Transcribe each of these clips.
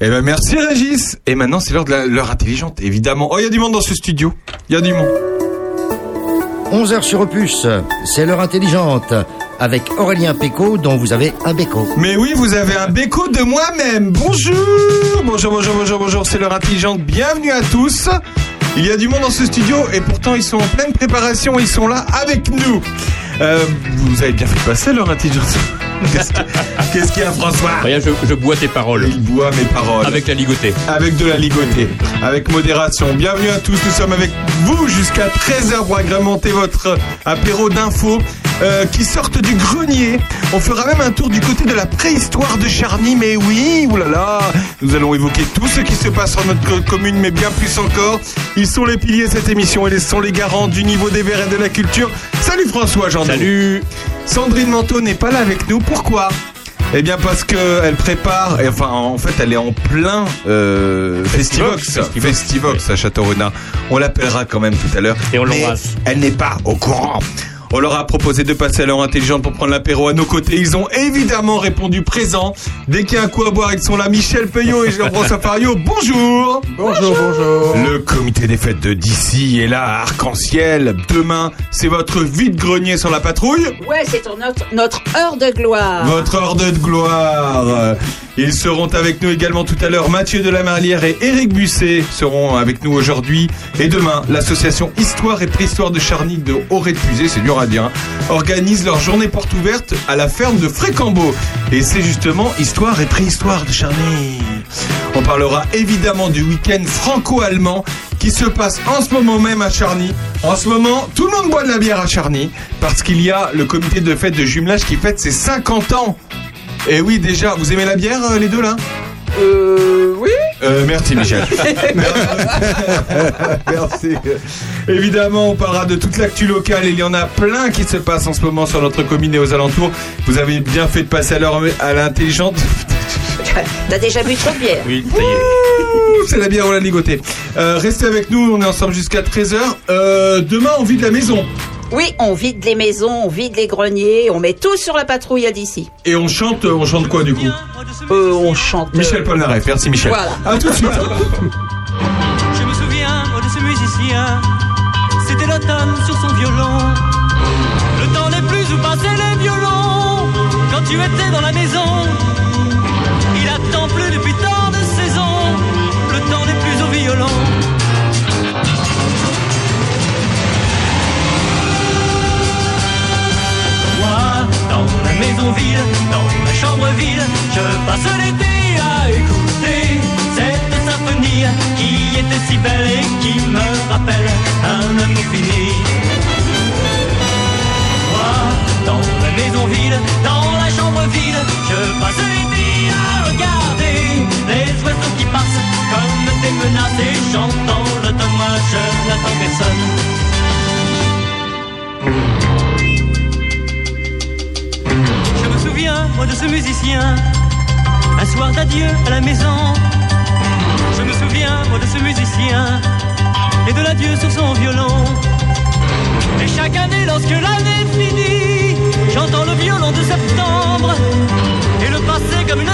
Eh ben merci Régis. Et maintenant c'est l'heure de l'heure intelligente, évidemment. Oh, il y a du monde dans ce studio. Il y a du monde. 11h sur Opus, c'est l'heure intelligente, avec Aurélien Péco, dont vous avez un béco. Mais oui, vous avez un béco de moi-même. Bonjour, bonjour, bonjour, bonjour, bonjour. C'est l'heure intelligente. Bienvenue à tous. Il y a du monde dans ce studio et pourtant ils sont en pleine préparation. Ils sont là avec nous. Euh, vous avez bien fait passer l'heure intelligente. Qu'est-ce que- qu'est-ce qu'il y a, François? Rien, je, je bois tes paroles. Il boit mes paroles. Avec la ligotée. Avec de la ligotée, avec modération. Bienvenue à tous, nous sommes avec vous jusqu'à 13h pour agrémenter votre apéro d'infos euh, qui sortent du grenier. On fera même un tour du côté de la préhistoire de Charny, mais oui, oulala, nous allons évoquer tout ce qui se passe sur notre co- commune, mais bien plus encore. Ils sont les piliers de cette émission et ils sont les garants du niveau des verts et de la culture. Salut François Jean. Salut Sandrine Manteau n'est pas là avec nous, pourquoi? Eh bien parce que elle prépare, et enfin en fait elle est en plein euh, Festivox, Festivox. Festivox à Château-Renard. On l'appellera quand même tout à l'heure. Et on l'embrasse. Elle n'est pas au courant. On leur a proposé de passer à l'heure intelligente pour prendre l'apéro à nos côtés. Ils ont évidemment répondu présent. Dès qu'il y a un coup à boire, ils sont là. Michel Peuillot et Jean-François Fario, bonjour Bonjour, bonjour. le comité des fêtes de d'ici est là, à arc-en-ciel. Demain, c'est votre vide-grenier sur la patrouille. Ouais, c'est notre, notre heure de gloire. Votre ordre de gloire. Ils seront avec nous également tout à l'heure. Mathieu Delamarlière et Éric Busset seront avec nous aujourd'hui. Et demain, l'association Histoire et Préhistoire de Charny de Auray-de-Puisé, c'est dur à dire, hein, organise leur journée porte ouverte à la ferme de Frécambeau. Et c'est justement Histoire et Préhistoire de Charny. On parlera évidemment du week-end franco-allemand qui se passe en ce moment même à Charny. En ce moment, tout le monde boit de la bière à Charny parce qu'il y a le comité de fête de jumelage qui fête ses 50 ans. Et oui, déjà, vous aimez la bière, euh, les deux là? Euh, oui. euh, merci Michel. merci. Évidemment, on parlera de toute l'actu locale. Il y en a plein qui se passent en ce moment sur notre commune et aux alentours. Vous avez bien fait de passer à l'heure à l'intelligente. T'as déjà bu trop de bière. Oui, ça y est. Ouh, C'est la bière ou la ligotée. Euh, restez avec nous, on est ensemble jusqu'à 13h. Euh, demain, on vide la maison. Oui, on vide les maisons, on vide les greniers, on met tout sur la patrouille d'ici. Et on chante, on chante quoi du coup Euh, on chante. euh, Michel Polnareff, merci Michel. Voilà. À tout de suite. Je me souviens de ce musicien, c'était l'automne sur son violon. Le temps n'est plus où passer les violons. Quand tu étais dans la maison, maison vide, dans la chambre vide, je passe l'été à écouter cette symphonie qui était si belle et qui me rappelle un amour fini. Moi, dans la maison vide, dans la chambre vide, je passe l'été à regarder les oiseaux qui passent comme des menaces et j'entends le moi je n'attends personne. Souviens, moi, de ce musicien, un soir d'adieu à la maison. Je me souviens, moi, de ce musicien, et de l'adieu sur son violon. Et chaque année, lorsque l'année finit, j'entends le violon de septembre, et le passé comme une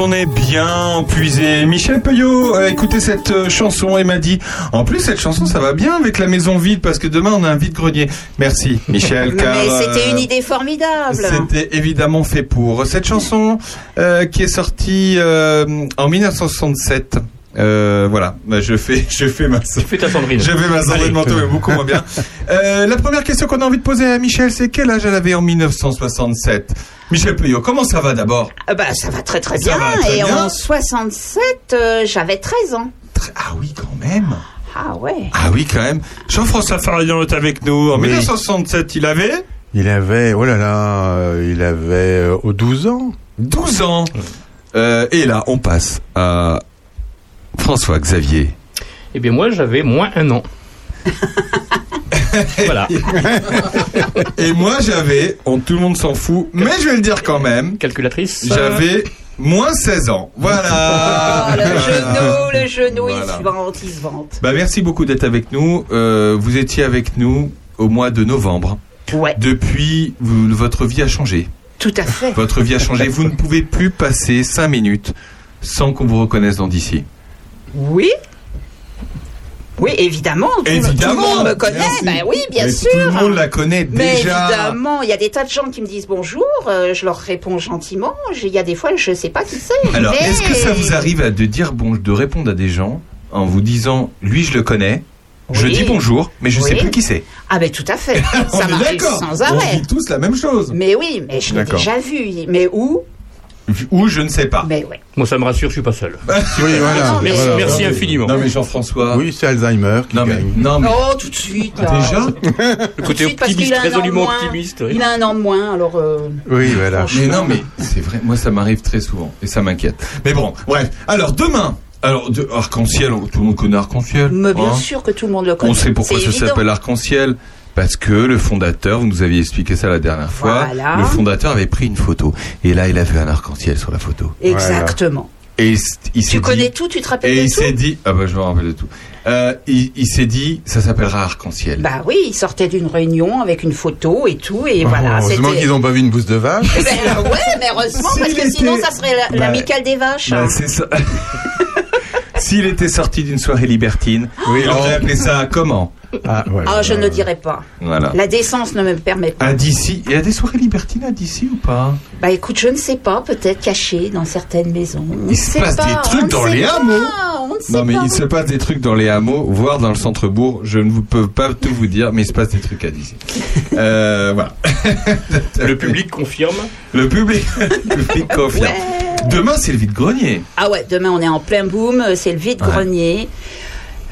qu'on est bien puisé. Michel Peuillot a écouté cette euh, chanson et m'a dit En plus, cette chanson, ça va bien avec la maison vide parce que demain, on a un vide-grenier. Merci, Michel. car, Mais c'était euh, une idée formidable. C'était évidemment fait pour. Cette chanson euh, qui est sortie euh, en 1967. Euh, voilà, Bah, je fais, je fais ma, Tu fais ta Sandrine. je fais ma Sandrine Manteau, mais beaucoup moins bien. Euh, la première question qu'on a envie de poser à Michel, c'est quel âge elle avait en 1967 Michel Peuillot, comment ça va d'abord? Ah bah, ça va très très Ça bien. très Et bien. en 67, euh, j'avais 13 ans. Ah oui, quand même. Ah ouais. Ah oui, quand même. Jean-François Farillon est avec nous. En Oui. 1967, il avait? Il avait, oh là là, euh, il avait euh, oh, 12 ans. 12 ans. Euh, et là, on passe à François Xavier. Eh bien, moi, j'avais moins un an. voilà. Et moi, j'avais, on, tout le monde s'en fout, mais je vais le dire quand même, Calculatrice. j'avais moins 16 ans. Voilà. Ah, le genou, le genou, il se vante, il se vante. Bah, merci beaucoup d'être avec nous. Euh, vous étiez avec nous au mois de novembre. Ouais, Depuis, vous- votre vie a changé. tout à fait. Votre vie a changé. Vous ne pouvez plus passer 5 minutes sans qu'on vous reconnaisse dans d'ici. Oui Oui, évidemment. Tout, le- Évidemment. Tout le monde me connaît. Merci. Ben oui, bien Mais sûr. Tout le monde la connaît Mais déjà. évidemment, il y a des tas de gens qui me disent bonjour, euh, je leur réponds gentiment. Il y a des fois, je sais pas qui c'est. Alors, Mais- est-ce que ça vous arrive de dire bon, de répondre à des gens en vous disant lui je le connais, je dis bonjour, mais je sais Oui. plus qui c'est? Ah ben tout à fait. On ça m'arrive sans On arrêt. dit tous la même chose. Mais oui, mais je l'ai déjà vu. Mais où? Ou je ne sais pas. Mais ouais. Moi, ça me rassure, je suis pas seul. Oui, voilà. non, mais- voilà. Merci infiniment. Non mais Jean-François. Oui, c'est Alzheimer qui Non mais gagne. non mais Oh, tout de suite. là. déjà. Le côté suite, optimiste, résolument optimiste. oui. Il a un an de moins, alors. euh, Oui, voilà. Mais non mais c'est vrai. Moi ça m'arrive très souvent et ça m'inquiète. Mais bon, bref. Alors demain. Alors de, arc-en-ciel, tout le monde connaît arc-en-ciel. mais bien hein sûr que tout le monde le connaît. On sait pourquoi ça s'appelle arc-en-ciel. Parce que le fondateur, vous nous aviez expliqué ça la dernière fois, Voilà. le fondateur avait pris une photo. Et là, il a vu un arc-en-ciel sur la photo. Exactement. Et il, il Tu dit- connais tout, tu te rappelles Et de il tout s'est dit, ah bah je me rappelle de tout. Euh, il il s'est dit, ça s'appellera arc-en-ciel. Bah oui, il sortait d'une réunion avec une photo et tout, et voilà. Oh, heureusement c'était- qu'ils n'ont pas vu une bouse de vache. Ben, ouais, mais heureusement, parce que sinon, ça serait la- Bah, l'amicale des vaches. Bah, hein. c'est ça. S'il était sorti d'une soirée libertine, Oui, il aurait oh. appelé ça comment Ah, ouais, Ah, je ne dirais pas. Voilà. La décence ne me permet pas. À d'ici, il y a des soirées libertines à d'ici ou pas? Bah écoute, je ne sais pas, peut-être caché dans certaines maisons. On Il ne se passe pas, des trucs dans les hameaux. Non mais pas. il se passe des trucs dans les hameaux, voire dans le centre-bourg. Je ne vous peux pas tout vous dire, mais il se passe des trucs à d'ici. Euh, voilà. Le public confirme. Le public, le public confirme. Ouais. Demain, c'est le vide-grenier. Ah ouais, demain on est en plein boom, c'est le vide-grenier.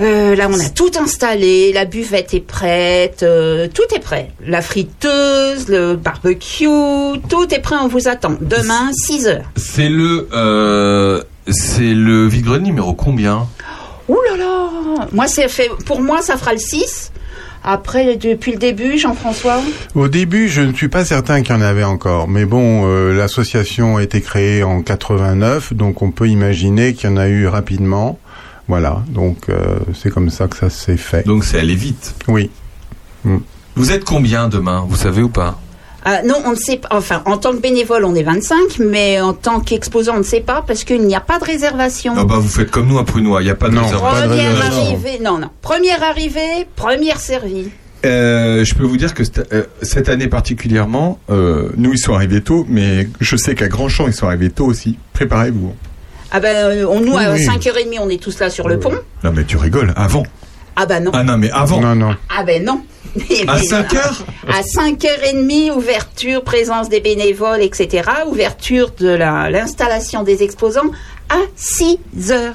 Euh, là, on a tout installé, la buvette est prête, euh, tout est prêt. La friteuse, le barbecue, tout est prêt, on vous attend. Demain, 6 heures. C'est le, euh, c'est le vide-grenier numéro combien? Ouh là là Moi, c'est fait, pour moi, ça fera le 6. Après, depuis le début, Jean-François Au début, je ne suis pas certain qu'il y en avait encore. Mais bon, euh, l'association a été créée en 89, donc on peut imaginer qu'il y en a eu rapidement. Voilà, donc euh, c'est comme ça que ça s'est fait. Donc c'est aller vite. Oui. Vous êtes combien demain Vous savez ou pas? Ah, Non, on ne sait pas. Enfin, en tant que bénévole, on est 25, mais en tant qu'exposant, on ne sait pas parce qu'il n'y a pas de réservation. Ah bah vous faites comme nous à Prunois, il n'y a pas de Non. réservation. pas de Première réservation. arrivée, non, non. Première arrivée, première servie. Euh, je peux vous dire que cette, euh, cette année particulièrement, euh, nous ils sont arrivés tôt, mais je sais qu'à Grandchamp ils sont arrivés tôt aussi. Préparez-vous. Ah ben, euh, on, nous, Oui, à oui. 5h30, on est tous là sur le pont. Non mais tu rigoles, avant. Ah ben non. Ah non mais avant. Non, non. Ah ben non. À 5 heures À 5h30, ouverture, présence des bénévoles, etc. Ouverture de la- l'installation des exposants à 6h.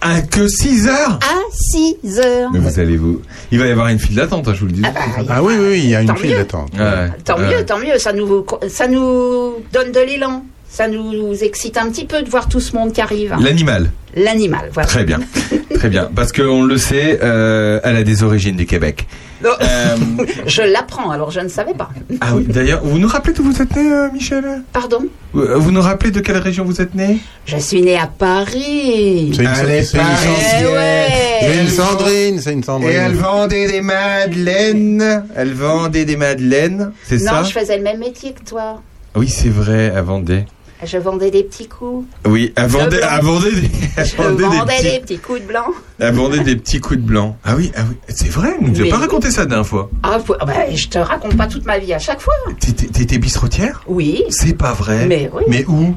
Ah, que 6 heures? À 6h. Mais vous allez vous... Il va y avoir une file d'attente, hein, je vous le dis. Ah bah, Ah oui, oui, oui, il y a une file d'attente. Ouais. Tant Ouais. mieux, tant mieux. Ça nous, ça nous donne de l'élan. Ça nous excite un petit peu de voir tout ce monde qui arrive. L'animal. L'animal, voilà. Très bien, très bien. Parce qu'on le sait, euh, elle a des origines du Québec. Non, Euh, je l'apprends, alors je ne savais pas. ah oui, d'ailleurs, vous nous rappelez d'où vous êtes né, euh, Michel? Pardon? Vous nous rappelez de quelle région vous êtes né Je suis née à Paris. C'est une, Allez, c'est une- Paris. Eh ouais. c'est une Sandrine, c'est une Et Sandrine. elle vendait des madeleines. Elle vendait des madeleines, c'est Non, ça? je faisais le même métier que toi. Oui, c'est vrai, elle vendait. Je vendais des petits coups. Oui, elle vendait, blanc. elle vendait des, elle Je vendait des vendais petits- des petits coups de blanc. Elle vendait des petits coups de blanc. Ah oui, ah oui. c'est vrai, vous Mais pas raconté ça dernière fois. Ah, bah, je te raconte pas toute ma vie à chaque fois. T'étais t'étais bistrotière? Oui. C'est pas vrai. Mais oui. Mais où?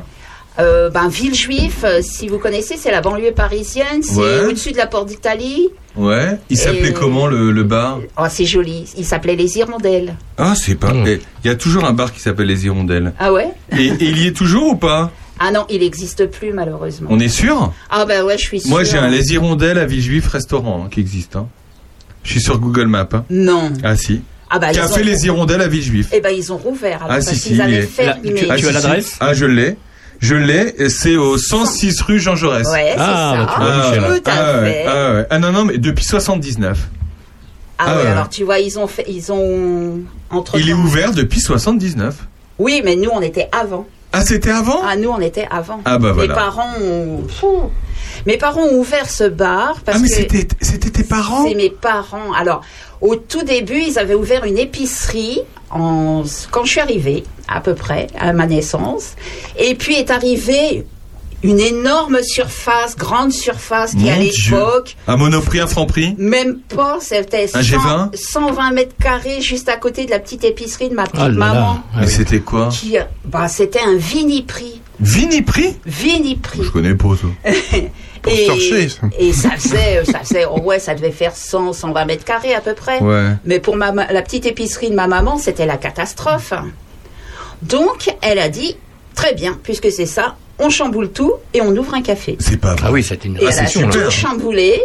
Euh, ben, Villejuif, euh, si vous connaissez, c'est la banlieue parisienne. C'est Ouais. au-dessus de la porte d'Italie. Ouais. Il s'appelait Et- comment le, le bar? Oh, c'est joli. Il s'appelait Les Hirondelles. Ah, c'est pas. Mm. eh, Il y a toujours un bar qui s'appelle les Hirondelles. Ah ouais? Et, et il y est toujours ou pas? Ah non, il n'existe plus, malheureusement. On est sûr? Ah ben ouais, je suis sûre. Moi, j'ai un Les Hirondelles à Villejuif restaurant hein, qui existe. hein. Je suis sur Google Maps. hein. Non. Ah si. Ah bah, ils Café ont... Les Hirondelles à Villejuif. Eh ben, ils ont rouvert. Alors, Ah, parce si, si, qu'ils avaient il est- fermé. Là, tu- Ah, tu si, as si. l'adresse? Ah, je l'ai. Je l'ai. C'est au 106 rue Jean Jaurès. Ouais, c'est Ah, ça. bah, tu vois, Ah, Michel. Tout à ah, fait. ah, ouais. Ah, non, non, mais depuis 79. Ah, Ah ouais, ouais. alors tu vois, ils ont fait, ils ont entre. Il est ouvert depuis 79. Oui, mais nous, on était avant. Ah, c'était avant? Ah, nous, on était avant. Ah, bah, Mes voilà. parents ont. Mes parents ont ouvert ce bar parce Ah, mais que c'était c'était tes parents? C'est mes parents. Alors, au tout début, ils avaient ouvert une épicerie en... quand je suis arrivée, à peu près, à ma naissance. Et puis est arrivée une énorme surface, grande surface qui, Mon à l'époque, Un monoprix, un franc prix? même pas, c'était Un 100 G20? 120 mètres carrés juste à côté de la petite épicerie de ma petite Ah là maman. là. Mais oui. c'était quoi? Qui, bah, c'était un vini-prix. Viniprix Vini-prix. Je connais pas ça. Pour torcher, ça. et ça faisait, ça faisait, oh ouais, ça devait faire 100, 120 mètres carrés à peu près. Ouais. Mais pour ma, la petite épicerie de ma maman, c'était la catastrophe. Donc, elle a dit, très bien, puisque c'est ça, on chamboule tout et on ouvre un café. C'est pas vrai. Ah oui, c'était une Et elle a récession. tout chamboulé.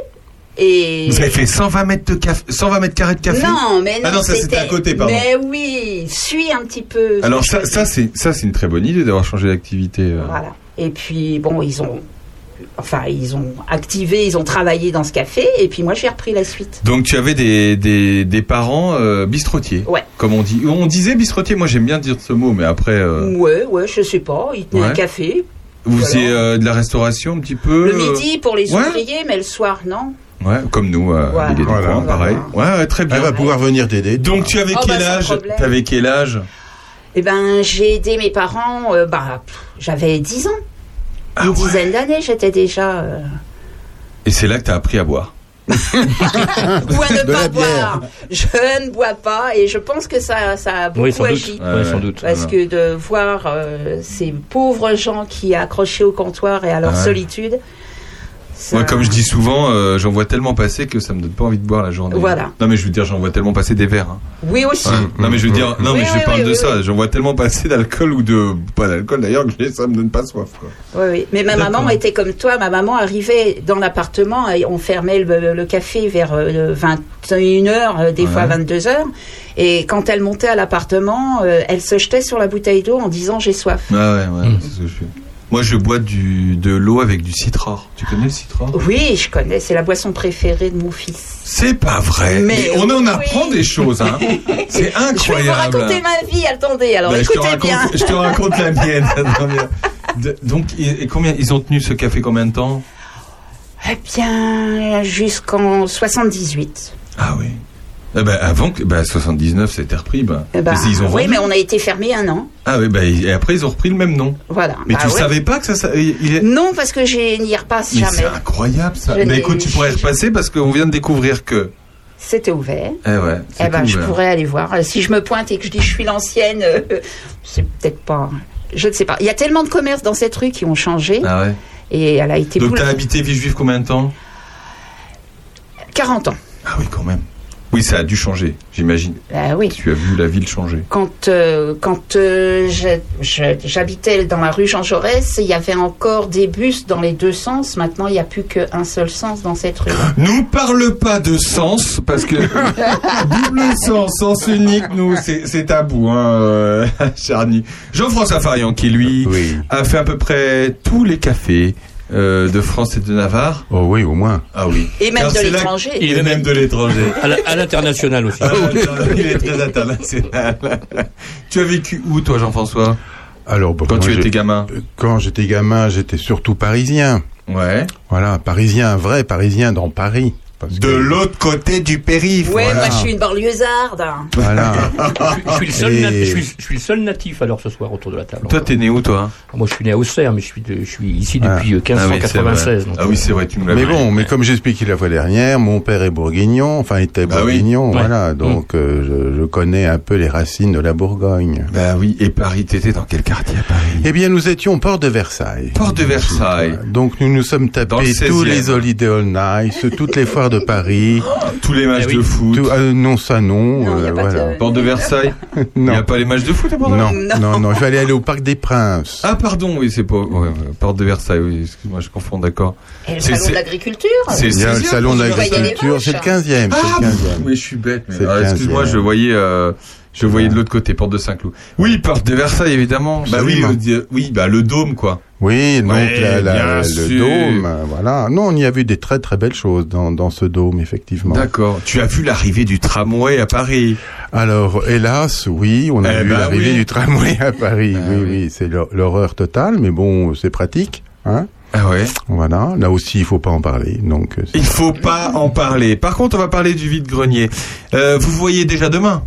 Et Vous avez fait 120 mètres, de café, 120 mètres carrés de café non, mais non, Ah non, ça, c'était à côté, pardon. Mais oui, suis un petit peu. Alors ça, ça c'est ça c'est une très bonne idée d'avoir changé d'activité. euh. Voilà. Et puis bon, ils ont, enfin, ils ont activé, ils ont travaillé dans ce café. Et puis moi, j'ai repris la suite. Donc tu avais des, des, des parents euh, bistrotiers, Ouais. comme on dit. On disait bistrotier, moi j'aime bien dire ce mot, mais après euh, Ouais, ouais, je sais pas. Ils tenaient Ouais. un café vous voilà. faisiez euh, de la restauration un petit peu. le midi pour les ouais. ouvriers, mais le soir non. Ouais, comme nous, euh, Voilà. les gars du Voilà. coin, pareil. Ouais, ouais, très bien. Elle va pouvoir venir t'aider. Donc tu avais Oh, quel bah, âge. T'avais quel âge Eh ben, j'ai aidé mes parents. euh, bah, j'avais 10 ans. Ah Une ouais. dizaine d'années, j'étais déjà. euh, Et c'est là que t'as appris à boire. Ou à ne De pas boire. Je ne bois pas et je pense que ça, ça a beaucoup Oui, sans doute. agi. Ouais, Ouais, sans doute. Parce que de voir euh, ces pauvres gens qui accrochés au comptoir et à leur Ouais. solitude. Ça- Moi, comme je dis souvent, euh, j'en vois tellement passer que ça me donne pas envie de boire la journée. Voilà. Non, mais je veux dire, j'en vois tellement passer des verres. hein. Oui aussi. Ouais. Non, mais je veux dire, non, Oui, mais je oui, parle oui, de oui, ça. oui. J'en vois tellement passer d'alcool ou de pas d'alcool d'ailleurs que ça me donne pas soif. Quoi. Oui, oui. Mais ma maman était comme toi. Ma maman arrivait dans l'appartement et on fermait le, le café vers euh, 21h, euh, des Ouais. fois 22h. Et quand elle montait à l'appartement, euh, elle se jetait sur la bouteille d'eau en disant j'ai soif. Ah ouais, ouais, Mm. c'est ce que je fais. Moi, je bois du de l'eau avec du citron. Tu connais le citron? Oui, je connais. C'est la boisson préférée de mon fils. C'est pas vrai. Mais, Mais on en oui. apprend des choses. Hein. C'est Je vais vous incroyable. raconter ma vie. Attendez, alors Bah, je, te raconte, bien. je te raconte la mienne. De- donc, et, et combien ils ont tenu ce café combien de temps? Eh bien, jusqu'en 78. Ah oui. Eh ben, avant que bah, 79 c'était repris, bah, Eh ben, mais ils ont oui, vendu. mais on a été fermé un an. Ah oui, bah, et après ils ont repris le même nom. Voilà. Mais Bah tu ouais. savais pas que ça, ça il est. Non, parce que je n'y repasse Mais jamais. c'est incroyable ça. Mais n'ai- écoute, tu pourrais y repasser parce qu'on vient de découvrir que. C'était ouvert. Eh ouais. Eh ben, je pourrais aller voir. Si je me pointe et que je dis je suis l'ancienne, euh, c'est peut-être pas. Je ne sais pas. Il y a tellement de commerces dans cette rue qui ont changé Ah ouais. et elle a été Donc boule- t'as habité Villejuif combien de temps? 40 ans. Ah oui, quand même. Oui, ça a dû changer, j'imagine. Ah oui. Tu as vu la ville changer. Quand, euh, quand euh, j'habitais dans la rue Jean Jaurès, il y avait encore des bus dans les deux sens. Maintenant, il n'y a plus qu'un seul sens dans cette rue. Nous parle pas de sens parce que double sens, sens unique, nous c'est c'est tabou, hein, euh, Charny. Jean-François Farian qui lui Oui. a fait à peu près tous les cafés euh, de France et de Navarre. Oh oui, au moins. Ah oui. Et même Car de l'étranger. Il est Et même de l'étranger. À l'international aussi. Ah, Il est très international. tu as vécu où, toi, Jean-François? Alors, bon, Quand tu étais gamin Quand j'étais gamin, j'étais surtout parisien. Ouais. Voilà, parisien, vrai parisien dans Paris. Parce De que- l'autre côté du périph'. Ouais, Voilà. moi je suis une banlieusarde. Voilà. Je suis, le seul Et- nat- je, suis, je suis le seul natif alors ce soir autour de la table. Toi, t'es né où, toi Moi je suis né à Auxerre, mais je suis, de- je suis ici Ah. depuis euh, Ah oui, c'est vrai. 1596. donc, Ah oui, c'est vrai, tu nous l'as Mais bon, mais comme j'expliquais la fois dernière, mon père est bourguignon, enfin était Bah oui. bourguignon, Ouais. voilà, donc euh, je, je connais un peu les racines de la Bourgogne. Bah oui, et Paris, t'étais dans quel quartier à Paris? Eh bien, nous étions Port de Versailles. Port de Versailles. Donc nous nous sommes le tapés 16e. tous les Holiday All Night, toutes les foires de Paris. Tous les matchs Eh oui. de foot. Tout- euh, non, ça non. Non, euh, voilà. de- Port de Versailles Il n'y Non, a pas les matchs de foot à Port de non, Versailles non, non, Il fallait aller au Parc des Princes. Ah, pardon, oui, c'est pas. ouais, Porte de Versailles, oui, excuse-moi, je confonds, d'accord. Et le C'est- salon de l'agriculture. C'est le 16e, salon de l'agriculture, c'est le vaches. 15e. c'est Ah, le 15e. oui, je suis bête. ah, excuse-moi, 15e. je voyais, euh, je voyais de l'autre côté, porte de Saint-Cloud. Oui, porte de Versailles, évidemment. Bah oui, le, oui, bah le dôme, quoi. Oui, donc Ouais, la- la- bien le dôme, voilà. Non, on y a vu des très très belles choses dans, dans ce dôme, effectivement. D'accord. Tu as vu l'arrivée du tramway à Paris? Alors, hélas, oui, on a Eh vu ben l'arrivée oui. du tramway à Paris. Ah oui, oui. oui, c'est l'hor- l'horreur totale, mais bon, c'est pratique. Hein Ah ouais. voilà, là aussi, il faut pas en parler. Donc, euh, Il faut pas en parler. Par contre, on va parler du vide-grenier. Euh, vous voyez déjà demain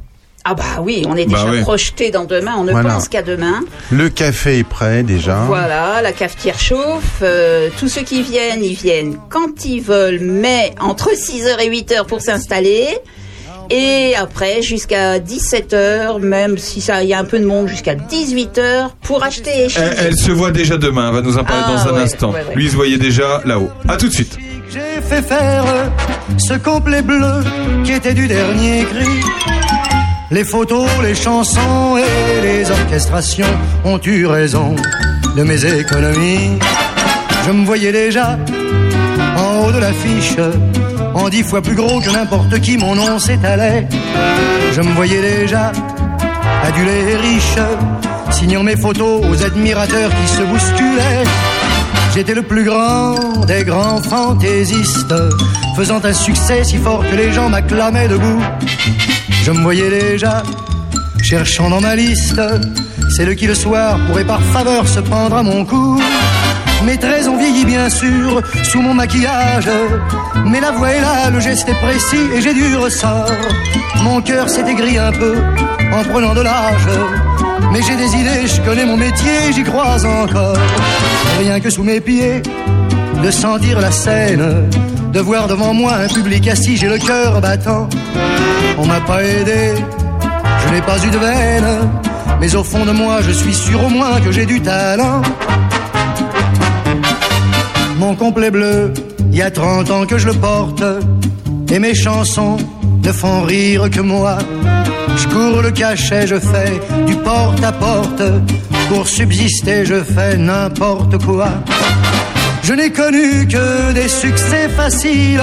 Ah bah oui, on est Bah déjà projeté dans demain. On ne Voilà. pense qu'à demain. le café est prêt déjà. Voilà, la cafetière chauffe. euh, tous ceux qui viennent, ils viennent quand ils veulent, mais entre 6h et 8h pour s'installer. Et après, jusqu'à 17h, même si ça y a un peu de monde, jusqu'à 18h pour acheter et elle, elle se voit déjà demain. Elle va nous en parler Ah, dans un ouais, instant. ouais, ouais. Lui, il se voyait déjà là-haut. À tout de suite. J'ai fait faire ce complet bleu qui était du dernier cri. Les photos, les chansons et les orchestrations ont eu raison de mes économies. Je me voyais déjà en haut de l'affiche, en dix fois plus gros que n'importe qui, mon nom s'étalait. Je me voyais déjà adulé et riche, signant mes photos aux admirateurs qui se bousculaient. J'étais le plus grand des grands fantaisistes, faisant un succès si fort que les gens m'acclamaient debout. Je me voyais déjà cherchant dans ma liste celle qui le soir pourrait par faveur se prendre à mon cou. Mes traits ont vieilli bien sûr sous mon maquillage, mais la voix est là, le geste est précis et j'ai du ressort. Mon cœur s'est aigri un peu en prenant de l'âge, mais j'ai des idées, je connais mon métier, j'y crois encore. Rien que sous mes pieds, de sentir la scène, de voir devant moi un public assis, j'ai le cœur battant. On m'a pas aidé, je n'ai pas eu de veine, mais au fond de moi, je suis sûr au moins que j'ai du talent. Mon complet bleu, il y a 30 ans que je le porte, et mes chansons ne font rire que moi. Je cours le cachet, je fais du porte à porte, pour subsister, je fais n'importe quoi. Je n'ai connu que des succès faciles,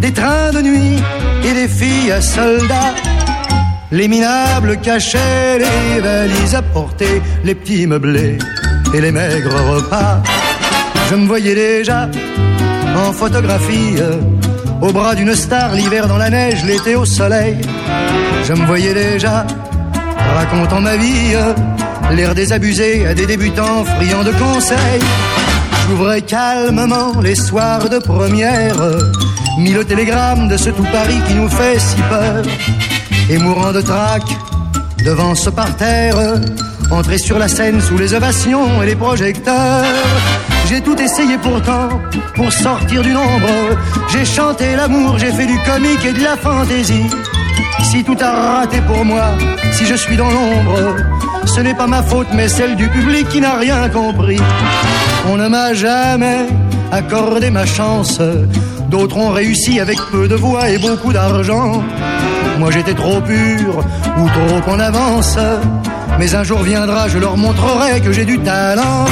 des trains de nuit et des filles à soldats. Les minables cachets, les valises à porter, les petits meublés et les maigres repas. Je me voyais déjà en photographie, au bras d'une star, l'hiver dans la neige, l'été au soleil. Je me voyais déjà racontant ma vie, l'air désabusé à des débutants friands de conseils. J'ouvrais calmement les soirs de première, mis le télégramme de ce tout Paris qui nous fait si peur. Et mourant de trac devant ce parterre, entrer sur la scène sous les ovations et les projecteurs. J'ai tout essayé pourtant pour sortir du nombre. J'ai chanté l'amour, j'ai fait du comique et de la fantaisie. Si tout a raté pour moi, si je suis dans l'ombre, ce n'est pas ma faute mais celle du public qui n'a rien compris. On ne m'a jamais accordé ma chance. D'autres ont réussi avec peu de voix et beaucoup d'argent. Moi j'étais trop pur ou trop en avance. Mais un jour viendra, je leur montrerai que j'ai du talent.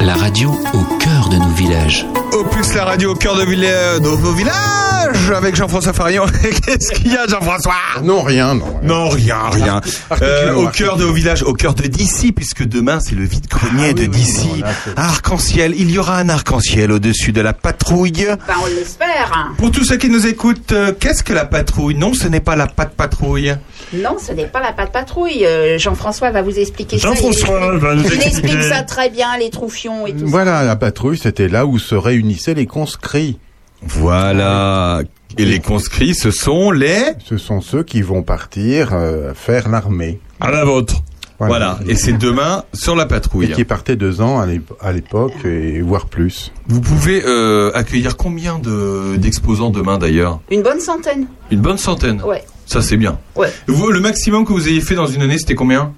La radio au cœur de nos villages. Opus la radio au cœur de, villa- de vos villages avec Jean-François Farion. Qu'est-ce qu'il y a Jean-François? Non, rien, non. Non, rien, rien. Euh, au cœur de vos villages, au cœur de d'ici, puisque demain c'est le vide-grenier Ah oui, de oui, d'ici. Arc-en-ciel, il y aura un arc-en-ciel au-dessus de la patrouille. Ben, on l'espère. hein. Pour tous ceux qui nous écoutent, euh, qu'est-ce que la patrouille? Non, ce n'est pas la patte patrouille. Non, ce n'est pas la patte patrouille. Euh, Jean-François va vous expliquer ça. Jean-François Il- va nous Il expliquer. explique ça très bien, les troufions et tout ça. Voilà, la patrouille, c'était là où se réunissaient les conscrits. Voilà. Et les conscrits, ce sont les... Ce sont ceux qui vont partir euh, faire l'armée. À la vôtre. Voilà. Et c'est demain sur la Et patrouille. qui partaient deux ans à l'ép- à l'époque, et voire plus. Vous pouvez euh, accueillir combien de d'exposants demain d'ailleurs? Une bonne centaine. Une bonne centaine? Ouais. Ça c'est bien. Ouais. Vous, le maximum que vous ayez fait dans une année, c'était combien?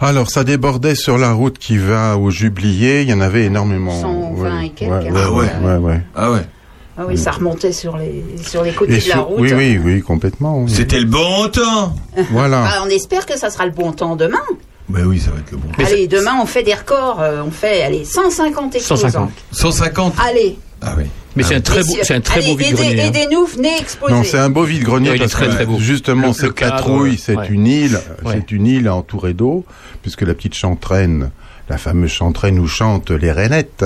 Alors, ça débordait sur la route qui va au Jublier, il y en avait énormément. 120 et quelques, Ouais, hein. ouais, Ah ouais. ouais, ouais. Ah ouais. Ah oui, ça remontait sur les, sur les côtés Et de la route. oui, oui, oui, complètement. oui. C'était le bon temps. Voilà. Ah, on espère que ça sera le bon temps demain. Ben oui, ça va être le bon. allez, demain on fait des records. euh, on fait allez, 150 exposants. 150. 150. Allez. Ah oui. Mais c'est un très Et beau, si- c'est un très allez, beau vide-grenier. hein. Aidez-nous, venez exposer. Non, c'est un beau vide-grenier Ouais, il est parce très, que très beau. justement Le- cette le cadre, patrouille, c'est ouais. une île, Ouais. c'est une île entourée d'eau, puisque la petite chantraine, la fameuse chantraine où chantent les rainettes,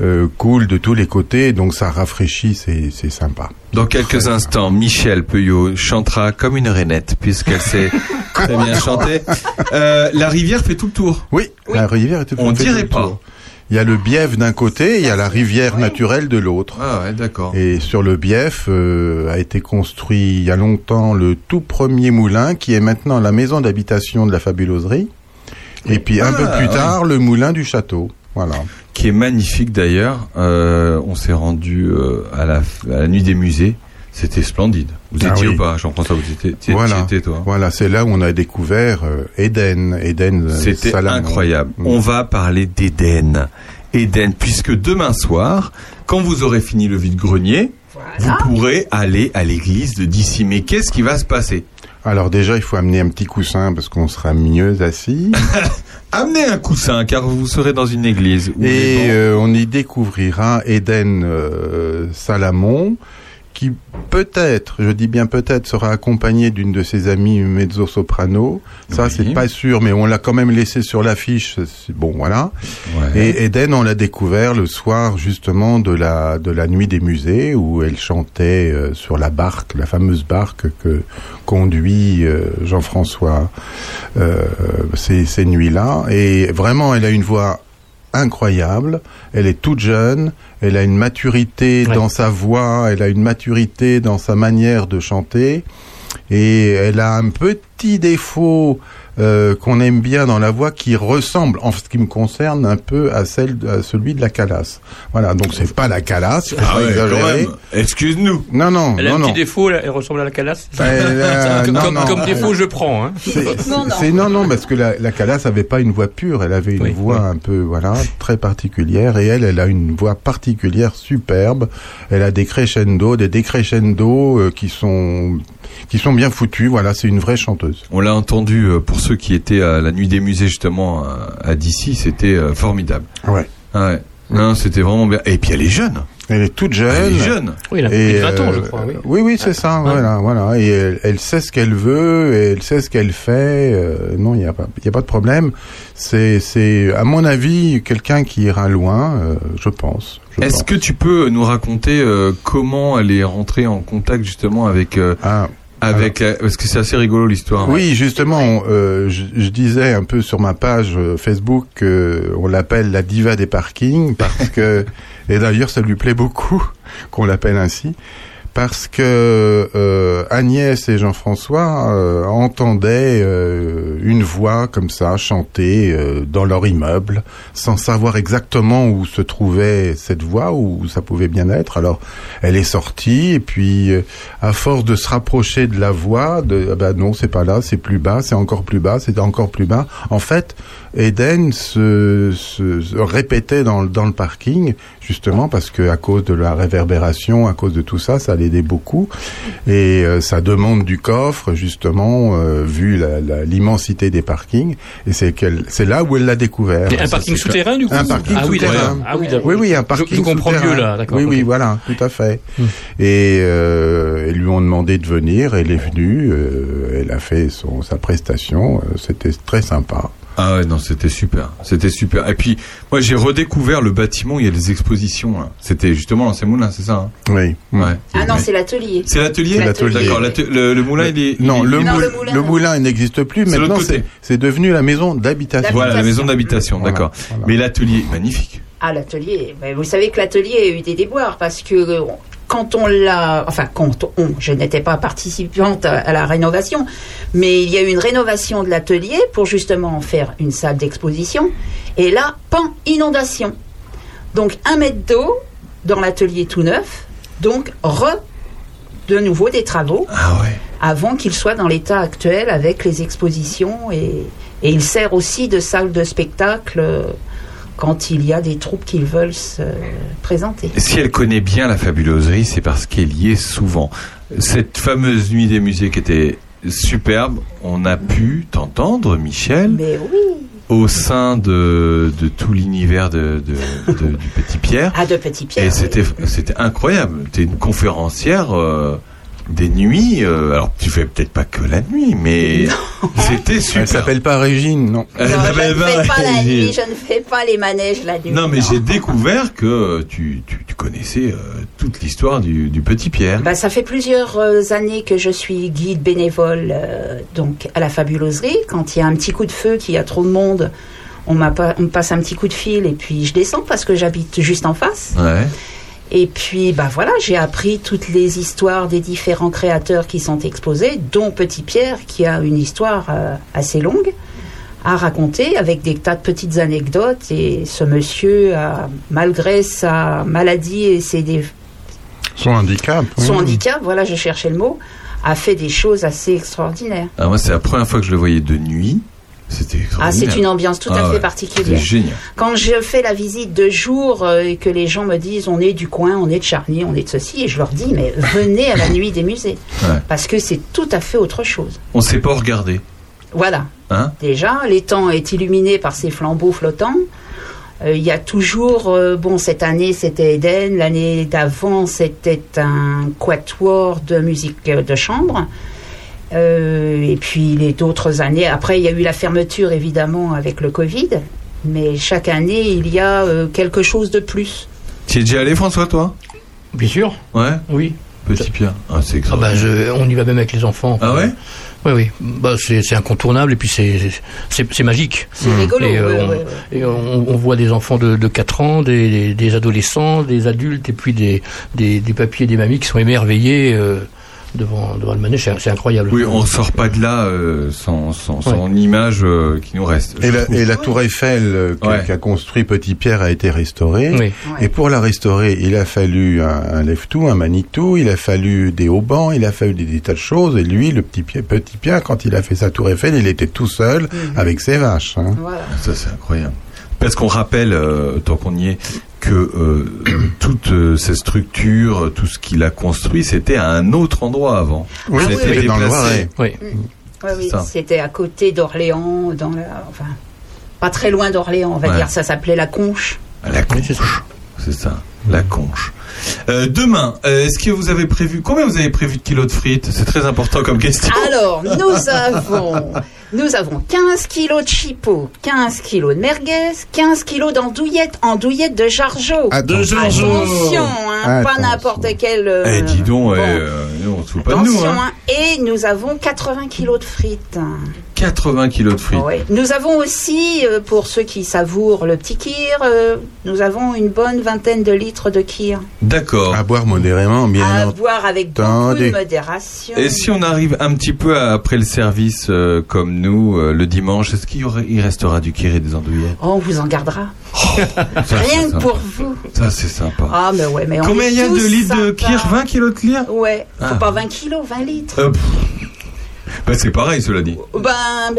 euh, coule de tous les côtés, donc ça rafraîchit, c'est c'est sympa. Dans quelques instants, Michel Peuillot chantera comme une rainette, puisqu'elle sait très bien chanter. Euh, la rivière fait tout le tour. Oui, la rivière est On fait dirait tout le pas. tour. Il y a le bief d'un côté, il y a la rivière naturelle de l'autre. Ah ouais, d'accord. Et sur le bief euh, a été construit il y a longtemps le tout premier moulin qui est maintenant la maison d'habitation de la fabuloserie. Et puis un Ah, peu plus ouais. tard le moulin du château. Voilà. Qui est magnifique d'ailleurs. Euh, on s'est rendu euh, à, la, à la nuit des musées. C'était splendide. Vous Ah étiez oui. ou pas, Jean-François Vous étiez, y Voilà. étais, toi. Voilà, c'est là où on a découvert euh, Eden, Eden. euh, C'était incroyable. Mm. On va parler d'Éden. Éden, puisque demain soir, quand vous aurez fini le vide-grenier, Voilà. vous pourrez aller à l'église de d'ici. Mais qu'est-ce qui va se passer? Alors déjà, il faut amener un petit coussin parce qu'on sera mieux assis. Amenez un coussin, car vous serez dans une église. Et euh, on y découvrira Eden euh, Salamon, qui peut-être, je dis bien peut-être, sera accompagné d'une de ses amies mezzo-soprano. Ça, Oui. c'est pas sûr, mais on l'a quand même laissé sur l'affiche. Bon, voilà. Ouais. Et Eden, on l'a découvert le soir justement de la de la nuit des musées où elle chantait euh, sur la barque, la fameuse barque que conduit euh, Jean-François euh, ces, ces nuits-là. Et vraiment, elle a une voix incroyable. Elle est toute jeune. Elle a une maturité Ouais. dans sa voix. Elle a une maturité dans sa manière de chanter. Et elle a un petit défaut euh, qu'on aime bien dans la voix qui ressemble, en ce qui me concerne, un peu à celle, à celui de la Calasse. Voilà, donc c'est pas la Calasse, Ah pas ouais. Excuse-nous. Non, non, Elle a non, un non. petit défaut, elle, ressemble à la calasse. Elle a- comme, non, comme- non. comme défaut, je prends. Hein. C'est- Non, non. c'est- non, non, parce que la, la Calas avait pas une voix pure, elle avait une Oui, voix oui. un peu, voilà, très particulière, et elle, elle a une voix particulière, superbe. Elle a des crescendo, des décrescendo euh, qui sont, qui sont bien foutus. Voilà, c'est une vraie chanteuse. On l'a entendu euh, pour ceux qui étaient à la nuit des musées justement à, à d'ici, c'était euh, formidable. Ouais. Ah ouais. Non, c'était vraiment bien. Et puis elle est jeune. Elle est toute jeune. Elle est jeune. Oui, il a plus de 20 ans, je euh, crois. Oui. Oui, oui, c'est ça. Voilà, voilà. Et elle, elle sait ce qu'elle veut, et elle sait ce qu'elle fait. euh, non, il n'y a pas, il y a pas de problème. C'est, c'est, à mon avis, quelqu'un qui ira loin, euh, je pense. je Est-ce que tu peux nous raconter euh, comment elle est rentrée en contact justement avec euh, Ah, avec la- parce que c'est assez rigolo l'histoire. Oui, justement, euh, je, je disais un peu sur ma page euh, Facebook qu'on l'appelle la diva des parkings parce que, et d'ailleurs ça lui plaît beaucoup qu'on l'appelle ainsi, parce que euh, Agnès et Jean-François euh, entendaient euh, une voix comme ça chanter euh, dans leur immeuble sans savoir exactement où se trouvait cette voix, où ça pouvait bien être. Alors elle est sortie et puis euh, à force de se rapprocher de la voix, de ah bah non c'est pas là, c'est plus bas, c'est encore plus bas, c'est encore plus bas. En fait, Eden se, se- se répétait dans, le- dans le parking justement parce que à cause de la réverbération, à cause de tout ça, ça l'aidait beaucoup. Et euh, ça demande du coffre, justement, euh, vu l'immensité des parkings. Et c'est qu'elle- c'est là où elle l'a découvert. Mais un parking souterrain, du coup Un parking Ah oui, souterrain. d'accord. Ah oui. Oui, oui, un Je- parking je comprends souterrain. mieux, là, d'accord, Oui, oui, voilà, tout à fait. Hmm. Et euh, ils lui ont demandé de venir. Elle est venue. euh, elle a fait son, sa prestation. euh, C'était très sympa. Ah ouais, non, c'était super. C'était super. Et puis, moi, j'ai redécouvert le bâtiment, il y a des expositions. là. C'était justement l'ancien moulin, c'est ça hein? Oui. Ouais. Ah non, Mais- c'est l'atelier. C'est l'atelier? C'est l'atelier. D'accord, l'ate- le, le moulin, il est... Non, il est- le, moul- moulin, le non. moulin, il n'existe plus. C'est l'autre Maintenant, côté. c'est c'est devenu la maison d'habitation. Voilà, la maison d'habitation, Voilà, d'accord. voilà. Mais l'atelier, magnifique. Ah, l'atelier. Ben, vous savez que l'atelier a eu des déboires parce que euh, quand on l'a. Enfin, quand on. Je n'étais pas participante à, à la rénovation, mais il y a eu une rénovation de l'atelier pour justement en faire une salle d'exposition. Et là, pan, inondation. Donc, un mètre d'eau dans l'atelier tout neuf. Donc, re. De nouveau des travaux Ah ouais. avant qu'il soit dans l'état actuel avec les expositions et, et il sert aussi de salle de spectacle euh, quand il y a des troupes qui veulent se présenter. Si elle connaît bien la fabuloserie, c'est parce qu'elle y est souvent. Cette fameuse nuit des musées qui était superbe, on a pu t'entendre, Michel, Mais oui, au sein de, de tout l'univers de, de- de- du Petit Pierre. à de petits pieds. Et c'était c'était incroyable. T'es une conférencière euh, des nuits. euh, alors tu fais peut-être pas que la nuit, mais c'était super. Elle s'appelle pas Régine, non. Elle Non, je ne fais pas la Régine. nuit, je ne fais pas les manèges la nuit. Non, mais j'ai découvert que tu, tu, tu connaissais euh, toute l'histoire du, du Petit Pierre. Bah, ça fait plusieurs euh, années que je suis guide bénévole euh, donc à la fabuloserie. Quand il y a un petit coup de feu, qu'il y a trop de monde, on, m'a pas- on me passe un petit coup de fil et puis je descends parce que j'habite juste en face. Ouais. Et puis, bah voilà, j'ai appris toutes les histoires des différents créateurs qui sont exposés, dont Petit Pierre, qui a une histoire euh, assez longue à raconter avec des tas de petites anecdotes. Et ce monsieur, a, malgré sa maladie et ses dé- Son handicap. son oui. handicap, voilà, je cherchais le mot, a fait des choses assez extraordinaires. Alors moi, c'est la première fois que je le voyais de nuit. C'était Ah, c'est une ambiance tout à Ah fait ouais, particulière. Génial. Quand je fais la visite de jour euh, et que les gens me disent on est du coin, on est de Charny, on est de ceci, et je leur dis mais venez à la nuit des musées. Ouais. Parce que c'est tout à fait autre chose. On sait pas regarder. Voilà. Hein Déjà, l'étang est illuminé par ces flambeaux flottants. Euh, Il y a toujours, euh, bon, cette année c'était Eden, l'année d'avant c'était un quatuor de musique de chambre. Euh, et puis les d'autres années, après il y a eu la fermeture évidemment avec le Covid, mais chaque année il y a euh, quelque chose de plus. Tu es déjà allé, François, toi? Bien sûr, Ouais? oui. Petit Pierre. Ah, c'est Ah bah, je- on y va même avec les enfants. Ah ouais? Oui, oui. Bah, c'est incontournable et puis c'est magique. C'est rigolo. Et, euh, ouais, on, ouais, ouais. et on, on voit des enfants de, de 4 ans, des, des adolescents, des adultes et puis des, des, des papiers et des mamies qui sont émerveillés euh, devant, devant le manège. C'est incroyable. Oui, on sort pas de là euh, sans, sans, image euh, qui nous reste. Et la, trouve. et la tour Eiffel euh, qu'a Ouais. qu'a construit Petit Pierre a été restaurée. Oui. Ouais. Et pour la restaurer, il a fallu un, un lève-tout, un Manitou, il a fallu des haubans, il a fallu des, des tas de choses. Et lui, le petit Pierre, petit Pierre, quand il a fait sa tour Eiffel, il était tout seul avec ses vaches. hein. Voilà. Ça, c'est incroyable. Parce qu'on rappelle, euh, tant qu'on y est, que euh, toute euh, cette structure, euh, tout ce qu'il a construit, c'était à un autre endroit avant. Oui, c'était dans le. Oui. Ça. c'était à côté d'Orléans, dans la, enfin, pas très loin d'Orléans, on va Ouais. dire. Ça s'appelait la Conche. La conche. C'est ça, la conche. Euh, demain, euh, est-ce que vous avez prévu combien vous avez prévu de kilos de frites? C'est très important comme question. Alors, nous avons, nous avons 15 kilos de chipot, 15 kilos de merguez, 15 kilos d'andouillettes, andouillettes de jargeau. Attention. Attention, hein, pas n'importe quel. euh, Eh, dis donc, bon. eh, euh, nous, on se fout pas de nous. Attention, Hein. hein. Et nous avons 80 kilos de frites. 80 kilos de frites. Ouais. Nous avons aussi, euh, pour ceux qui savourent le petit kir, euh, nous avons une bonne vingtaine de litres de kir. D'accord. À boire modérément, bien à boire avec beaucoup de modération. Et si on arrive un petit peu à- après le service, euh, comme nous, euh, le dimanche, est-ce qu'il y aurait- il restera du kir et des andouillettes? Oh, on vous en gardera. Ça, c'est Rien que pour vous. Ça, c'est sympa. Ah, mais ouais, mais on Combien il y a de litres de kir 20 kilos de kir Ouais, faut Ah. pas 20 kilos, 20 litres. Euh. Bah, c'est pareil, cela dit. Ben,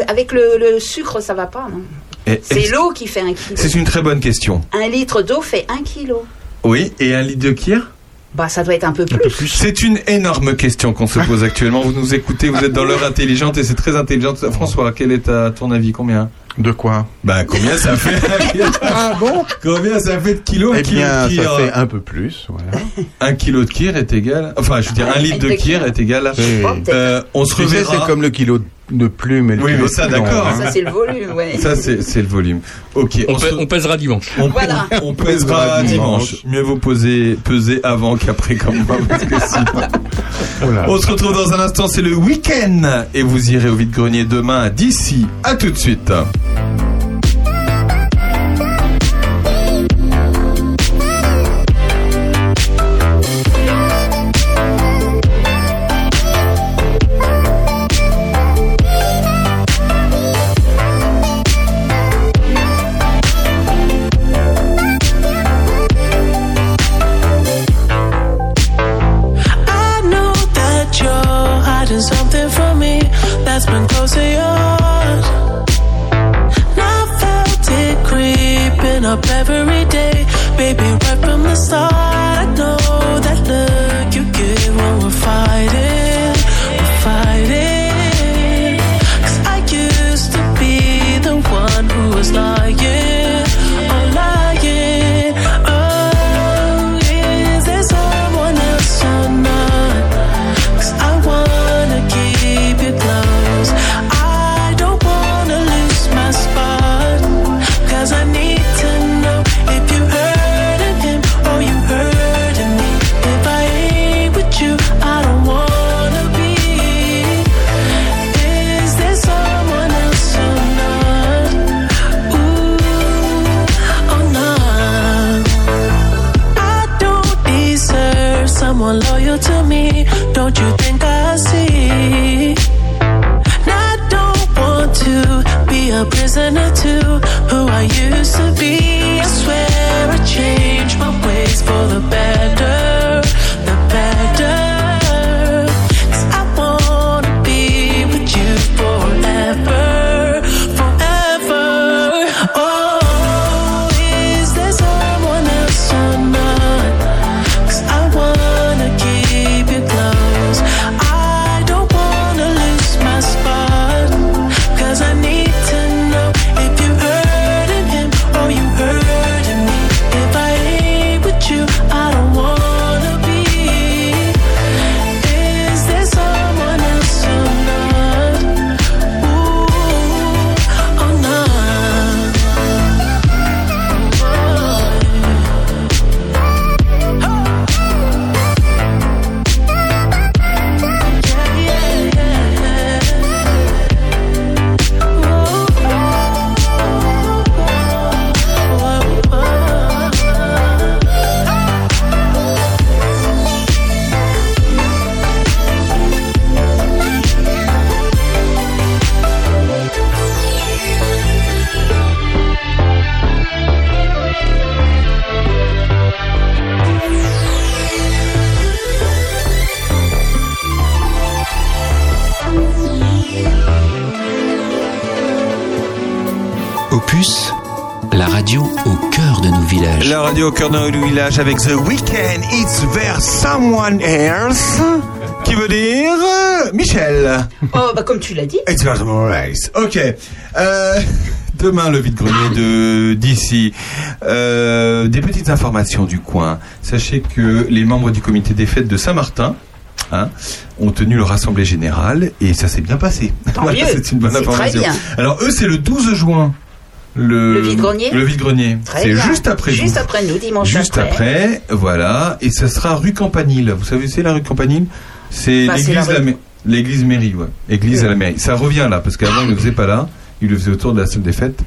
avec le, le sucre, ça va pas, non Et- C'est l'eau qui fait un kilo. C'est une très bonne question. Un litre d'eau fait un kilo. Oui, et un litre de kir Bah, ça doit être un peu plus. C'est une énorme question qu'on se pose actuellement. Vous nous écoutez, vous êtes dans l'heure intelligente et c'est très intelligent. François, quel est à ton avis? Combien? De quoi? Bah combien ça fait? Ah bon? Combien ça fait de kilos un Eh kilo bien, de kir ça fait un peu plus, voilà. Un kilo de kir est égal. Enfin, je veux dire, un litre de kir est égal à. Oui. Euh, on se Tu sais, reverra. c'est comme le kilo de plume et le Oui, mais de ça, d'accord, hein. Ça, c'est le volume, ouais. Ça, c'est c'est le volume. Ok. On, se- pè- on pèsera dimanche. on, Voilà. on pèsera dimanche. Mieux vaut poser, peser avant qu'après comme moi, parce que sinon- Voilà. On se retrouve dans un instant, c'est le week-end. Et vous irez au vide-grenier demain d'ici. À tout de suite. Au cœur notre village avec The Weekend, It's There Someone Else. Qui veut dire euh, Michel. Oh, bah, comme tu l'as dit. It's There Someone Else. Ok. Euh, demain, le vide-grenier de d'ici. Euh, des petites informations du coin. Sachez que les membres du comité des fêtes de Saint-Martin. hein, ont tenu leur assemblée générale et ça s'est bien passé. C'est une bonne C'est très information. bien. Alors eux, c'est le 12 juin. Le, Le vide-grenier Le vide-grenier. Très C'est juste après Juste vous. après nous, dimanche Juste après, voilà, et ça sera rue Campanile. Vous savez, c'est la rue Campanile? C'est Bah, c'est l'église, la la rue- ma- l'église mairie, ouais. Église à la mairie. Ça revient là, parce qu'avant, ils ne le faisaient pas là. Ils le faisaient autour de la salle des fêtes.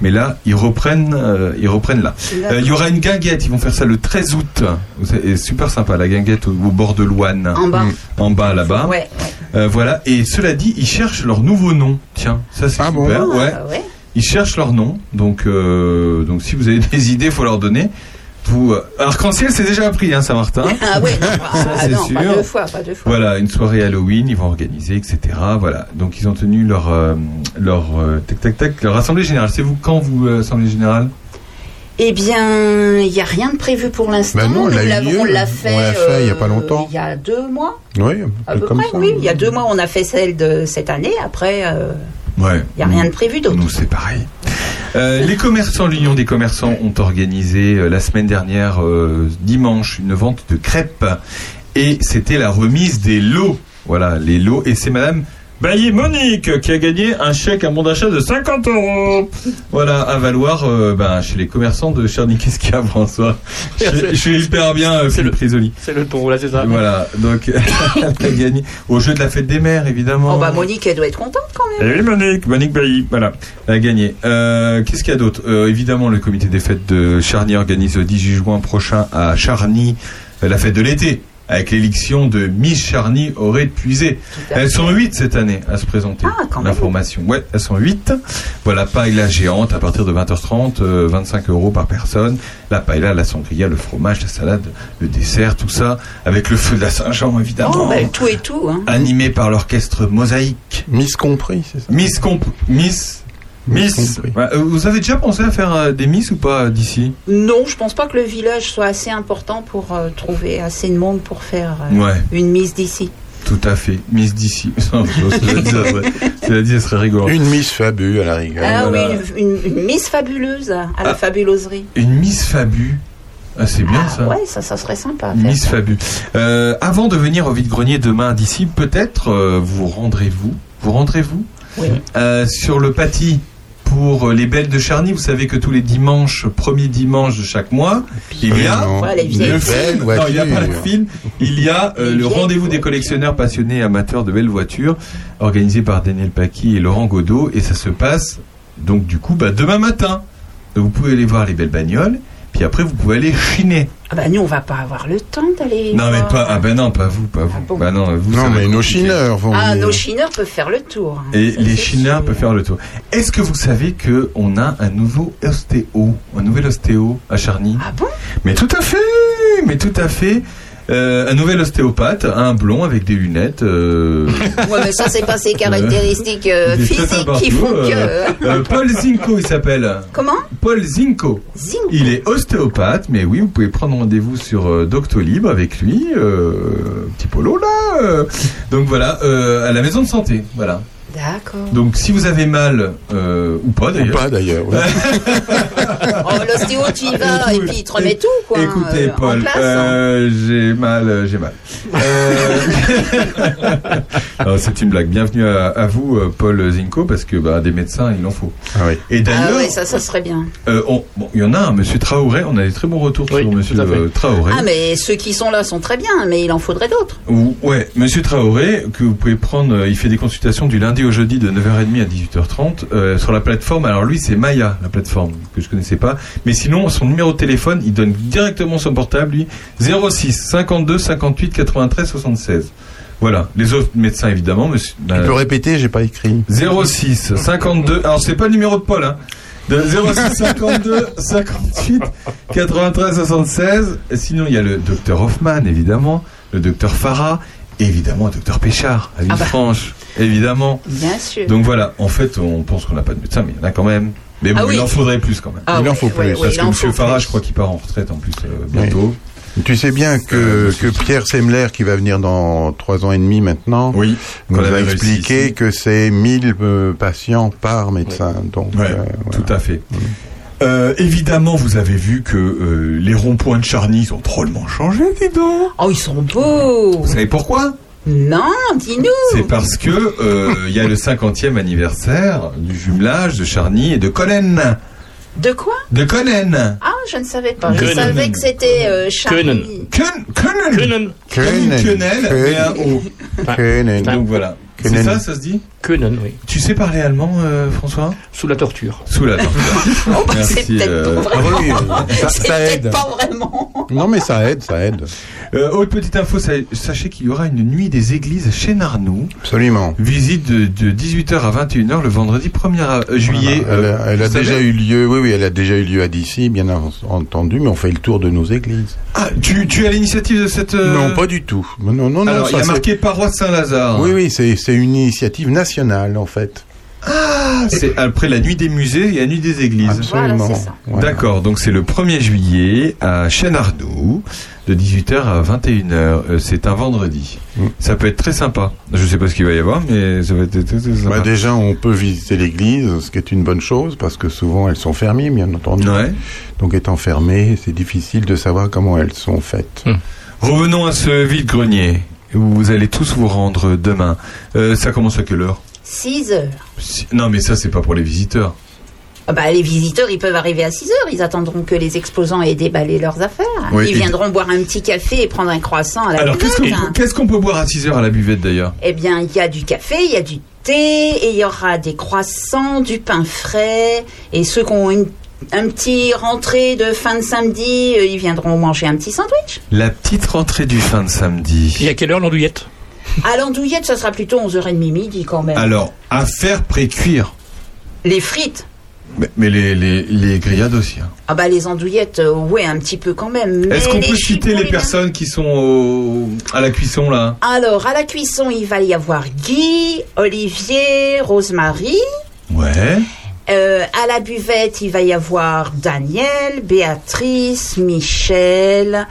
Mais là, ils reprennent, euh, ils reprennent là. Euh, Il y aura une guinguette. Ils vont faire ça le 13 août. C'est super sympa, la guinguette au, au bord de l'Ouane. En bas. En bas, là-bas. Ouais, Euh, voilà. Et cela dit, ils cherchent leur nouveau nom. Tiens, ça c'est Ah bon super. ouais. Ah, ouais. Ils cherchent leur nom, donc euh, donc si vous avez des idées, faut leur donner. Vous, euh, Arc-en-ciel, c'est déjà appris, hein, Saint-Martin. Ah non, ah, c'est non, pas sûr. deux fois, pas deux fois. Voilà, une soirée Halloween, ils vont organiser, etc. Voilà, donc ils ont tenu leur euh, leur euh, tac tac tac leur assemblée générale. C'est vous quand vous euh, assemblée générale? Eh bien, il n'y a rien de prévu pour l'instant. Ben non, on l'a On fait, l'a fait il y a pas longtemps. Il y a deux mois, Oui, à peu peu comme près. ça. Oui, il y a deux mois, on a fait celle de cette année. Après, euh, Ouais. il n'y a rien de prévu d'autre. Nous, c'est pareil. Euh, les commerçants, l'Union des commerçants, ont organisé euh, la semaine dernière, euh, dimanche, une vente de crêpes. Et c'était la remise des lots. Voilà, les lots. Et c'est Madame Bailly Monique qui a gagné un chèque, un bon d'achat de 50 euros. Voilà, à valoir euh, ben, chez les commerçants de Charny. Qu'est-ce qu'il y a, François je, je suis hyper bien, euh, Philippe Risoli. C'est le ton, là, c'est ça. Voilà, donc elle a gagné au jeu de la fête des mères, évidemment. Oh, bah, Monique, elle doit être contente quand même. Eh oui, Monique, Monique Bailly, voilà, elle a gagné. Euh, Qu'est-ce qu'il y a d'autre? Euh, Évidemment, le comité des fêtes de Charny organise le 18 juin prochain à Charny la fête de l'été, avec l'élection de Miss Charny aurait puisé. Elles sont huit cette année à se présenter. Ah, quand même. L'information. Ouais, elles sont huit. Voilà, paella géante à partir de 20h30, euh, 25 euros par personne. La paella, la sangria, le fromage, la salade, le dessert, tout ça, avec le feu de la Saint-Jean, évidemment. Oh, bah, tout et tout. Hein. Animé par l'orchestre Mosaïque. Miss compris, c'est ça? Miss Comp Miss Miss Miss. euh, vous avez déjà pensé à faire euh, des Miss ou pas euh, d'ici? Non, je pense pas que le village soit assez important pour euh, trouver assez de monde pour faire euh, Ouais, une mise d'ici. tout à fait. Miss d'ici. cela dit, ça serait- rigolo. Une Miss Fabu à la rigueur. Ah voilà. oui, une, une- une mise fabuleuse à la Ah. fabuloserie. Une Miss Fabu. Ah, c'est bien ça. Ouais, ça, ça serait sympa. à faire, Miss ça. Fabu. Euh, avant de venir au vide-grenier demain d'ici, peut-être euh, vous rendrez-vous, vous rendrez-vous? Oui. euh, sur le paty pour euh, les belles de Charny. Vous savez que tous les dimanches, premier dimanche de chaque mois, il y a vieilles le. Non, il n'y a pas le voiture. film. Il y a euh, le rendez-vous des collectionneurs passionnés et amateurs de belles voitures, organisé par Daniel Paqui et Laurent Godot, et ça se passe donc du coup bah, demain matin. Donc, vous pouvez aller voir les belles bagnoles, puis après vous pouvez aller chiner. Ah bah nous, on va pas avoir le temps d'aller. Non mais pas ah ben non pas vous pas vous. Ah bon Bah non vous. mais nos chineurs vont Ah, venir. nos chineurs peuvent faire le tour. hein. Et Ça, les chineurs sûr. peuvent faire le tour. Est-ce que vous savez que on a un nouveau ostéo, un nouvel ostéo à Charny? Ah bon? Mais tout à fait, mais tout à fait. Euh, un nouvel ostéopathe, un blond avec des lunettes. euh, Ouais, mais ça, c'est pas ses caractéristiques euh, physiques qui font que. Paul Zinko, il s'appelle. Comment? Paul Zinko. Zing. Il est ostéopathe, mais oui, vous pouvez prendre rendez-vous sur Doctolib avec lui, petit polo là. donc voilà, à la maison de santé, voilà. D'accord. Donc si vous avez mal euh, ou pas Ou d'ailleurs. pas d'ailleurs. ouais. Oh, l'ostéo, tu y vas et puis il te remet tout, quoi. Écoutez, euh, Paul, place, hein. euh, j'ai mal, euh, j'ai mal. Euh, non, c'est une blague. Bienvenue à, à vous, euh, Paul Zinko, parce que bah, des médecins, il en faut. Ah oui. Et Ah d'ailleurs, ouais, ça, ça serait bien. euh, on- bon, il y en a un, Monsieur Traoré. On a des très bons retours Oui, sur Monsieur euh, Traoré. Ah, mais ceux qui sont là sont très bien, mais il en faudrait d'autres. Ou- Ouais, Monsieur Traoré, que vous pouvez prendre, euh, il fait des consultations du lundi au jeudi de 9h30 à 18h30 euh, sur la plateforme. Alors lui, c'est Maya, la plateforme que je connaissais pas. Mais sinon, son numéro de téléphone, il donne directement son portable, lui, 06 52 58 93 76. Voilà, les autres médecins évidemment, monsieur. Tu euh, peux répéter, j'ai pas écrit. 06 52. Alors c'est pas le numéro de Paul, hein. De 06 52 58 93 76. Et sinon il y a le docteur Hoffman évidemment, le docteur Farah, et évidemment le docteur Péchard à Ah bah. Évidemment. Bien sûr. Donc voilà, en fait on pense qu'on n'a pas de médecin, mais il y en a quand même. Mais bon, Ah oui. il en faudrait plus quand même. Ah il en ouais, faut ouais, plus, ouais, Parce que Farah, plus. je crois qu'il part en retraite en plus euh, bientôt. Tu sais bien que, Euh, que Pierre Semler, qui va venir dans trois ans et demi maintenant, Oui, nous qu'on a expliqué que c'est 1000 euh, patients par médecin. Donc, Ouais, euh, voilà. tout à fait. Euh, évidemment, vous avez vu que euh, les ronds-points de Charny ils ont drôlement changé, dis donc. Oh, ils sont beaux. Vous savez pourquoi? Non, dis-nous. C'est parce que euh, il y a le 50e anniversaire du jumelage de Charny et de Collen. De quoi? De Collen. Ah, je ne savais pas. Je savais que c'était euh. Comme Quenel, mais un O. Können. Donc voilà. C'est Können. ça, ça se dit? Können, oui. Tu sais parler allemand, euh, François? Sous la torture. Sous la torture. Oh, bah, c'est Merci, peut-être euh, pas Ah oui, ça, aide. pas vraiment. Non, mais ça aide, ça aide. Euh, autre petite info, sa- sachez qu'il y aura une nuit des églises chez Narnou. Absolument. Visite de, de 18h à 21h le vendredi 1er a- juillet. Voilà. Elle, a- elle a vous déjà savez eu lieu, oui, oui, elle a déjà eu lieu à d'ici, bien entendu, mais on fait le tour de nos églises. Ah, tu, à l'initiative de cette... euh, Non, pas du tout. Non, non, non. Alors, il y a marqué paroisse Saint-Lazare. Oui, oui, c'est une initiative nationale, en fait. Ah, c'est après la nuit des musées et la nuit des églises. Absolument. Voilà, c'est ça. Voilà. D'accord, donc c'est le 1er juillet à Chenardou, de 18h à 21h. Euh, C'est un vendredi. Mm. Ça peut être très sympa. Je sais pas ce qu'il va y avoir, mais ça va être très, très sympa. Bah, déjà, on peut visiter l'église, ce qui est une bonne chose, parce que souvent elles sont fermées, bien entendu. Ouais. Donc étant fermées, c'est difficile de savoir comment elles sont faites. Revenons à ce vide-grenier où vous allez tous vous rendre demain. Euh, ça commence à quelle heure? 6 heures. Si- Non, mais ça, c'est pas pour les visiteurs. Ah bah, les visiteurs, ils peuvent arriver à 6 heures. Ils attendront que les exposants aient déballé leurs affaires. Oui, ils viendront boire un petit café et prendre un croissant à la Alors, qu'est-ce buvette, hein. qu'est-ce qu'on peut boire à 6 heures à la buvette d'ailleurs? Eh bien, il y a du café, il y a du thé, et il y aura des croissants, du pain frais. Et ceux qui ont une, un petit rentrée de fin de samedi, euh, ils viendront manger un petit sandwich. La petite rentrée du fin de samedi. Et à quelle heure l'andouillette? À l'andouillette, ça sera plutôt 11h30 midi quand même. Alors, à faire pré-cuire. Les frites. Mais, mais les, les, les grillades aussi. hein. Ah bah les andouillettes, euh, ouais, un petit peu quand même. Est-ce qu'on peut citer les les personnes qui sont au- à la cuisson là? Alors, à la cuisson, il va y avoir Guy, Olivier, Rosemary. Ouais. Euh, à la buvette, il va y avoir Daniel, Béatrice, Michel,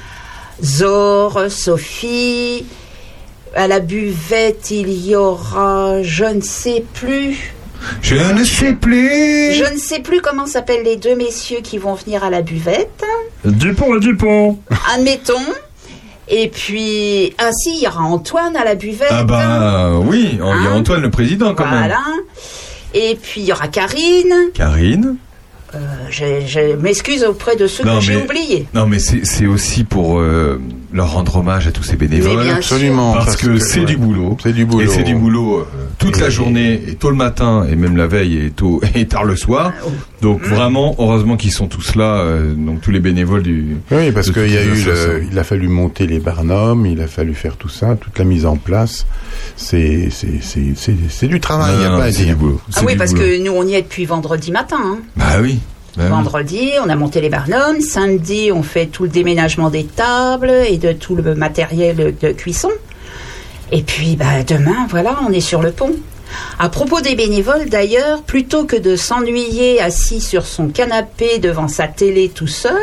Zor, Sophie. À la buvette, il y aura, je ne sais plus. Je ne sais plus. Je ne sais plus comment s'appellent les deux messieurs qui vont venir à la buvette. Dupont et Dupont. Admettons. Et puis, ainsi, il y aura Antoine à la buvette. Ah bah oui, il y a Hein Antoine le président quand même. Voilà. Et puis, il y aura Karine. Karine. Euh, je je m'excuse auprès de ceux Non, que j'ai oubliés. Non mais c'est aussi pour euh, leur rendre hommage à tous ces bénévoles. Mais bien Absolument. Parce que c'est ouais. du boulot. C'est du boulot. Et c'est du boulot euh, toute la journée, et tôt le matin, et même la veille, et tôt et tard le soir. Oh. Donc vraiment, heureusement qu'ils sont tous là, euh, donc tous les bénévoles du. Oui, parce qu'il y a eu, le- il a fallu monter les barnums, il a fallu faire tout ça, toute la mise en place. C'est, c'est, c'est, c'est, c'est du travail, il n'y a Non, pas à dire. boulot. Ah oui, parce boulot. que nous, on y est depuis vendredi matin. hein. Bah oui. Oui. Vendredi, on a monté les barnums. Samedi, on fait tout le déménagement des tables et de tout le matériel de cuisson. Et puis, bah, demain, voilà, on est sur le pont. À propos des bénévoles, d'ailleurs, plutôt que de s'ennuyer assis sur son canapé devant sa télé tout seul,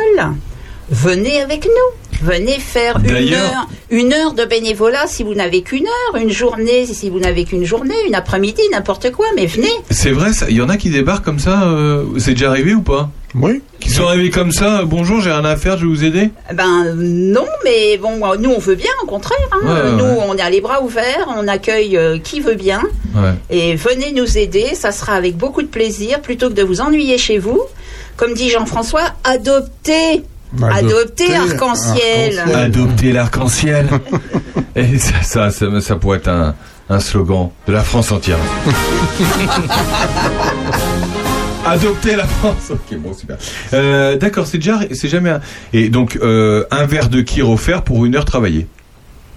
venez avec nous. Venez faire une heure, une heure de bénévolat si vous n'avez qu'une heure, une journée si vous n'avez qu'une journée, une après-midi, n'importe quoi, mais venez. C'est vrai, ça. Il y en a qui débarquent comme ça. euh, c'est déjà arrivé ou pas? Oui. Qui sont arrivés comme ça. euh, Bonjour, j'ai rien à faire, je vais vous aider? Ben non, mais bon, nous on veut bien, au contraire. hein. Ouais, nous, ouais. on a les bras ouverts, on accueille euh, qui veut bien. Ouais. Et venez nous aider, ça sera avec beaucoup de plaisir, plutôt que de vous ennuyer chez vous. Comme dit Jean-François, adoptez, adoptez arc-en-ciel. Adopter l'arc-en-ciel. Et ça, ça, ça, ça pourrait être un, un slogan de la France entière. Adopter la France. Ok, bon, super. Euh, D'accord, c'est déjà, c'est jamais. Un... Et donc, euh, un verre de kir offert pour une heure travaillée.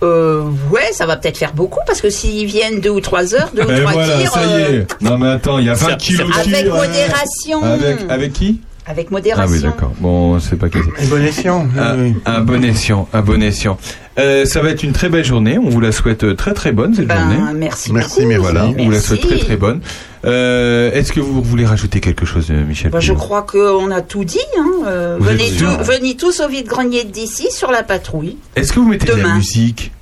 Euh, ouais, ça va peut-être faire beaucoup, parce que s'ils viennent deux ou trois heures, deux ou trois voilà, tirs, ça y euh, est. Non, mais attends, il y a 20 Ça- kilos avec kir, ouais. modération. Avec, avec qui? Avec Ah modération. oui, d'accord. Bon, c'est pas. Un bon escient. Un, oui. un bon escient, un bon escient. Euh, ça va être une très belle journée. On vous la souhaite euh, très très bonne cette journée. Ben, merci, Merci, beaucoup. merci. Voilà, on vous la souhaite très très bonne. Euh, Est-ce que vous voulez rajouter quelque chose, Michel Ben, je crois qu'on a tout dit. Hein. Euh, Vous venez, tous- sûr venez tous au vide-grenier d'ici sur la patrouille. Est-ce que vous mettez de la musique?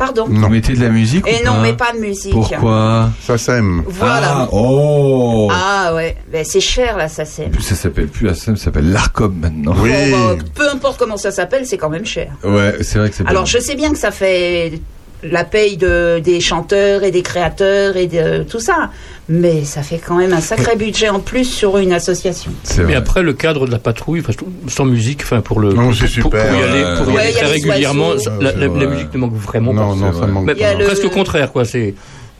Pardon. Vous mettez de la musique Et ou non, pas mais pas de musique. Pourquoi Ça sème. Voilà. Ah, oh Ah ouais, ben, c'est cher là, ça. En plus, ça s'appelle plus ASM, ça s'appelle l'ARCOM maintenant. Oui. Bon, bah, peu importe comment ça s'appelle, c'est quand même cher. Ouais, c'est vrai que c'est pas Alors je sais bien que ça fait la paye de, des chanteurs et des créateurs et de tout ça, mais ça fait quand même un sacré budget en plus sur une association. C'est Mais après, le cadre de la patrouille, enfin, sans musique, enfin, pour le. Non, c'est pour, pour super. y aller, pour y Ouais, aller il y très les régulièrement, la, la- Ouais. la musique ne manque vraiment Non, pas. non, ça manque y pas. le- Presque au contraire, quoi. C'est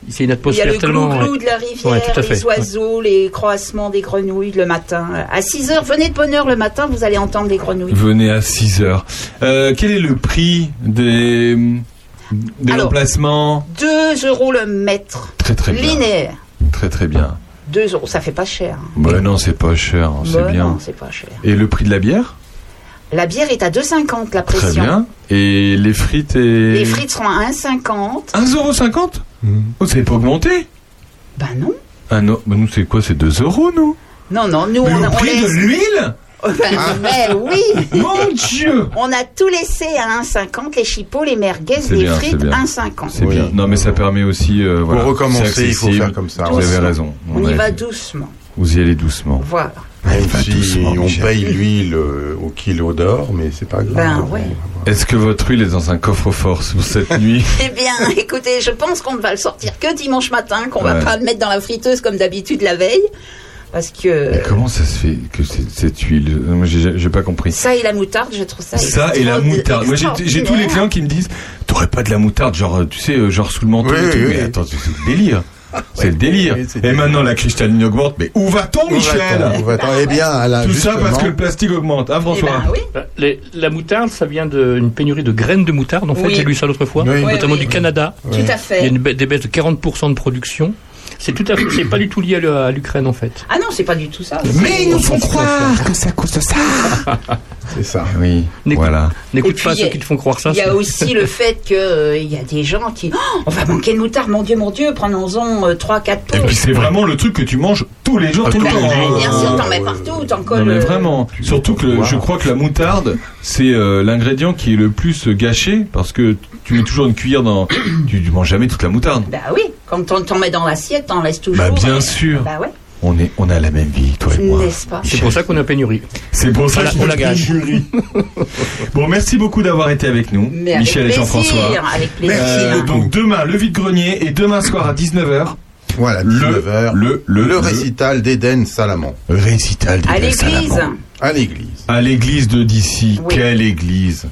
c'est une Il y a atmosphère le tellement. glou-glou de la rivière, Ouais, fait. les oiseaux, les croissements des grenouilles le matin. À 6 heures, venez de bonne heure le matin, vous allez entendre les grenouilles. Venez à 6 heures. Euh, quel est le prix des, des Alors, emplacements 2 euros le mètre, Très très bien. linéaire. Très très bien. 2 euros, ça fait pas cher. hein. Bah non, c'est pas cher, c'est Bah bien. non, c'est pas cher. Et le prix de la bière? La bière est à 2,50 la pression. Très bien. Et les frites et... Les frites seront à 1,50. 1,50€ Mhm. Oh, ça n'est pas augmenté Ben non. Ah non, bah nous c'est quoi C'est 2 euros, nous? Non, non, nous, Mais on, le on prix de laisse- l'huile? Mais oui Mon Dieu On a tout laissé à 1,50, les chipots, les merguez, les bien, frites, c'est bien. 1,50. C'est bien. Non, mais ça permet aussi. euh, voilà, recommencer, c'est il faut faire comme ça, Vous ouais. avez raison. On y a- va doucement. Vous y allez doucement. Voilà. Même va si doucement, on Michel. paye l'huile euh, au kilo d'or, mais c'est pas grave. Ben ouais. Est-ce que votre huile est dans un coffre-fort pour cette nuit? Eh bien, écoutez, je pense qu'on ne va le sortir que dimanche matin, qu'on va Ouais. pas le mettre dans la friteuse comme d'habitude la veille. Parce que Mais comment ça se fait que c'est- cette huile? Euh, Moi, j'ai pas compris. ça et la moutarde, je trouve ça Ça et la moutarde. Moi, j'ai tous les clients qui me disent T'aurais pas de la moutarde, genre, tu sais, euh, genre sous le manteau Oui, et tout. oui, Mais oui. attends, c'est le délire. C'est le délire. oui, et délire. maintenant, la cristalline augmente. Mais où va-t-on, Où Michel? Où va-t-on? Eh bien, là, Tout ça parce que le plastique augmente. Eh François ben oui. Bah, les- la moutarde, ça vient d'une pénurie de graines de moutarde. En fait, Oui. j'ai lu ça l'autre fois, Oui. notamment Oui, oui. du Canada. Tout à Il y a fait. une des baisses de 40% de production. C'est tout à fait, c'est pas du tout lié à l'Ukraine en fait. Ah non, c'est pas du tout ça. Mais ils nous font croire que c'est à cause de ça. C'est ça. Oui, N'écoute- voilà. N'écoute Et pas ceux qui te font croire ça. Il y a aussi le fait qu'il y a des gens qui. Oh, on va manquer de moutarde, mon Dieu, mon Dieu, prenons-en 3-4 Et puis c'est vraiment le truc que tu manges tous les jours, tout le Ben, temps. bien sûr, t'en mets partout, t'en colles. Non mais euh, vraiment, surtout que Wow. je crois que la moutarde c'est euh, l'ingrédient qui est le plus gâché parce que tu mets toujours une cuillère dans, tu, tu manges jamais toute la moutarde. Bah oui, quand t'en t'en mets dans l'assiette, t'en laisses toujours. Bah bien euh, sûr, Bah ouais, on est, on a la même vie toi et moi. n'est-ce pas C'est pour ça qu'on a pénurie. C'est pour ça On la- qu'il on la faut gâche. une jury. bon, merci beaucoup d'avoir été avec nous, Mais avec Michel et Jean-François. avec plaisir. Euh, donc demain le vide-grenier et demain soir à 19h Voilà, 19h. le, le, Le récital d'Éden Salamon. récital à d'Éden l'église. Salamon. À l'église. À l'église de d'ici. Oui. Quelle église?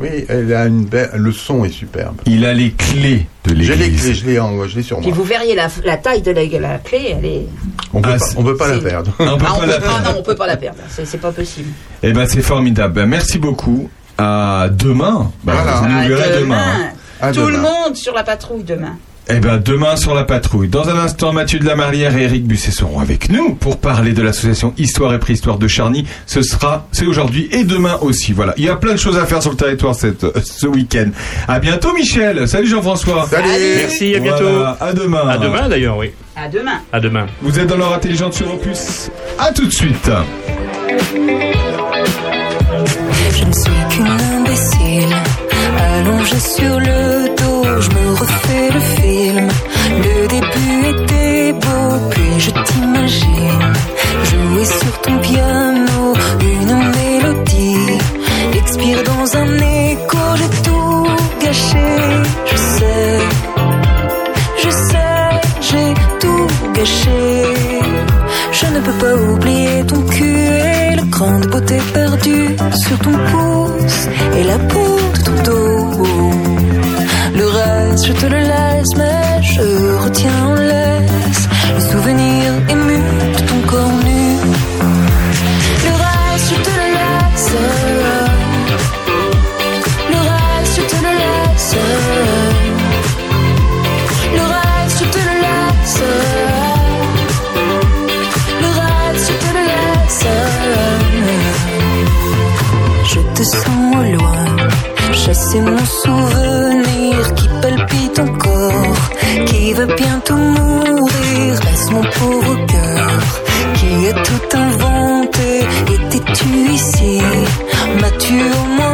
Oui, elle a une belle... le son est superbe. Il a les clés de J'ai les l'église. clés, je l'ai en... je l'ai sur Puis moi. vous verriez la, la taille de la, la clé, elle est. On peut Ah, pas, peut la perdre. On peut on pas peut- la ah perdre. non, on peut pas la perdre. C'est pas possible. Eh ben c'est formidable. Ben, merci beaucoup. À demain. Ben, Voilà. Vous nous À verrez demain. Tout le monde sur la patrouille demain. Eh ben demain sur la patrouille. Dans un instant, Mathieu de la Marlière et Eric Busset seront avec nous pour parler de l'association Histoire et Préhistoire de Charny. Ce sera, c'est aujourd'hui et demain aussi. Voilà. Il y a plein de choses à faire sur le territoire cette, ce week-end. À bientôt, Michel. Salut Jean-François. Salut Merci, à bientôt. Voilà. À demain. À demain d'ailleurs, oui. À demain. À demain. Vous êtes dans l'heure intelligente sur Opus. À tout de suite. Je ne suis qu'une imbécile, allongée sur le je me refais le film. Le début était beau, puis je t'imagine jouer sur ton piano une mélodie, expire dans un écho, j'ai tout gâché, je sais, je sais, j'ai tout gâché. Je ne peux pas oublier ton cul et le cran de beauté perdu sur ton pouce et la peau de ton dos. Le reste, je te le laisse, mais je retiens en laisse le souvenir ému de ton corps nu. Le reste, je te le laisse. Le reste, je te le laisse. Le reste, je te le laisse. Le reste, je te le laisse. Je te sens au loin, chasser mon souvenir bientôt mourir. Reste mon pauvre cœur qui a tout inventé. Étais-tu ici? M'as-tu au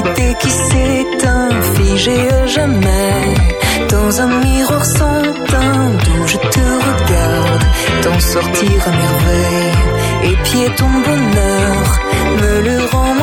idée qui s'éteint, figée à jamais dans un miroir sans teint d'où je te regarde, t'en sortir à merveille. Et pied ton bonheur me le rend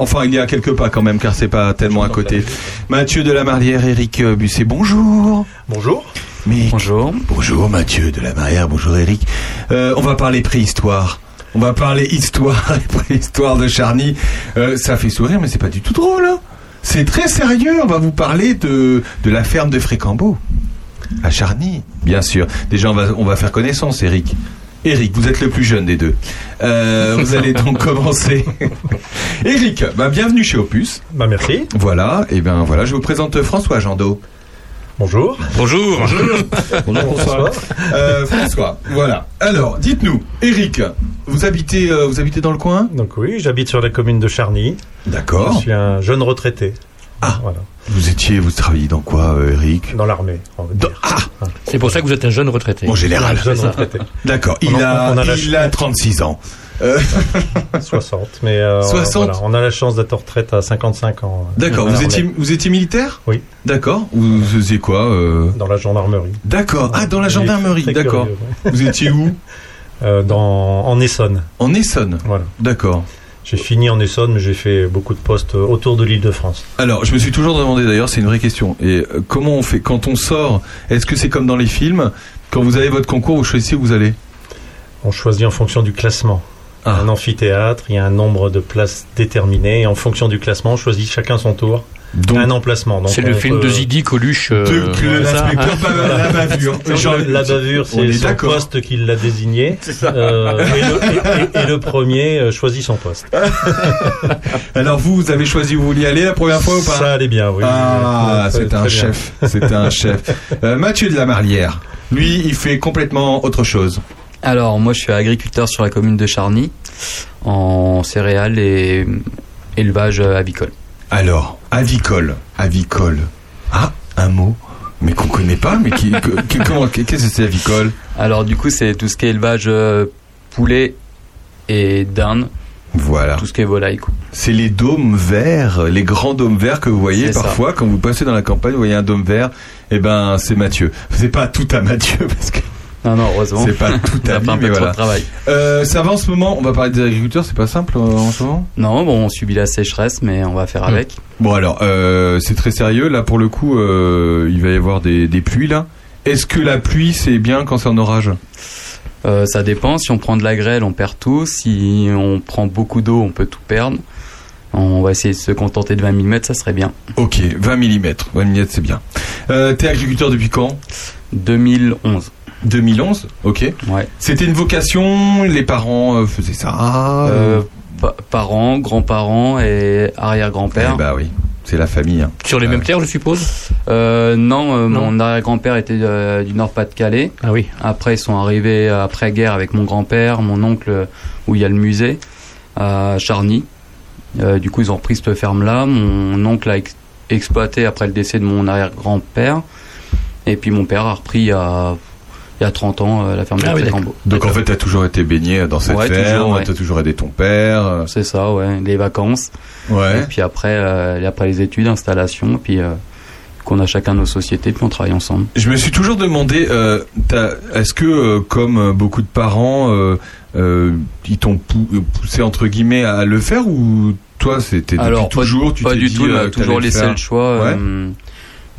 Enfin, il y a quelques pas quand même, car c'est pas tellement à côté. Mathieu de la Marlière, Eric Busset, bonjour. Bonjour. Mais bonjour. Bonjour Mathieu de la Marlière, bonjour Eric. Euh, on va parler préhistoire. On va parler histoire et préhistoire de Charny. Euh, ça fait sourire, mais c'est pas du tout drôle. hein. c'est très sérieux. On va vous parler de, de la ferme de Frécambeau. À Charny, bien sûr. Déjà, on va, on va faire connaissance, Eric. Eric, vous êtes le plus jeune des deux. Euh, vous allez donc commencer. Eric, bah, bienvenue chez Opus. Bah merci. Voilà, et ben voilà, je vous présente François Jandot. Bonjour. Bonjour. Bonjour, François. Euh, François, voilà. Alors, dites-nous, Eric, vous habitez, euh, vous habitez dans le coin? Donc oui, j'habite sur la commune de Charny. D'accord. Je suis un jeune retraité. Ah. Voilà. Vous étiez, vous travailliez dans quoi, euh, Eric Dans l'armée, dire. Ah C'est pour ça que vous êtes un jeune retraité. En général. Un jeune retraité. D'accord. Il a, on a la il a 36 ans. Euh, 60. Mais euh, 60. voilà, on a la chance d'être en retraite à 55 ans. euh, D'accord. Vous étiez, vous étiez militaire Oui. D'accord. Vous faisiez quoi euh Dans la gendarmerie. D'accord. Ah, dans la gendarmerie. D'accord. ouais. Vous étiez où Euh, dans, en Essonne. En Essonne. Voilà. D'accord. J'ai fini en Essonne, mais j'ai fait beaucoup de postes euh, autour de l'île de France. Alors, je me suis toujours demandé d'ailleurs, c'est une vraie question. Et euh, comment on fait quand on sort Est-ce que c'est comme dans les films Quand vous avez votre concours, vous choisissez où vous allez? On choisit en fonction du classement. Ah. Un amphithéâtre, il y a un nombre de places déterminé, et en fonction du classement, on choisit chacun son tour Donc, un emplacement. C'est le film peut- de Zidi Coluche. euh, de, que c'est ça, l'inspecteur hein pas la bavure. Genre, La bavure, c'est son d'accord. poste qui l'a désigné. Euh, et, le, et- et- et le premier euh, choisit son poste. Alors vous, vous avez choisi où vous vouliez aller la première fois ou pas Ça allait bien, oui. Ah, c'est un chef. C'est un chef. Euh, Mathieu de la Marlière, lui, il fait complètement autre chose. Alors, moi, je suis agriculteur sur la commune de Charny, en céréales et élevage avicole. Alors, avicole, avicole. Ah, un mot, mais qu'on connaît pas, mais qui, qu'est-ce que c'est avicole? Alors, du coup, c'est tout ce qui est élevage euh, poulet et dinde, Voilà. tout ce qui est volaille. C'est les dômes verts, les grands dômes verts que vous voyez ça. parfois quand vous passez dans la campagne, vous voyez un dôme vert. Eh ben, c'est Mathieu. C'est pas tout à Mathieu parce que Non, non, heureusement. c'est pas tout à fait mais voilà. de travail. Euh, ça va en ce moment. On va parler des agriculteurs. C'est pas simple euh, en ce moment? Non, bon, on subit la sécheresse, mais on va faire avec. Bon alors, euh, c'est très sérieux. Là, pour le coup, euh, il va y avoir des, des pluies là. Est-ce que la pluie c'est bien quand c'est en orage? Ça dépend. Si on prend de la grêle, on perd tout. Si on prend beaucoup d'eau, on peut tout perdre. On va essayer de se contenter de 20 mm, ça serait bien. Ok, 20 mm. 20 mm, c'est bien. Euh, T'es agriculteur depuis quand? 2011. 2011. Ok. Ouais. C'était une vocation. Les parents euh, faisaient ça. Euh, pa- parents, grands-parents et arrière-grand-père. Eh bah oui, c'est la famille. hein. Sur les Euh, mêmes terres, je suppose? Euh, non, euh, Non. mon arrière-grand-père était euh, du Nord-Pas-de-Calais. Ah oui. Après, ils sont arrivés euh, après-guerre avec mon grand-père, mon oncle, euh, où il y a le musée, à Charny. Euh, du coup, ils ont repris cette ferme-là. Mon oncle a ex- exploité après le décès de mon arrière-grand-père. Et puis mon père a repris il il y a 30 ans euh, la ferme Ah de oui, Frécambeau. Donc en fait, t'as toujours été baigné dans cette Ouais, ferme. toujours, ouais. T'as toujours aidé ton père. euh, C'est ça, ouais. Les vacances. Ouais. Et puis après, euh, après les études, installation. Puis euh, qu'on a chacun nos sociétés, puis on travaille ensemble. Je me suis toujours demandé, euh, est-ce que, euh, comme beaucoup de parents, euh, euh, ils t'ont pou- poussé entre guillemets à le faire ou toi c'était depuis Alors, pas- toujours tu pas t'es du dit, tout, euh, toujours laissé le choix Ouais.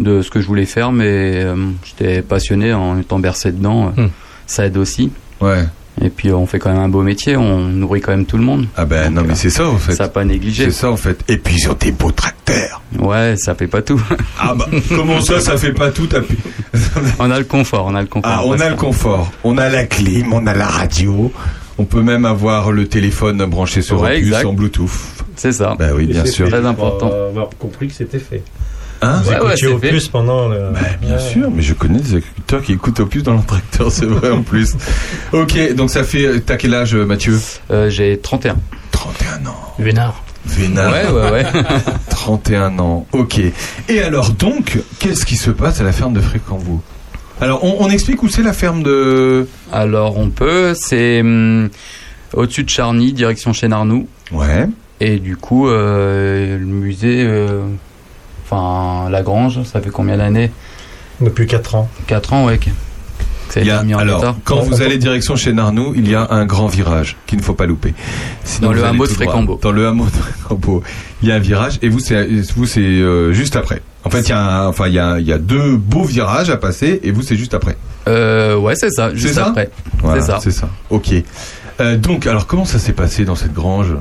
Euh, de ce que je voulais faire, mais euh, j'étais passionné en étant bercé dedans. euh, Hmm. Ça aide aussi. Ouais. Et puis euh, on fait quand même un beau métier, on nourrit quand même tout le monde. Ah ben non mais c'est ça en fait. Ça pas négligé. C'est ça en fait. Et puis sur tes beaux tracteurs. Ouais, ça fait pas tout. Ah bah comment ça ça fait pas tout t'as pu- on a le confort, on a le confort. Ah on a le confort, on a la clim, on a la radio. On peut même avoir le téléphone branché sur Ouais, exact. en Bluetooth. C'est ça. Bah oui, bien sûr. Très important. euh, avoir compris que c'était fait. Hein Vous Ouais, ouais, écoutiez c'est Opus fait. pendant le... Bah, bien Ouais. sûr, mais je connais des agriculteurs qui écoutent Opus dans leur tracteur, c'est vrai en plus. Ok, donc ça fait. T'as quel âge, Mathieu Euh, J'ai 31. 31 ans. Vénard. Vénard. Ouais, ouais, ouais. 31 ans, ok. Et alors donc, qu'est-ce qui se passe à la ferme de Frécambeau Alors, on, on explique où c'est la ferme de. Alors on peut, c'est hum, au-dessus de Charny, direction Chénarnou. Ouais. Et du coup, euh, le musée, euh, enfin la grange, ça fait combien d'années Depuis 4 ans. 4 ans, ouais. ça a Il y été a- mis en alors, quand vous allez direction chez Narnou, il y a un grand virage qu'il ne faut pas louper. Sinon, Dans le hameau de. Frécambeau. Dans le hameau de Frécambeau, il y a un virage et vous, c'est vous, c'est euh, juste après. En fait, il y a, un- enfin, il y a, il y a deux beaux virages à passer et vous, c'est juste après. Euh, ouais, c'est ça, juste C'est ça après. Voilà, c'est ça. C'est ça. Ok. Euh, donc, alors, comment ça s'est passé dans cette grange?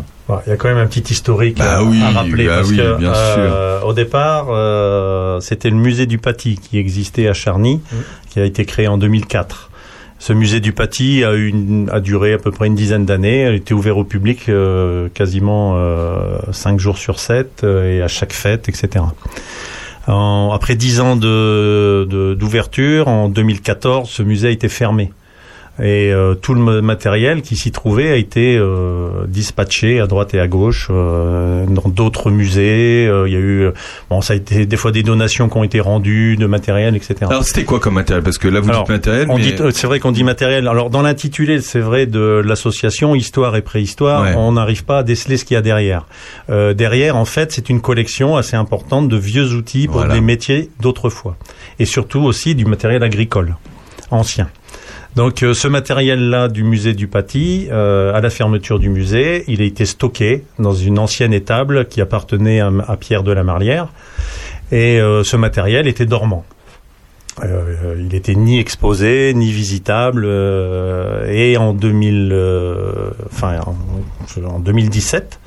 Il y a quand même un petit historique Bah à, oui, à rappeler. bah parce oui, que, bien euh, Au départ, euh, c'était le musée du Paty qui existait à Charny, qui a été créé en 2004. Ce musée du Paty a, eu une- a duré à peu près une dizaine d'années. Elle était ouverte au public euh, quasiment euh, cinq jours sur sept euh, et à chaque fête, etc. En- après dix ans de- de- d'ouverture, en 2014, ce musée a été fermé. Et euh, tout le ma- matériel qui s'y trouvait a été euh, dispatché à droite et à gauche euh, dans d'autres musées. Euh, Il y a eu, bon, ça a été des fois des donations qui ont été rendues de matériel, etc. Alors, c'était quoi comme matériel? Parce que là, vous Alors, dites matériel, on mais... euh, c'est vrai qu'on dit matériel. Alors dans l'intitulé, c'est vrai de l'association Histoire et Préhistoire, Ouais. on n'arrive pas à déceler ce qu'il y a derrière. Euh, derrière, en fait, c'est une collection assez importante de vieux outils pour Voilà. des métiers d'autrefois, et surtout aussi du matériel agricole ancien. Donc euh, ce matériel-là du musée du Paty, euh, à la fermeture du musée, il a été stocké dans une ancienne étable qui appartenait à, Pierre de la Marlière. Et euh, ce matériel était dormant. Il était ni exposé, ni visitable. et en 2000, euh, enfin en, en 2017,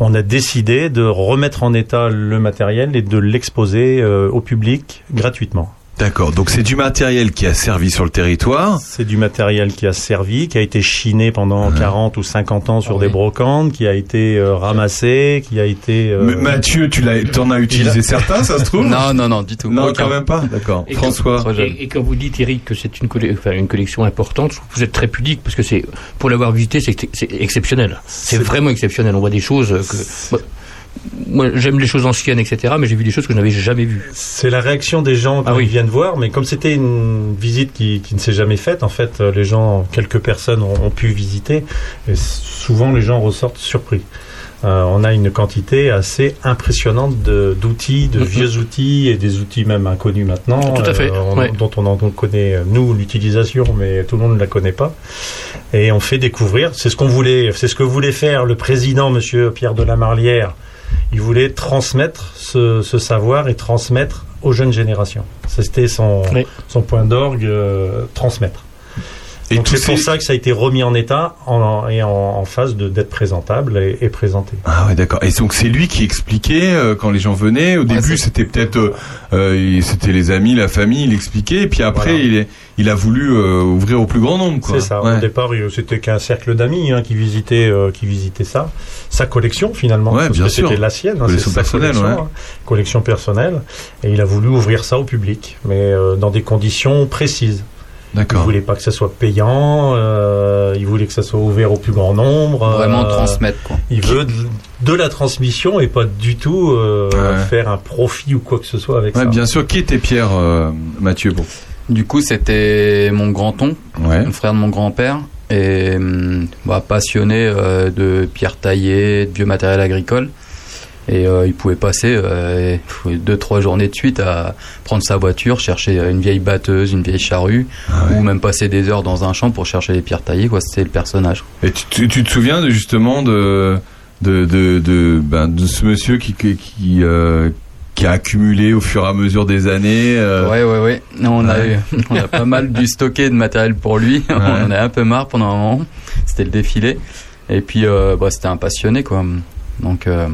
on a décidé de remettre en état le matériel et de l'exposer au public gratuitement. D'accord. Donc, c'est du matériel qui a servi sur le territoire. C'est du matériel qui a servi, qui a été chiné pendant 40 ou 50 ans sur des brocantes, qui a été euh, ramassé, qui a été... euh, Mais Mathieu, tu l'as, t'en as utilisé certains, ça se trouve Non, non, non, du tout. Non, Aucun. quand même pas. D'accord. Et François. Quand, et, et quand vous dites, Eric, que c'est une, enfin, une collection importante, je trouve que vous êtes très pudique parce que c'est, pour l'avoir visité, c'est, c'est exceptionnel. C'est vraiment exceptionnel. On voit des choses que. Moi, j'aime les choses anciennes, etc., mais j'ai vu des choses que je n'avais jamais vues. C'est la réaction des gens quand Ah oui. ils viennent voir, mais comme c'était une visite qui, qui ne s'est jamais faite, en fait, euh, les gens, quelques personnes ont, ont pu visiter, et souvent les gens ressortent surpris. Euh, on a une quantité assez impressionnante de- d'outils, de, Mhm. vieux outils et des outils même inconnus maintenant, Tout à fait, on- ouais. dont on en connaît euh, nous l'utilisation, mais tout le monde ne la connaît pas. Et on fait découvrir. C'est ce qu'on voulait, c'est ce que voulait faire le président, Monsieur Pierre de la Marlière. Il voulait transmettre ce, ce savoir et transmettre aux jeunes générations. C'était son, Oui. son point d'orgue, euh, transmettre. Et Donc c'est pour ça que ça a été remis en état en, et en, en phase de- d'être présentable et, et présenté. Ah ouais, d'accord. Et donc c'est lui qui expliquait euh, quand les gens venaient. Au début, c'était peut-être, euh, euh, c'était les amis, la famille, il expliquait. Et puis après, Voilà. il, est, il a voulu euh, ouvrir au plus grand nombre. quoi. C'est ça. Ouais. Au départ, c'était qu'un cercle d'amis hein, qui visitait, euh, qui visitait ça, sa collection finalement, Ouais, parce bien que sûr. c'était la sienne, hein, Collection c'est sa personnelle, collection, ouais. hein, collection personnelle, et il a voulu ouvrir ça au public, mais euh, dans des conditions précises. Il D'accord. voulait pas que ça soit payant, euh, il voulait que ça soit ouvert au plus grand nombre. Vraiment euh, transmettre, quoi. Il veut de, de la transmission et pas du tout euh, Ouais. faire un profit ou quoi que ce soit avec Ouais, ça. bien sûr. Qui était Pierre, euh, Mathieu Bon. Du coup, c'était mon grand-oncle, Ouais. le frère de mon grand-père, et hum, bah, passionné euh, de pierre taillée, de vieux matériel agricole. Et euh, il pouvait passer euh, deux trois journées de suite à prendre sa voiture, chercher une vieille batteuse, une vieille charrue, Ah ouais. ou même passer des heures dans un champ pour chercher les pierres taillées. Quoi, c'était le personnage. Et tu, tu- tu te souviens de, justement de de de de, ben, de ce monsieur qui qui qui, euh, qui a accumulé au fur et à mesure des années. euh, Ouais, ouais, ouais. On a Ouais. eu, on a pas mal dû stocker de matériel pour lui. On en a un peu marre pendant un moment. C'était le défilé. Et puis, euh, bah, c'était un passionné, quoi. Donc, euh,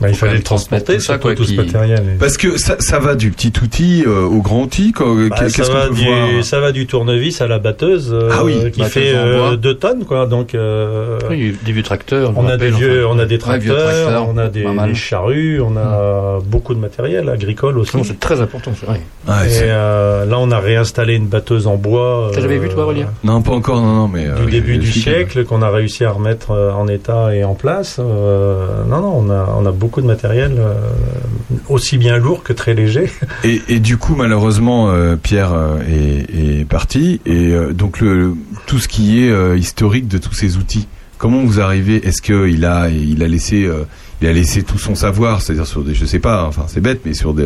Bah, il fallait le transporter, tout ça, quoi, tout ce matériel. Parce que ça, ça va du petit outil euh, au grand outil. quoi. Bah, Qu'est-ce ça, qu'on va peut du, voir ça va du tournevis à la batteuse euh, Ah oui, qui fait en euh, bois. 2 tonnes quoi donc euh, Oui, des vieux tracteurs. on a des rappelle, vieux enfin. on a des Ouais, vieux tracteurs, tracteurs, on a des, charrues on a beaucoup de matériel agricole aussi Non, c'est très important, c'est vrai. Ah, et c'est- euh, là on a réinstallé une batteuse en bois T'as jamais vu, toi, euh, Aurélien? Non, pas encore. Non, non, mais euh, du début du siècle qu'on a réussi à remettre euh, en état et en place. Euh, non, non, on a, on a beaucoup de matériel, euh, aussi bien lourd que très léger. Et, du coup, malheureusement, euh, Pierre euh, est, parti. Et donc, tout ce qui est historique de tous ces outils, comment vous arrivez? Est-ce qu'il a, il a laissé, a laissé tout son savoir, c'est-à-dire sur je sais pas, enfin c'est bête, mais sur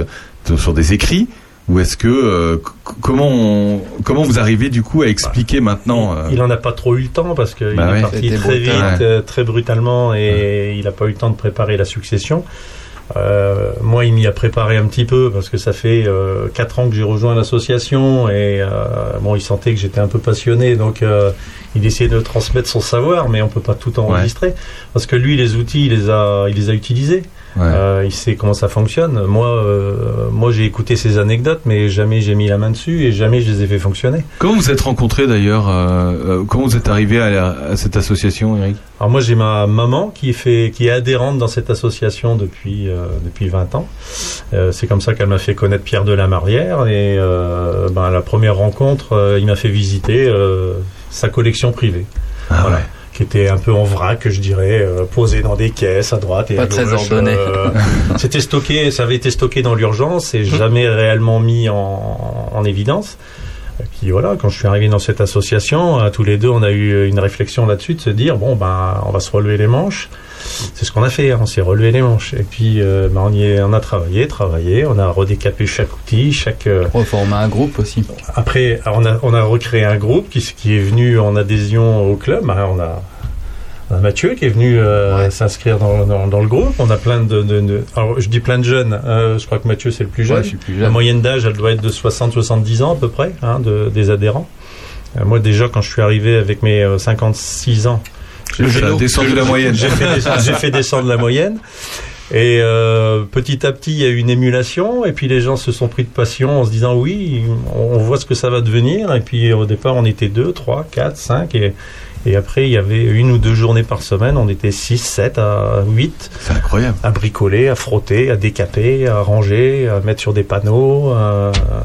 sur des écrits, Ou est-ce que euh, comment on- comment vous arrivez du coup à expliquer maintenant euh, Il en a pas trop eu le temps parce qu'il Bah est ouais. parti très brutal. vite, Ouais. euh, très brutalement et il n'a pas eu le temps de préparer la succession. Euh, moi, il m'y a préparé un petit peu parce que ça fait euh, quatre ans que j'ai rejoint l'association et euh, bon, il sentait que j'étais un peu passionné, donc euh, il essayait de transmettre son savoir, mais on peut pas tout enregistrer parce que lui, les outils, il les a, il les a utilisés. Euh, il sait comment ça fonctionne. Moi, euh, moi, j'ai écouté ses anecdotes, mais jamais j'ai mis la main dessus et jamais je les ai fait fonctionner. Comment vous êtes rencontrés d'ailleurs euh, euh, Comment vous êtes arrivé à, la- à cette association, Eric? Alors moi j'ai ma maman qui est fait qui est adhérente dans cette association depuis euh, depuis 20 ans. Euh, c'est comme ça qu'elle m'a fait connaître Pierre de la Marrière et euh, ben, la première rencontre euh, il m'a fait visiter euh, sa collection privée. Voilà. Qui était un peu en vrac, je dirais, euh, posée dans des caisses à droite et Pas à très gauche. ordonné. euh, C'était stocké, ça avait été stocké dans l'urgence et jamais réellement mis en, en évidence. Et puis voilà, quand je suis arrivé dans cette association, tous les deux, on a eu une réflexion là-dessus de se dire bon ben, on va se relever les manches. C'est ce qu'on a fait, hein, on s'est relevé les manches. Et puis euh, ben, on y est, on a travaillé, travaillé, on a redécapé chaque outil, chaque. euh, Reformer un groupe aussi. après, on a, on a recréé un groupe qui, qui est venu en adhésion au club. A, on a Mathieu qui est venu euh, s'inscrire dans, dans, dans le groupe. On a plein de, de- de- alors je dis plein de jeunes. euh, je crois que Mathieu c'est le plus jeune. Ouais, je suis plus jeune. La moyenne d'âge, elle doit être de 60-70 ans à peu près, hein, de, des adhérents. Euh, moi déjà, quand je suis arrivé avec mes euh, 56 ans, Le j'ai la moyenne. Fait, descendre la moyenne. Et euh, petit à petit, il y a eu une émulation, et puis les gens se sont pris de passion en se disant oui, on voit ce que ça va devenir. Et puis au départ, on était deux, trois, quatre, cinq, et, et après, il y avait une ou deux journées par semaine, on était 6, 7 à 8. C'est incroyable. À bricoler, à frotter, à décaper, à ranger, à mettre sur des panneaux.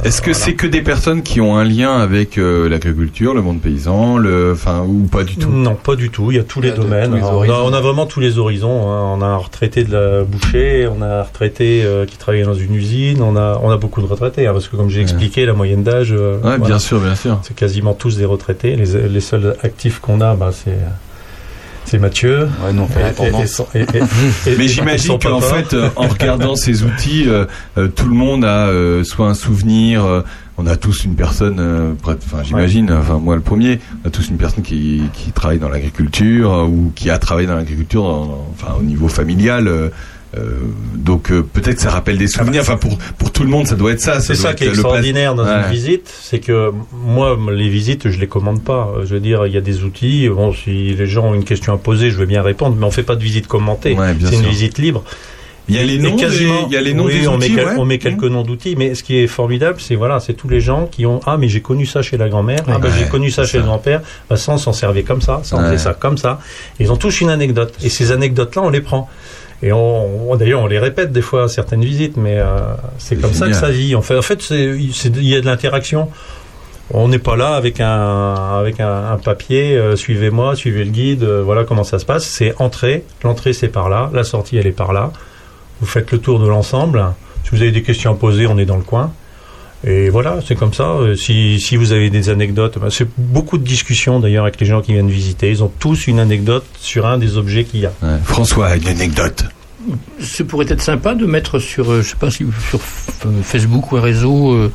Est-ce que voilà. c'est que des personnes qui ont un lien avec euh, l'agriculture, le monde paysan, le, enfin ou pas du tout? Non, pas du tout. Il y a tous les a domaines. tous les on, a, horizons. on a vraiment tous les horizons. hein. On a un retraité de la boucher, on a un retraité euh, qui travaille dans une usine, on a, on a beaucoup de retraités. hein, parce que comme j'ai expliqué, la moyenne d'âge. euh, Ouais, bien sûr, bien sûr. C'est quasiment tous des retraités. Les, les seuls actifs qu'on a, bah, c'est. C'est Mathieu. Ouais, Et- et- et Mais j'imagine qu'en fait, euh, en regardant ces outils, euh, euh, tout le monde a euh, soit un souvenir. on a tous une personne, enfin j'imagine, enfin moi le premier, on a tous une personne qui, qui travaille dans l'agriculture ou qui a travaillé dans l'agriculture, enfin au niveau familial. Euh, donc euh, peut-être que ça rappelle des souvenirs. Enfin pour pour tout le monde, ça doit être ça. C'est ça qui est extraordinaire dans une visite, c'est que moi, les visites, je les commande pas. Je veux dire, il y a des outils. Bon, si les gens ont une question à poser, je veux bien répondre, mais on fait pas de visite commentée. Ouais, c'est une visite libre. Il y a les noms, quasiment- des- il y a les noms oui, des on met, outils, quel- ouais. on met quelques noms d'outils, mais ce qui est formidable, c'est voilà, c'est tous les gens qui ont ah mais j'ai connu ça chez la grand-mère, ah bah, Ouais, j'ai connu ça chez le grand-père, bah ça on s'en servait comme ça, ça on Ouais. faisait ça comme ça. Ils ont tous une anecdote et ces anecdotes-là on les prend. Et on, on- d'ailleurs on les répète des fois à certaines visites, mais euh, c'est comme ça que ça vit. En fait, en fait, il y a de l'interaction. On n'est pas là avec un avec un, un papier. euh, suivez-moi, suivez le guide. euh, voilà comment ça se passe. C'est entrée. L'entrée c'est par là. La sortie elle est par là. Vous faites le tour de l'ensemble. Si vous avez des questions à poser, on est dans le coin. Et voilà, c'est comme ça. Euh, Si, si vous avez des anecdotes, bah, c'est beaucoup de discussions d'ailleurs avec les gens qui viennent visiter. Ils ont tous une anecdote sur un des objets qu'il y a. François, une anecdote. Ce pourrait être sympa de mettre sur, euh, je sais pas si sur euh, Facebook ou un réseau, euh,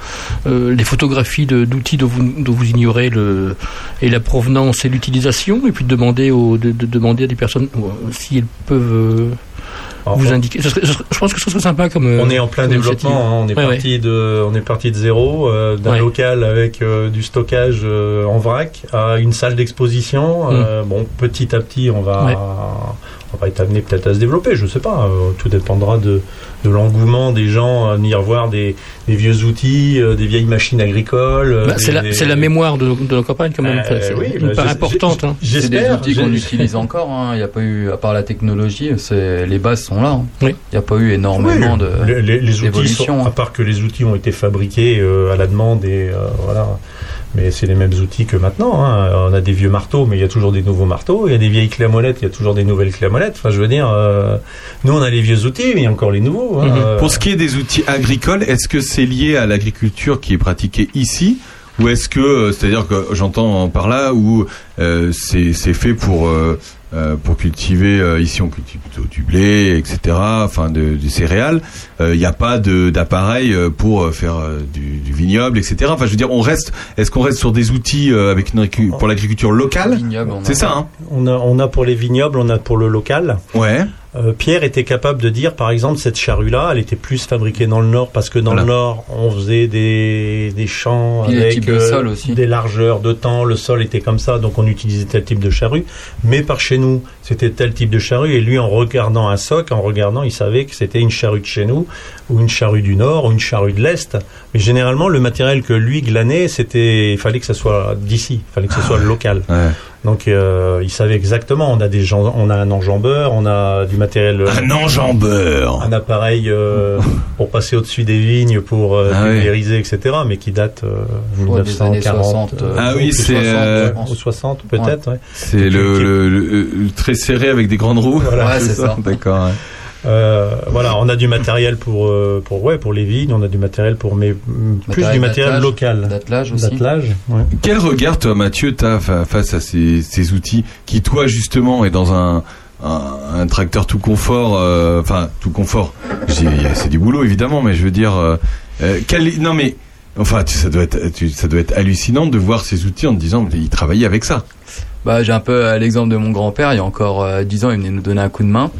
euh, les photographies de- d'outils dont vous, dont vous ignorez le, et la provenance et l'utilisation, et puis de demander, aux, de, de demander à des personnes euh, si elles peuvent euh, vous indiquer. Ce serait- ce serait- je pense que ce serait sympa comme. On est en plein développement. hein. On est Ouais, ouais. parti de, on est parti de zéro, euh, d'un Ouais. local avec euh, du stockage euh, en vrac à une salle d'exposition. Euh, bon, petit à petit, on va, va être amené peut-être à se développer. Je sais pas. Euh, tout dépendra de, de l'engouement des gens à venir voir des, des vieux outils, euh, des vieilles machines agricoles. euh, Bah, c'est des- la, c'est la mémoire de, de la campagne quand même. Euh, c'est oui, une bah, part importante. hein. C'est des outils qu'on utilise encore. hein. Il n'y a pas eu, à part la technologie, c'est les bases sont là. hein. Oui. Il n'y a pas eu énormément Oui, de les, les- les outils, sont- hein. à part que les outils ont été fabriqués euh, à la demande et euh, voilà. Mais c'est les mêmes outils que maintenant. hein. On a des vieux marteaux, mais il y a toujours des nouveaux marteaux. Il y a des vieilles clés il y a toujours des nouvelles clés. Enfin, je veux dire, euh, nous on a les vieux outils, mais il y a encore les nouveaux. hein. Euh, Pour ce qui est des outils agricoles, est-ce que c'est lié à l'agriculture qui est pratiquée ici ou est-ce que, euh, c'est-à-dire que j'entends par là où euh, c'est c'est fait pour euh, euh, pour cultiver euh, ici on cultive plutôt du blé, etc. Enfin de, des céréales. Il n'y a pas de d'appareil pour faire euh, du, du vignoble, etc. Enfin je veux dire, on reste. Est-ce qu'on reste sur des outils euh, avec une pour l'agriculture locale? C'est ça, hein On a, on a pour les vignobles, on a pour le local. Ouais. Euh, Pierre était capable de dire, par exemple, cette charrue-là, elle était plus fabriquée dans le nord parce que dans Voilà. le nord, on faisait des, des champs Puis avec de euh, sol aussi. des largeurs de temps, le sol était comme ça, donc on utilisait tel type de charrue. Mais par chez nous, c'était tel type de charrue et lui, en regardant un soc, en regardant, il savait que c'était une charrue de chez nous ou une charrue du nord ou une charrue de l'est. Mais généralement, le matériel que lui glanait, c'était, il fallait que ça soit d'ici, il fallait que ce soit local. Donc euh, il savait exactement. On a des gens, on a un enjambeur, on a du matériel. euh, Un enjambeur. Un appareil euh, pour passer au-dessus des vignes, pour euh, Ah oui. etc. Mais qui date euh, années 1940. 60, euh, Ah oui, ou c'est, 60, euh, ou 60 peut-être. ouais. C'est le, le, le- le très serré avec des grandes roues. Voilà, Ouais, c'est ça. D'accord. Euh, voilà, on a du matériel pour euh, pour ouais pour les vignes, on a du matériel pour mais plus du matériel local. d'attelage aussi. D'attelage, ouais. Quel regard, toi, Mathieu, t'as fa- face à ces, ces outils qui, toi, justement, est dans un, un, un tracteur tout confort, euh, enfin, tout confort? C'est du boulot, évidemment, mais je veux dire, euh, euh, quel- non, mais, enfin, tu- ça doit être, tu- ça doit être hallucinant de voir ces outils en te disant, mais il travaillait avec ça. Bah, j'ai un peu euh, l'exemple de mon grand-père. Il y a encore euh, 10 ans, il venait nous donner un coup de main.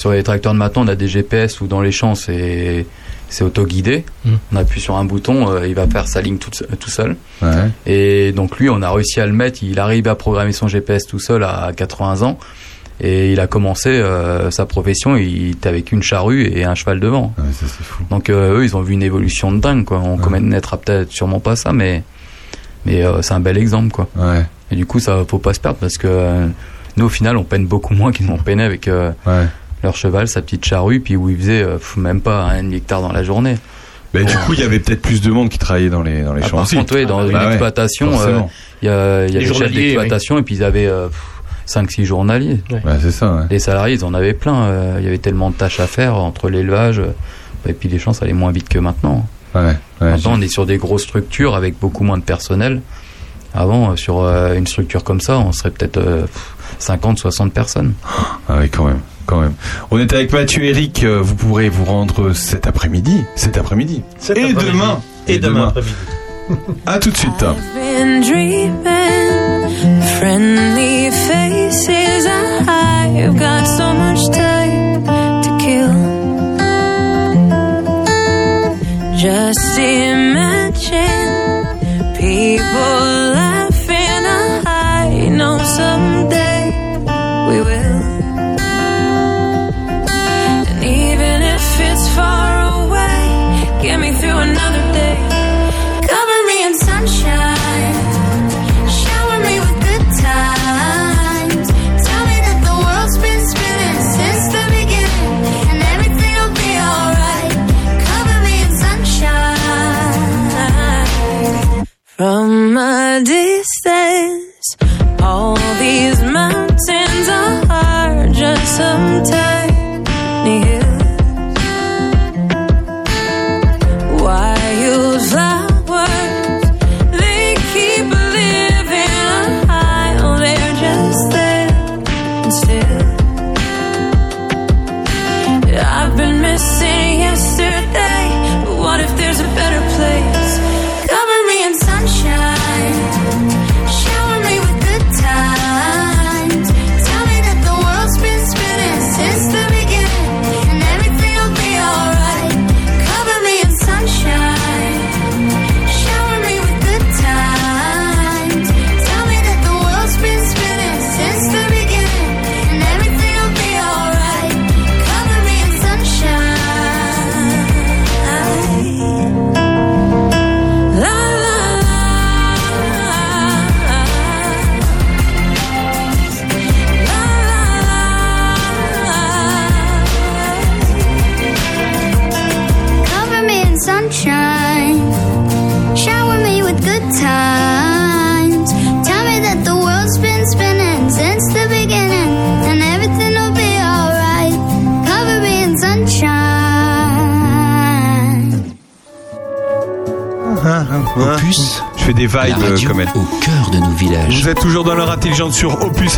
Sur les tracteurs de maintenant, on a des GPS ou dans les champs, c'est c'est auto-guidé. Mm. On appuie sur un bouton, euh, il va faire sa ligne tout, se- tout seul. Ouais. Et donc lui, on a réussi à le mettre. Il arrive à programmer son GPS tout seul à 80 ans. Et il a commencé euh, sa profession, il était avec une charrue et un cheval devant. ça, c'est fou. Donc euh, eux, ils ont vu une évolution de dingue. Quoi. On connaîtra peut-être sûrement pas ça, mais, mais euh, c'est un bel exemple. Quoi. Ouais. Et du coup, ça faut pas se perdre parce que euh, nous, au final, on peine beaucoup moins qu'ils ont peiné avec euh, leur cheval, sa petite charrue, puis où ils faisaient euh, même pas un hectare dans la journée. Mais du coup, il y avait peut-être plus de monde qui travaillait dans les, dans les Ah, champs par aussi. contre, oui, dans une Bah exploitation, euh, il y a, y a Les des chefs journaliers, d'exploitation et puis ils avaient 5-6 journaliers. Bah, c'est ça, ouais. Les salariés, ils en avaient plein. euh, Il y avait tellement de tâches à faire entre l'élevage euh, et puis les champs, ça allait moins vite que maintenant. Ouais, ouais, maintenant, on est sur des grosses structures avec beaucoup moins de personnel. Avant, euh, sur euh, une structure comme ça, on serait peut-être euh, 50, 60 personnes. Ah oui, quand même, quand même. On est avec Mathieu et Eric. euh, Vous pourrez vous rendre cet après-midi. Cet après-midi. Cet et après-midi. demain. Et demain après-midi. À tout de suite. friendly faces I've got so much time to kill just imagine people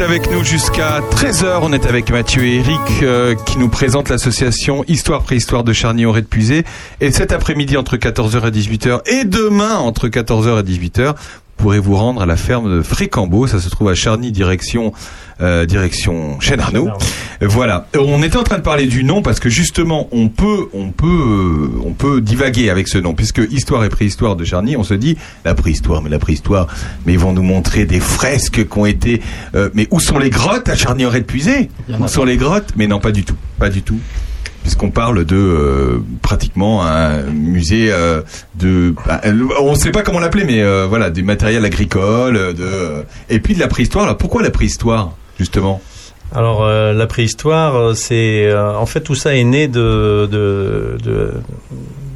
avec nous jusqu'à 13h. On est avec Mathieu et Eric euh, qui nous présentent l'association Histoire Préhistoire de Charny au de Puisé. Et cet après-midi entre 14h et 18h et demain entre 14h et 18h, vous pourrez vous rendre à la ferme de Frécambeau. Ça se trouve à Charny, direction euh, direction Chêne Arnaud. Voilà. On était en train de parler du nom parce que justement, on peut, on peut, euh, on peut divaguer avec ce nom puisque histoire et préhistoire de Charny, on se dit la préhistoire, mais la préhistoire, mais ils vont nous montrer des fresques qui ont été. euh, mais où sont les grottes? À Charny aurait a Où sont les grottes? Mais non, pas du tout, pas du tout. Puisqu'on parle de euh, pratiquement un musée euh, de, bah, euh, on ne sait pas comment l'appeler, mais voilà, du matériel agricole, de, et puis de la préhistoire. Alors pourquoi la préhistoire justement? Alors euh, la préhistoire, euh, c'est euh, en fait tout ça est né de de, de,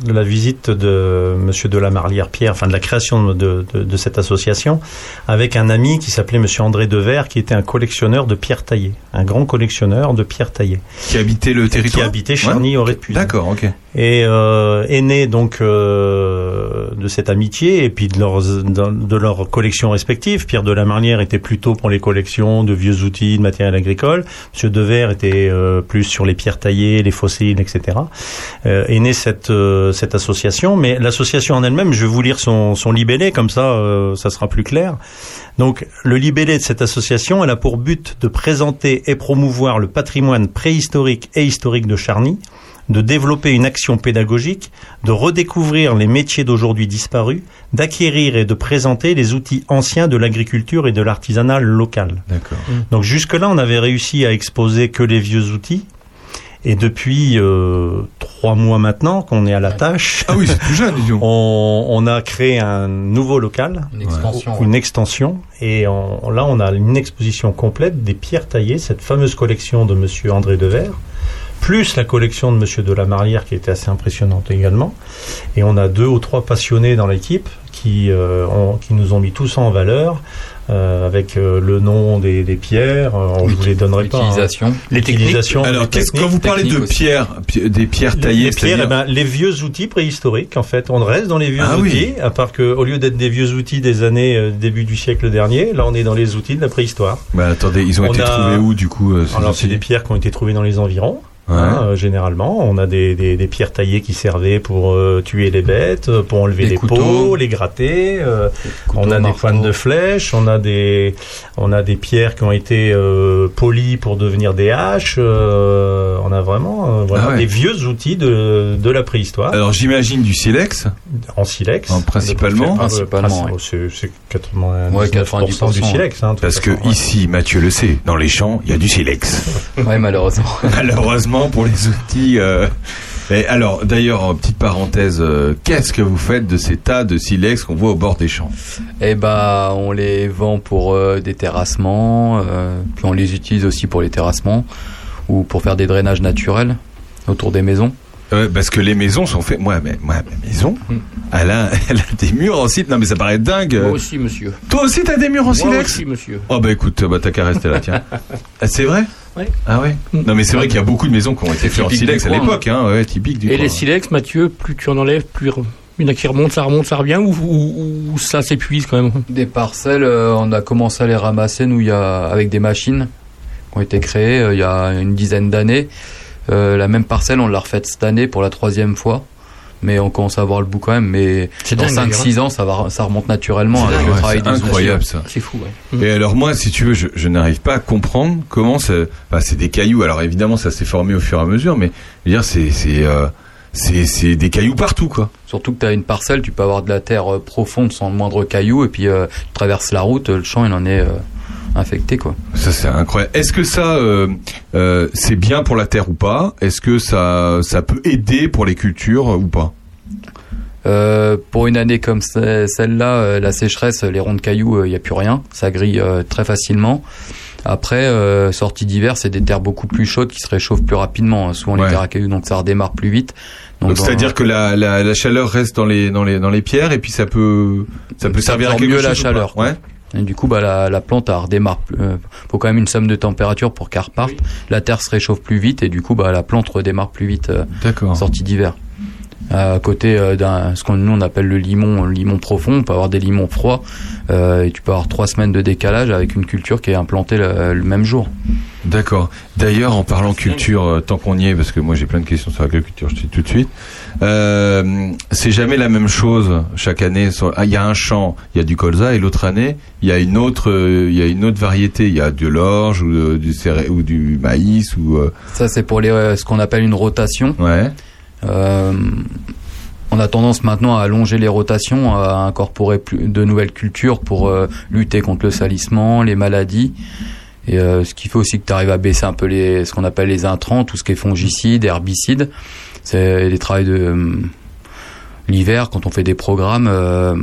de la visite de Monsieur de la Marlière Pierre, enfin de la création de, de, de cette association, avec un ami qui s'appelait Monsieur André Devers, qui était un collectionneur de pierres taillées, un grand collectionneur de pierres taillées, Qui habitait le territoire qui habitait Charny Répuis. D'accord, ok. Et euh, est né donc euh, de cette amitié et puis de leurs de, leurs collections respectives. Pierre de la Marnière était plutôt pour les collections de vieux outils, de matériel agricole. Monsieur Devers était euh, plus sur les pierres taillées, les fossiles, etc. Euh, est née cette euh, cette association, mais l'association en elle-même, je vais vous lire son son libellé comme ça, euh, ça sera plus clair. Donc, le libellé de cette association, elle a pour but de présenter et promouvoir le patrimoine préhistorique et historique de Charny, de développer une action pédagogique, de redécouvrir les métiers d'aujourd'hui disparus, d'acquérir et de présenter les outils anciens de l'agriculture et de l'artisanat local. D'accord. Donc jusque-là, on avait réussi à exposer que les vieux outils. Et depuis euh, trois mois maintenant qu'on est à la tâche, Ah oui, c'est tout jeune, disons. on, on a créé un nouveau local, Une extension, une extension, et on- là on a une exposition complète des pierres taillées, cette fameuse collection de Monsieur André Devers, plus la collection de Monsieur de la Marlière qui était assez impressionnante également. Et on a deux ou trois passionnés dans l'équipe qui, euh, ont- qui nous ont mis tous en valeur. Euh, avec euh, le nom des, des pierres, euh, je vous les donnerai pas. hein. L'utilisation. L'utilisation. Alors, qu'est-ce quand vous parlez de pierres, pi- des pierres taillées, les pierres, eh ben, les vieux outils préhistoriques, en fait, on reste dans les vieux Ah oui. outils, à part que au lieu d'être des vieux outils des années euh, début du siècle dernier, là on est dans les outils de la préhistoire. Bah, attendez, ils ont On été a- trouvés où du coup euh, ces Alors c'est des pierres qui ont été trouvées dans les environs. Ouais. hein, euh, généralement, on a des, des, des pierres taillées qui servaient pour euh, tuer les bêtes, euh, pour enlever Des les couteaux. peaux, les gratter. euh, on a des pointes de flèches, on a des on a des pierres qui ont été euh, polies pour devenir des haches. euh, on a vraiment euh, voilà Ah ouais. des vieux outils de, de la préhistoire Alors j'imagine du silex. en silex. En principalement. Principalement, ouais. C'est c'est 99% Ouais, du 90%, silex. hein, Parce que façon, ouais. ici, Mathieu le sait, dans les champs, il y a du silex. Ouais, malheureusement. Malheureusement pour les outils. euh, Et alors, d'ailleurs, en petite parenthèse, euh, qu'est-ce que vous faites de ces tas de silex qu'on voit au bord des champs? Et bah, on les vend pour euh, des terrassements, euh, puis on les utilise aussi pour les terrassements ou pour faire des drainages naturels autour des maisons. Parce que les maisons sont faites. Moi, mais, moi ma maison, Hmm. elle, a, elle a des murs en silex. Non, mais ça paraît dingue. Moi aussi, monsieur. Toi aussi, t'as des murs en Moi silex? aussi, monsieur. Oh bah écoute, bah t'as qu'à rester là, tiens. C'est vrai? Ouais. Ah ouais Non mais c'est vrai qu'il y a beaucoup de maisons qui ont été faites en silex à l'époque, hein, ouais, typique du Et coin. les silex, Mathieu, plus tu en enlèves, plus il y en a qui remontent, ça remonte, ça revient, ou, ou- ou ça s'épuise quand même? Des parcelles, euh, on a commencé à les ramasser, nous, il y a, avec des machines qui ont été créées euh, il y a une dizaine d'années. Euh, la même parcelle, on l'a refaite cette année pour la troisième fois. Mais on commence à avoir le bout quand même. Mais C'est dans dingue, d'ailleurs, 5-6 ans, ça, va, ça remonte naturellement avec Ouais, le travail c'est des incroyable ça. C'est fou, ouais. Et alors moi, si tu veux, je, je n'arrive pas à comprendre comment ça. Enfin, c'est des cailloux. Alors évidemment, ça s'est formé au fur et à mesure, mais je veux dire, c'est c'est euh, c'est c'est des cailloux partout, quoi. Surtout que tu as une parcelle, tu peux avoir de la terre euh, profonde sans le moindre caillou. Et puis, euh, tu traverses la route, le champ, il en est euh, infecté. quoi. Ça c'est incroyable. Est-ce que ça euh, euh, c'est bien pour la terre ou pas? Est-ce que ça ça peut aider pour les cultures euh, ou pas? Euh, pour une année comme ce- celle-là, euh, la sécheresse, les ronds de cailloux, il n'y a plus rien. Ça grille euh, très facilement. Après, euh, sortie d'hiver, c'est des terres beaucoup plus chaudes qui se réchauffent plus rapidement. hein. Souvent Ouais. les terres à cailloux, donc ça redémarre plus vite. Donc, c'est-à-dire que la, la, la chaleur reste dans les dans les dans les pierres et puis ça peut ça peut Ça servir à quelque mieux la chose chaleur. Ouais. Et du coup, bah, la, la plante, elle redémarre. Euh, faut quand même une somme de température pour qu'elle reparte. La terre se réchauffe plus vite et du coup, bah, la plante redémarre plus vite euh, D'accord. en sortie d'hiver. À côté euh, d'un ce qu'on nous on appelle le limon le limon profond on peut avoir des limons froids euh, et tu peux avoir trois semaines de décalage avec une culture qui est implantée le, le même jour D'accord. D'ailleurs, en parlant culture, euh, tant qu'on y est, parce que moi j'ai plein de questions sur l'agriculture, je te dis tout de suite. Euh, c'est jamais la même chose chaque année. ah, Il y a un champ, il y a du colza, et l'autre année, il y a une autre, euh, il y a une autre variété. Il y a de l'orge ou euh, du céré- ou du maïs ou. euh, ça c'est pour les euh, ce qu'on appelle une rotation Ouais. Euh, on a tendance maintenant à allonger les rotations, à incorporer plus de nouvelles cultures pour euh, lutter contre le salissement, les maladies. Et euh, ce qui fait aussi que tu arrives à baisser un peu les, ce qu'on appelle les intrants, tout ce qui est fongicide, herbicide. C'est les travaux de euh, l'hiver quand on fait des programmes euh,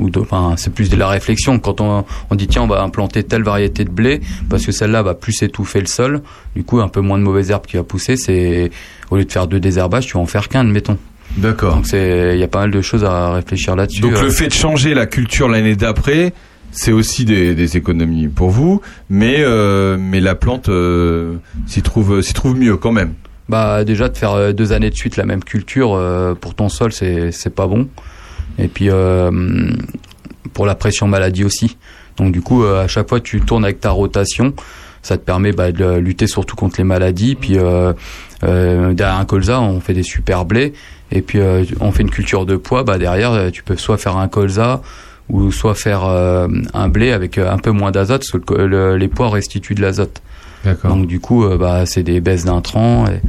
ou de- enfin c'est plus de la réflexion quand on, on dit tiens on va implanter telle variété de blé parce que celle-là va plus étouffer le sol du coup un peu moins de mauvaises herbes qui va pousser c'est au lieu de faire deux désherbages tu vas en faire qu'un admettons D'accord. donc c'est il y a pas mal de choses à réfléchir là-dessus Donc Euh, le fait de changer la culture l'année d'après, c'est aussi des, des économies pour vous, mais euh, mais la plante euh, s'y trouve s'y trouve mieux quand même. Bah déjà de faire euh, deux années de suite la même culture euh, pour ton sol c'est c'est pas bon. Et puis euh, pour la pression maladie aussi. Donc du coup euh, à chaque fois tu tournes avec ta rotation, ça te permet bah, de lutter surtout contre les maladies. Puis derrière un colza on fait des super blés et puis on fait une culture de pois. Bah derrière tu peux soit faire un colza ou soit faire un blé avec un peu moins d'azote le le- les pois restituent de l'azote. Donc du coup, euh, bah, c'est des baisses d'intrants. Et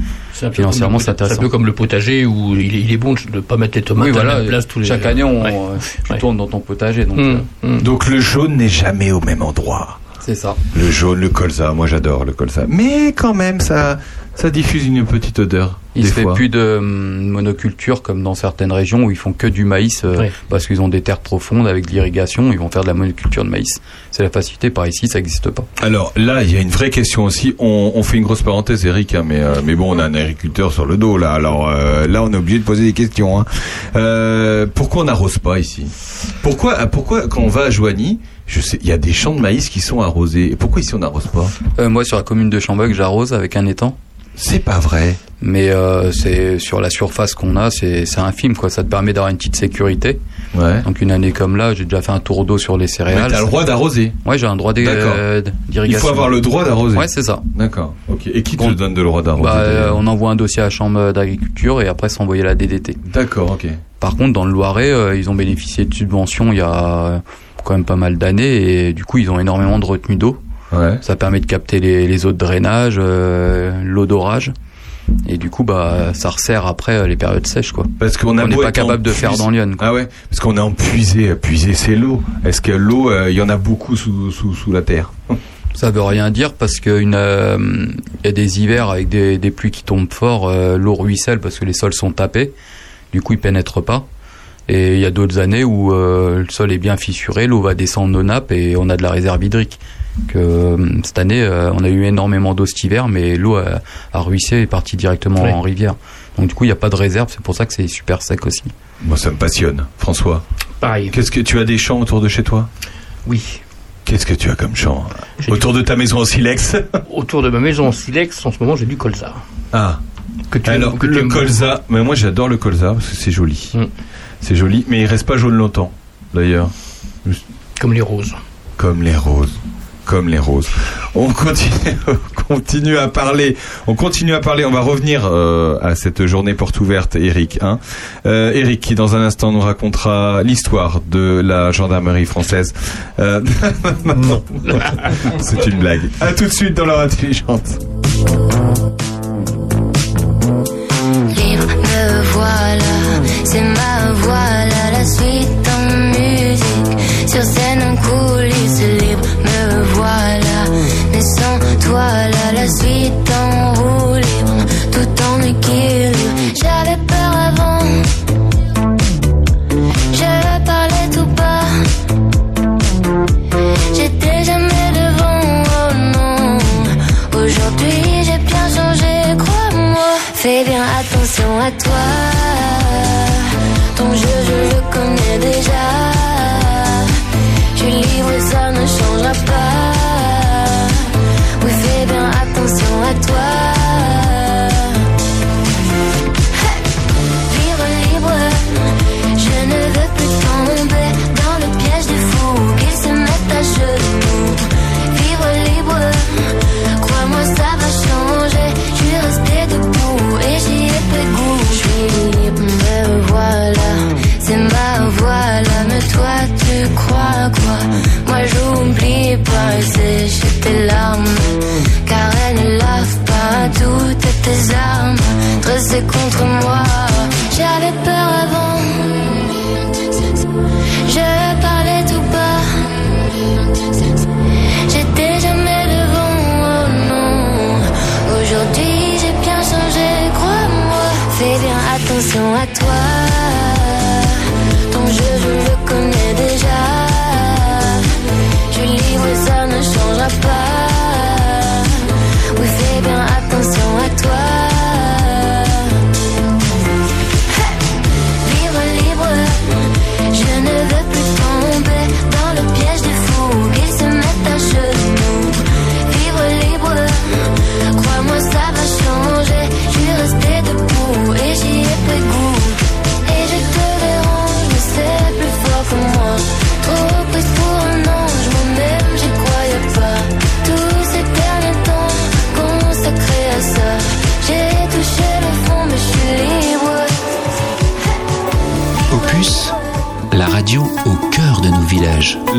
financièrement, c'est intéressant. C'est un peu comme le potager où il est, il est bon de ne pas mettre les tomates Oui, à la voilà, place tous les chaque année, on, Ouais. euh, tu Ouais. tournes dans ton potager. Donc, Hum, euh, Donc le jaune n'est jamais au même endroit. C'est ça. Le jaune, le colza, moi j'adore le colza. Mais quand même, ça, ça diffuse une petite odeur. Il se fait fois. plus de hum, monoculture comme dans certaines régions où ils font que du maïs euh, parce qu'ils ont des terres profondes avec de l'irrigation. Ils vont faire de la monoculture de maïs. C'est la facilité. Par ici, ça n'existe pas. Alors là, il y a une vraie question aussi. On, on fait une grosse parenthèse, Eric, hein, mais euh, mais bon, on a un agriculteur sur le dos là. Alors euh, là, on est obligé de poser des questions. Hein. Euh, pourquoi on n'arrose pas ici? Pourquoi pourquoi quand on va à Joigny, je sais, il y a des champs de maïs qui sont arrosés. Et pourquoi ici on n'arrose pas Euh, moi, sur la commune de Chamboc, j'arrose avec un étang. C'est pas vrai. Mais euh, c'est sur la surface qu'on a, c'est c'est infime quoi. Ça te permet d'avoir une petite sécurité. Ouais. Donc une année comme là, j'ai déjà fait un tour d'eau sur les Mais céréales. t'as le droit d'arroser. Ouais, j'ai un droit euh, Il d'irrigation. faut avoir le droit d'arroser. Ouais, c'est ça. D'accord. Ok. Et qui te donne le droit d'arroser Bah, euh, on envoie un dossier à la chambre d'agriculture et après à la DDT. D'accord. Ok. Par contre, dans le Loiret, euh, ils ont bénéficié de subventions il y a quand même pas mal d'années et du coup ils ont énormément de retenue d'eau. Ouais. Ça permet de capter les, les eaux de drainage, euh, l'eau d'orage. Et du coup, bah, ça resserre après euh, les périodes sèches, quoi. Parce qu'on a On n'est pas capable de faire dans l'Yonne. Ah ouais, parce qu'on est en puisé. Puiser, c'est l'eau. Est-ce que l'eau, euh, il y en a beaucoup sous, sous, sous la terre? Ça veut rien dire parce une, euh, y a des hivers avec des, des pluies qui tombent fort, euh, l'eau ruisselle parce que les sols sont tapés. Du coup, ils pénètrent pas. Et il y a d'autres années où euh, le sol est bien fissuré, l'eau va descendre nos nappes et on a de la réserve hydrique. Que euh, cette année, euh, on a eu énormément d'eau cet hiver, mais l'eau a, a ruissé et est partie directement Oui. en rivière. Donc du coup, il n'y a pas de réserve. C'est pour ça que c'est super sec aussi. Moi, ça me passionne. François, Pareil. qu'est-ce que tu as des champs autour de chez toi? Oui. Qu'est-ce que tu as comme champ Autour de ta maison en silex? Autour de ma maison en silex, en ce moment, j'ai du colza. Ah. Que tu Alors, que tu le aimes colza, mais moi j'adore le colza parce que c'est joli. Mm. C'est joli, mais il reste pas jaune longtemps, d'ailleurs. Comme les roses. Comme les roses. Comme les roses. On continue, on continue à parler. On continue à parler. On va revenir euh, à cette journée porte ouverte, Eric. Hein. Euh, Eric, qui dans un instant nous racontera l'histoire de la gendarmerie française. Euh, non, c'est une blague. À tout de suite dans l'heure intelligente. C'est ma voilà, la suite en musique. Sur scène en coulisses, libre, me voilà. Mais sans toi, là, la suite en roue tout en équilibre. J'avais peur avant, je parlais tout bas. J'étais jamais devant, oh non. Aujourd'hui j'ai bien changé, crois-moi. Fais bien attention à toi. pas. Oui, fais bien attention à toi. Vivre libre, je ne veux plus tomber dans le piège des fous qu'ils se mettent à genoux. Vivre libre, crois-moi, ça va changer. Je suis restée debout et j'y ai pris goût. Je suis libre, me voilà, c'est ma voilà, mais toi tu crois quoi? J'oublie pas sécher tes larmes. Car elles ne lavent pas toutes tes armes. Dressées contre moi J'avais peur avant. Je parlais tout bas. J'étais jamais devant, oh non. Aujourd'hui j'ai bien changé, crois-moi. Fais bien attention à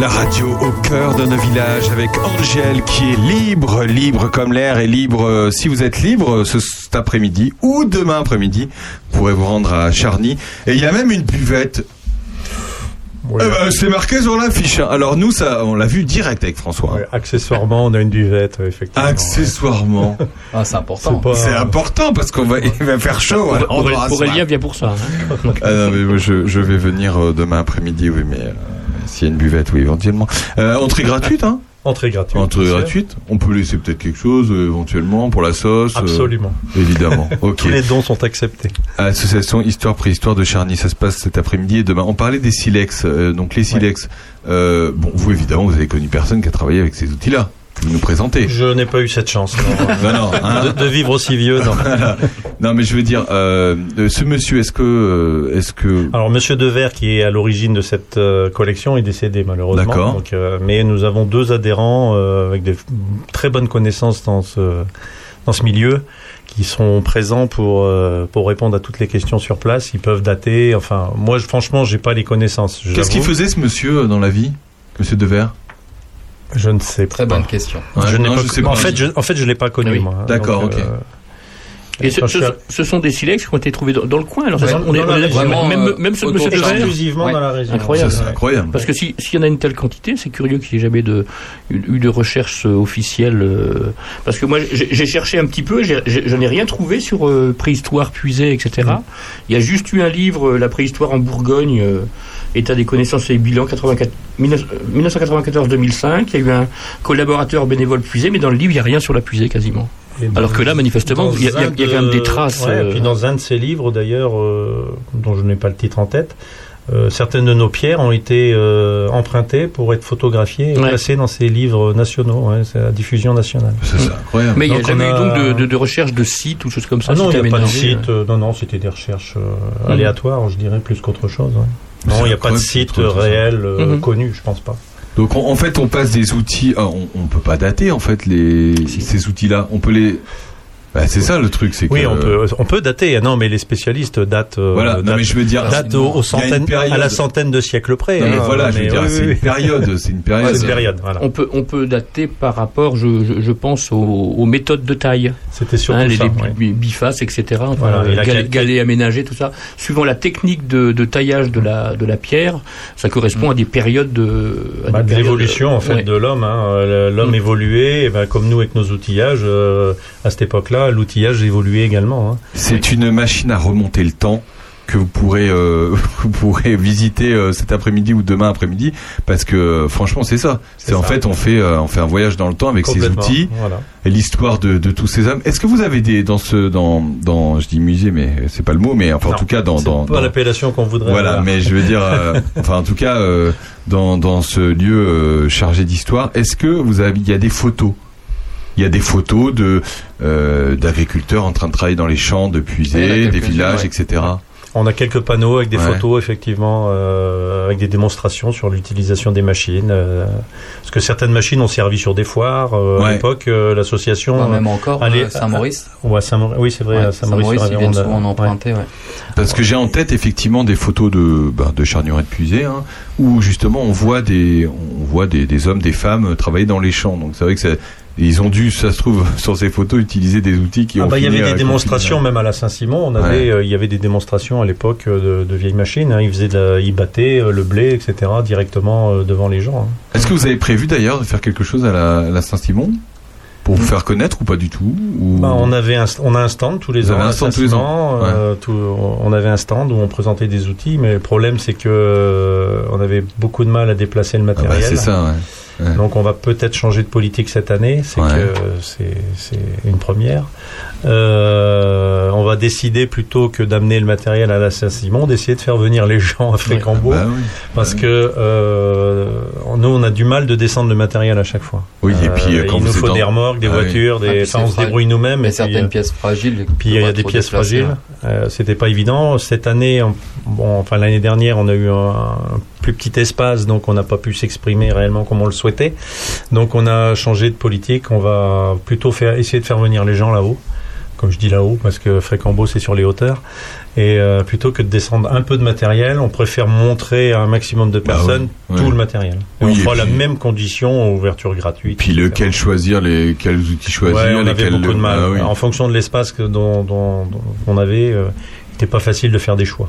La radio au cœur de nos villages avec Angèle qui est libre, libre comme l'air et libre. euh, si vous êtes libre euh, ce, cet après-midi ou demain après-midi, vous pourrez vous rendre à Charny. Et il y a même une buvette. Eh ben, c'est marqué sur l'affiche. hein. Alors nous, ça, on l'a vu direct avec François. Accessoirement, on a une buvette, effectivement. Accessoirement. Ah, c'est important. pas- C'est important parce qu'on va, il va faire chaud. Aurélien vient pour ça. hein. Ah non, mais moi, je, je vais venir euh, demain après-midi, oui, mais euh, s'il y a une buvette, oui, éventuellement. Euh, entrée gratuite, hein Entrée gratuite. Entrée gratuite. On peut laisser peut-être quelque chose, euh, éventuellement, pour la sauce. euh, Absolument. évidemment. Ok. Tous les dons sont acceptés. Association Histoire Préhistoire de Charny, ça se passe cet après-midi et demain. On parlait des silex. euh, donc les silex. bon, vous évidemment, vous avez connu personne qui a travaillé avec ces outils-là. Nous présentez. Je n'ai pas eu cette chance. Non, non, hein. de, de vivre aussi vieux. Non. non, mais je veux dire, euh, ce monsieur, est-ce que, euh, est-ce que, Alors, Monsieur Devers, qui est à l'origine de cette euh, collection, est décédé malheureusement. D'accord. Euh, mais nous avons deux adhérents euh, avec de f- très bonnes connaissances dans ce dans ce milieu, qui sont présents pour euh, pour répondre à toutes les questions sur place. Ils peuvent dater. Enfin, moi, je- franchement, j'ai pas les connaissances. qu'est-ce qu'il faisait ce monsieur dans la vie, Monsieur Devers? Je ne sais Très pas. bonne question. Ouais, je n'ai non, pas, je sais en fait, je, en fait, je l'ai pas connu oui. moi. hein. D'accord, ok. euh, Et ce, je ce- sont des silex qui ont été trouvés dans, dans le coin. Alors, Ouais, ça, on est, on même, euh, même ce autour monsieur de. Charny. exclusivement Ouais. dans la région. Incroyable. Ça, incroyable. Parce que si- s'il y en a une telle quantité, c'est curieux qu'il n'y ait jamais de, eu de recherche euh, officielle. euh, parce que moi, j'ai cherché un petit peu, j'ai- je n'ai rien trouvé sur euh, préhistoire puisée, etc. Il y a juste eu un livre, euh, La préhistoire en Bourgogne, euh, État des connaissances et bilan 84 19 euh, 1994-2005. Il y a eu un collaborateur bénévole puisé, mais dans le livre, il n'y a rien sur la puisée quasiment. Et Alors que là, manifestement, il y y a- y quand même des de- traces, ouais, euh, et puis dans un de ces livres, d'ailleurs, euh, dont je n'ai pas le titre en tête, euh, certaines de nos pierres ont été euh, empruntées pour être photographiées et Ouais. placées dans ces livres nationaux. ouais, c'est la diffusion nationale. Ça, c'est incroyable. Mais il n'y a jamais eu a- donc de, de- de recherche de sites ou choses comme ça. Ah non, il n'y a pas de site. euh, non, non, c'était des recherches euh, Mhm. aléatoires, je dirais, plus qu'autre chose. ouais. Non, il n'y a pas de site réel euh, Mhm. connu, je pense pas. Donc en, en fait, on passe des outils. ah, on, on peut pas dater en fait les ces outils-là. On peut les. Bah, c'est ça le truc, c'est que. Oui, on peut, on peut dater. Non, mais les spécialistes datent. euh, Voilà. Non, datent- mais je veux dire. datent aux, centaines, période. à la centaine de siècles près. Non, mais hein, voilà, je veux dire, oui, c'est oui, une période, c'est une période. C'est une période, voilà. On peut, on peut dater par rapport, je, je, je pense, aux, aux méthodes de taille. C'était surtout Hein, les, ça. les ouais. bifaces, etc. Enfin, Voilà, et la galets aménagés, tout ça. Suivant la technique de, de taillage de la, de la pierre, ça correspond à des périodes de. Bah, de l'évolution en fait ouais. de l'homme. Hein. L'homme Mm. évoluait, ben, comme nous avec nos outillages. euh, à cette époque-là, l'outillage évoluait également. hein. C'est une machine à remonter le temps que vous pourrez euh, vous pourrez visiter euh, cet après-midi ou demain après-midi parce que euh, franchement c'est ça. C'est en fait on fait euh, on fait un voyage dans le temps avec ces outils Voilà. et l'histoire de, de tous ces hommes. Est-ce que vous avez des dans ce dans dans je dis musée mais c'est pas le mot mais enfin en tout cas dans dans, pas dans- l'appellation qu'on voudrait. voilà, avoir. mais je veux dire, enfin en tout cas, dans, dans ce lieu chargé d'histoire, est-ce que vous avez, il y a des photos Il y a des photos de euh, d'agriculteurs en train de travailler dans les champs, de puiser, des villages, ouais. etc. On a quelques panneaux avec des Ouais. photos, effectivement, euh, avec des démonstrations sur l'utilisation des machines. euh, parce que certaines machines ont servi sur des foires. euh, À l'époque, euh, l'association... Ouais, même euh, encore, allait- Saint-Maurice. Ouais, Saint-Maurice. Oui, c'est vrai, Ouais, à Saint-Maurice. Saint-Maurice, ils viennent souvent en Ouais. emprunter, ouais. Parce que j'ai en tête effectivement des photos de, bah, de charnières épuisées, hein, où justement on voit des, on voit des, des hommes, des femmes travailler dans les champs. Donc c'est vrai que ça, ils ont dû, ça se trouve, sur ces photos, utiliser des outils qui Ah ont. bah, il y avait des démonstrations même à la Saint-Simon. On avait, Ouais. euh, il y avait des démonstrations à l'époque euh, de, de vieilles machines. hein. Ils faisaient, de la- ils battaient euh, le blé, etc. directement devant les gens. hein. Est-ce que vous avez prévu d'ailleurs de faire quelque chose à la, Saint-Simon? Pour vous faire connaître ou pas du tout ou... Bah, on avait un, on a un stand tous les Vous ans. un stand tous les ans euh, tout- on avait un stand où on présentait des outils, mais le problème c'est que euh, on avait beaucoup de mal à déplacer le Ah bah, matériel. c'est ça. Ouais. Ouais. Donc on va peut-être changer de politique cette année, c'est Ouais. que c'est c'est une première. Euh, on va décider plutôt que d'amener le matériel à la Saint-Simon, d'essayer de faire venir les gens à Frécambeau, Bah oui. parce que euh, nous on a du mal de descendre le matériel à chaque fois. Oui, et puis, euh, quand il nous faut dans- des remorques, des Ah oui. voitures, Ah, des, enfin c'est on se fragile. débrouille nous-mêmes. Il y a et certaines euh, pièces fragiles. puis il y a des pièces fragiles. Euh, C'était pas évident. Cette année, on- bon, enfin l'année dernière, on a eu un, un plus petit espace, donc on n'a pas pu s'exprimer réellement comme on le souhaitait. Donc on a changé de politique. On va plutôt faire essayer de faire venir les gens là-haut. Comme je dis là-haut, parce que Frécambeau c'est sur les hauteurs, et euh, plutôt que de descendre un peu de matériel, on préfère montrer à un maximum de Bah personnes tout le matériel. Et Oui, on et fera la même condition, ouverture gratuite. Puis lequel choisir, les quels outils choisir, Ouais, on avait beaucoup de mal. Ah oui. En fonction de l'espace dont, dont- dont on avait, euh, il n'était pas facile de faire des choix.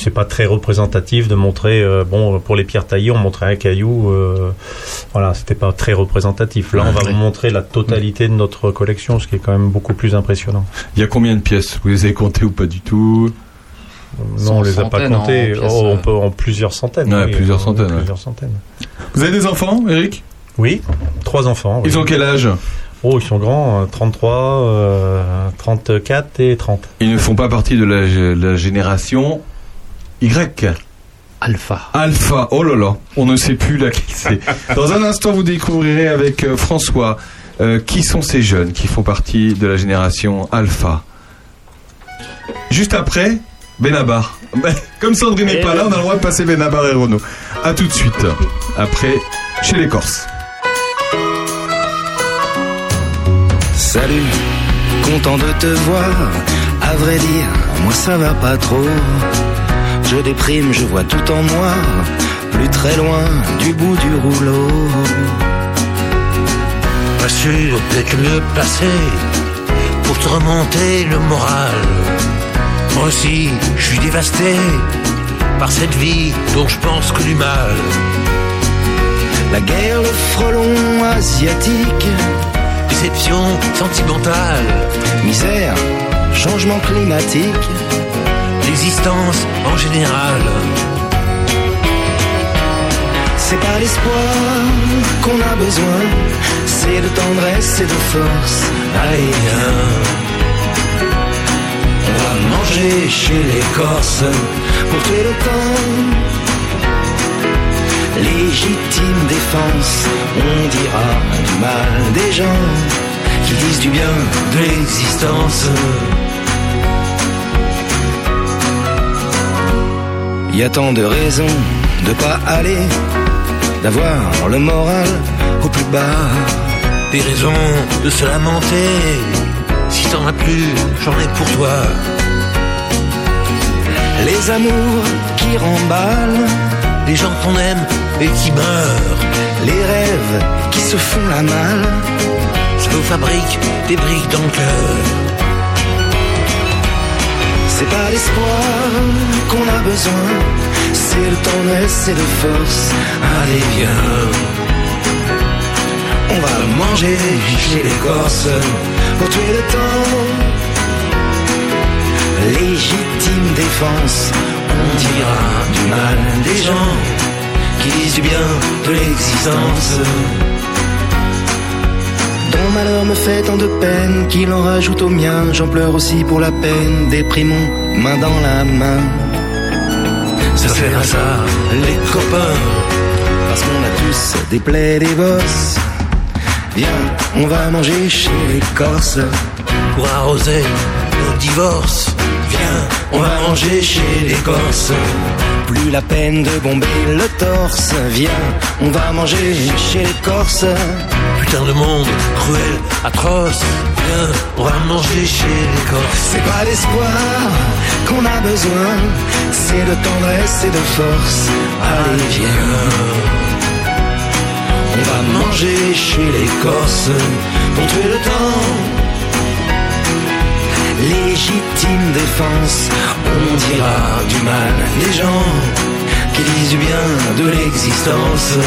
C'est pas très représentatif de montrer, euh, bon, pour les pierres taillées, on montrait un caillou, euh, voilà, c'était pas très représentatif. Là, on va vous montrer la totalité de notre collection, ce qui est quand même beaucoup plus impressionnant. Il y a combien de pièces? Vous les avez comptées ou pas du tout? Non, on les a pas centaines, comptés. en pièces, Oh, on euh. peut en plusieurs centaines. Ouais, oui, plusieurs euh, centaines, ouais. Plusieurs centaines. Vous avez des enfants, Eric? Oui, trois enfants. Ils oui. ont quel âge? Oh, ils sont grands, euh, 33, euh, 34 et 30. Ils ne font pas partie de la, la génération Y. Alpha. Alpha, oh là là, on ne sait plus laquelle c'est. Dans un instant, vous découvrirez avec euh, François euh, qui sont ces jeunes qui font partie de la génération Alpha. Juste après, Benabar. Ben, Comme Sandrine n'est pas là, on a le droit de passer Benabar et Renault. A tout de suite, après, chez les Corses. Salut, content de te voir. À vrai dire, moi ça va pas trop. Je déprime, je vois tout en noir, plus très loin du bout du rouleau. Pas sûr d'être le mieux placé pour te remonter le moral. Moi aussi, je suis dévasté par cette vie dont je pense que du mal. La guerre, le frelon asiatique, Déception sentimentale, misère, changement climatique. L'existence en général. C'est pas l'espoir qu'on a besoin, c'est de tendresse et de force. Allez. On va manger chez les Corses. pour tuer le temps. Légitime défense, on dira du mal des gens qui disent du bien de l'existence. Y a tant de raisons de pas aller, d'avoir le moral au plus bas. Des raisons de se lamenter. Si t'en as plus, j'en ai pour toi. Les amours qui remballent, Les gens qu'on aime et qui meurent. les rêves qui se font la malle. Ça nous fabrique des briques dans le cœur. C'est pas l'espoir qu'on a besoin, c'est de tendresse et de force. Allez, viens. On va manger chez les Corses pour tuer le temps. Légitime défense, On dira du mal des gens qui disent du bien de l'existence. Malheur me fait tant de peine qu'il en rajoute au mien. J'en pleure aussi pour la peine, déprimons, main dans la main. Ça sert à ça, les copains. Parce qu'on a tous des plaies, des bosses. Viens, on va manger chez les Corses. Pour arroser nos divorces. Viens, on va manger chez les Corses. Plus la peine de bomber le torse. Viens, on va manger chez les Corses. Putain de monde, cruel, atroce. Viens, on va manger chez les Corses. C'est pas l'espoir qu'on a besoin, c'est de tendresse et de force. Allez, viens. On va manger chez les Corses pour tuer le temps. Légitime défense, on dira du mal des gens qui disent bien de l'existence.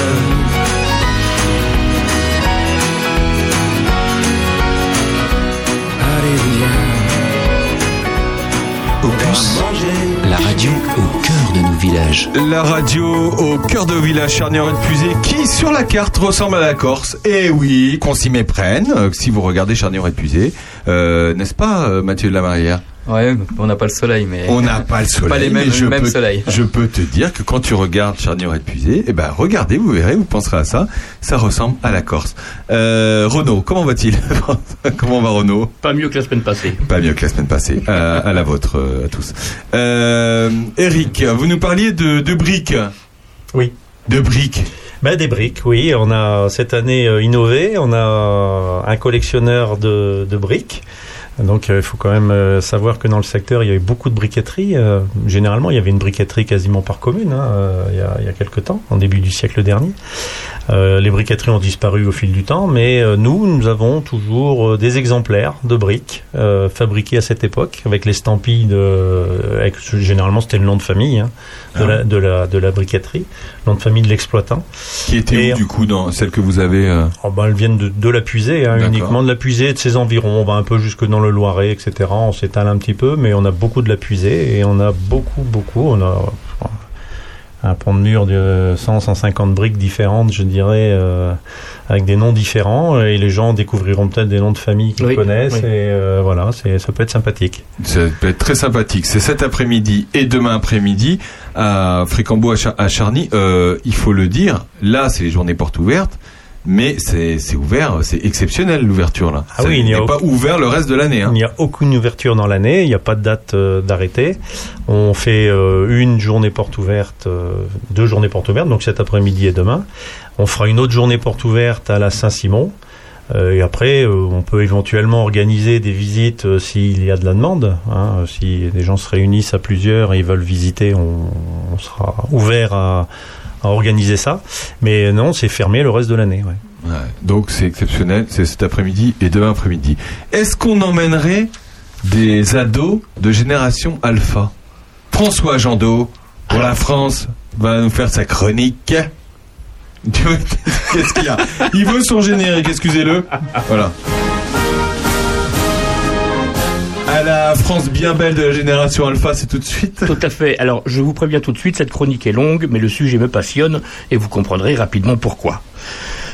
La radio au cœur de village charnière et Pusé qui sur la carte ressemble à la Corse. Et oui, qu'on s'y méprenne euh, si vous regardez charnière et. Euh, N'est-ce pas euh, Mathieu de la Marrière Ouais, on n'a pas le soleil, mais. On n'a pas le soleil. Pas les mêmes, mais je même peux, soleil. Je peux te dire que quand tu regardes Charnier épuisé, eh ben regardez, vous verrez, vous penserez à ça. Ça ressemble à la Corse. Euh, Renaud, comment va-t-il Comment va Renaud Pas mieux que la semaine passée. Pas mieux que la semaine passée. à, à la vôtre, euh, à tous. Euh, Eric, vous nous parliez de, de briques. Oui. De briques. Ben, des briques, oui. On a cette année euh, innové. On a un collectionneur de, de briques. Donc euh, il faut quand même euh, savoir que dans le secteur, il y avait beaucoup de briqueteries. Euh, généralement, il y avait une briqueterie quasiment par commune hein, il, y a, il y a quelques temps, en début du siècle dernier. Les briqueteries ont disparu au fil du temps, mais nous, nous avons toujours des exemplaires de briques fabriquées à cette époque, avec l'estampille de... Avec, généralement, c'était le nom de famille hein, de, Ah. la, de, la, de la briqueterie, nom de famille de l'exploitant. Qui était Et- où du coup dans celle que vous avez Oh, ben, elles viennent de, de la puisée, hein, uniquement de la puisée, de ses environs. On va un peu jusque dans le Loiret, etc. On s'étale un petit peu, mais on a beaucoup de la puisée et on a beaucoup, beaucoup. On a euh, un pont de mur de 100, 150 briques différentes, je dirais, euh, avec des noms différents. Et les gens découvriront peut-être des noms de famille qu'ils Oui, connaissent. oui. Et euh, voilà, c'est, ça peut être sympathique. Ça peut être très sympathique. C'est cet après-midi et demain après-midi à Frécambeau à, Char- à Charny. Euh, il faut le dire, là c'est les journées portes ouvertes, mais c'est ouvert, c'est exceptionnel l'ouverture là. Ah Ça oui, il n'y a pas aucun- ouvert le reste de l'année. Hein. Il n'y a aucune ouverture dans l'année, il n'y a pas de date euh, d'arrêté. On fait euh, une journée porte ouverte, euh, deux journées porte ouvertes, donc cet après-midi et demain. On fera une autre journée porte ouverte à la Saint-Simon. Et après, on peut éventuellement organiser des visites s'il y a de la demande. hein. Si des gens se réunissent à plusieurs et ils veulent visiter, on, on sera ouvert à, à organiser ça. Mais non, c'est fermé le reste de l'année. donc c'est exceptionnel, c'est cet après-midi et demain après-midi. Est-ce qu'on emmènerait des ados de génération alpha? François Jandot, pour la France, va nous faire sa chronique. Qu'est-ce qu'il a? Il veut son générique, excusez-le. Voilà. À la France bien belle de la génération alpha, c'est tout de suite. Tout à fait. Alors, je vous préviens tout de suite, cette chronique est longue, mais le sujet me passionne et vous comprendrez rapidement pourquoi.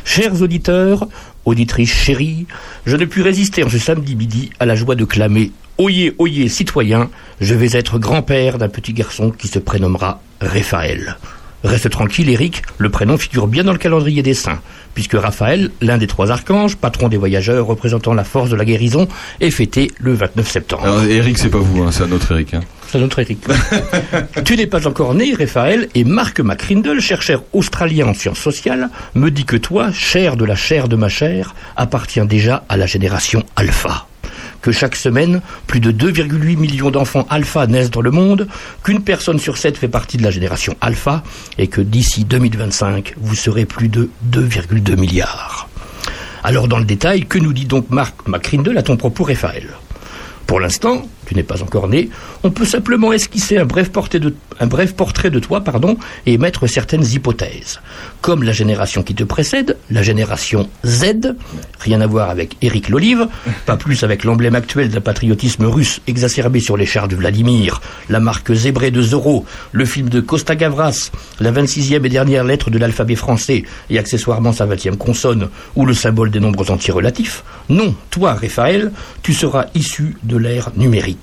Chers auditeurs, auditrices chéries, je ne puis résister en ce samedi midi à la joie de clamer Oyez, oyez, citoyens, je vais être grand-père d'un petit garçon qui se prénommera Raphaël. Reste tranquille, Eric, le prénom figure bien dans le calendrier des saints, puisque Raphaël, l'un des trois archanges, patron des voyageurs représentant la force de la guérison, est fêté le 29 septembre. Alors, Eric, c'est pas vous, hein, c'est un autre Eric. hein. C'est notre Eric. tu n'es pas encore né, Raphaël, et Marc McCrindle, chercheur australien en sciences sociales, me dit que toi, chair de la chair de ma chair, appartiens déjà à la génération alpha. Que chaque semaine, plus de 2,8 millions d'enfants alpha naissent dans le monde, qu'une personne sur sept fait partie de la génération alpha, et que d'ici 2025, vous serez plus de 2,2 milliards. Alors dans le détail, que nous dit donc Marc McCrindle à ton propos, Raphaël Pour l'instant, tu n'es pas encore né, on peut simplement esquisser un bref, portrait de, toi pardon, et émettre certaines hypothèses. Comme la génération qui te précède, la génération Z, rien à voir avec Éric Lolive, pas plus avec l'emblème actuel d'un patriotisme russe exacerbé sur les chars de Vladimir, la marque zébrée de Zorro, le film de Costa Gavras, la 26e et dernière lettre de l'alphabet français et accessoirement sa 20e consonne, ou le symbole des nombres entiers relatifs. Non, toi, Raphaël, tu seras issu de l'ère numérique.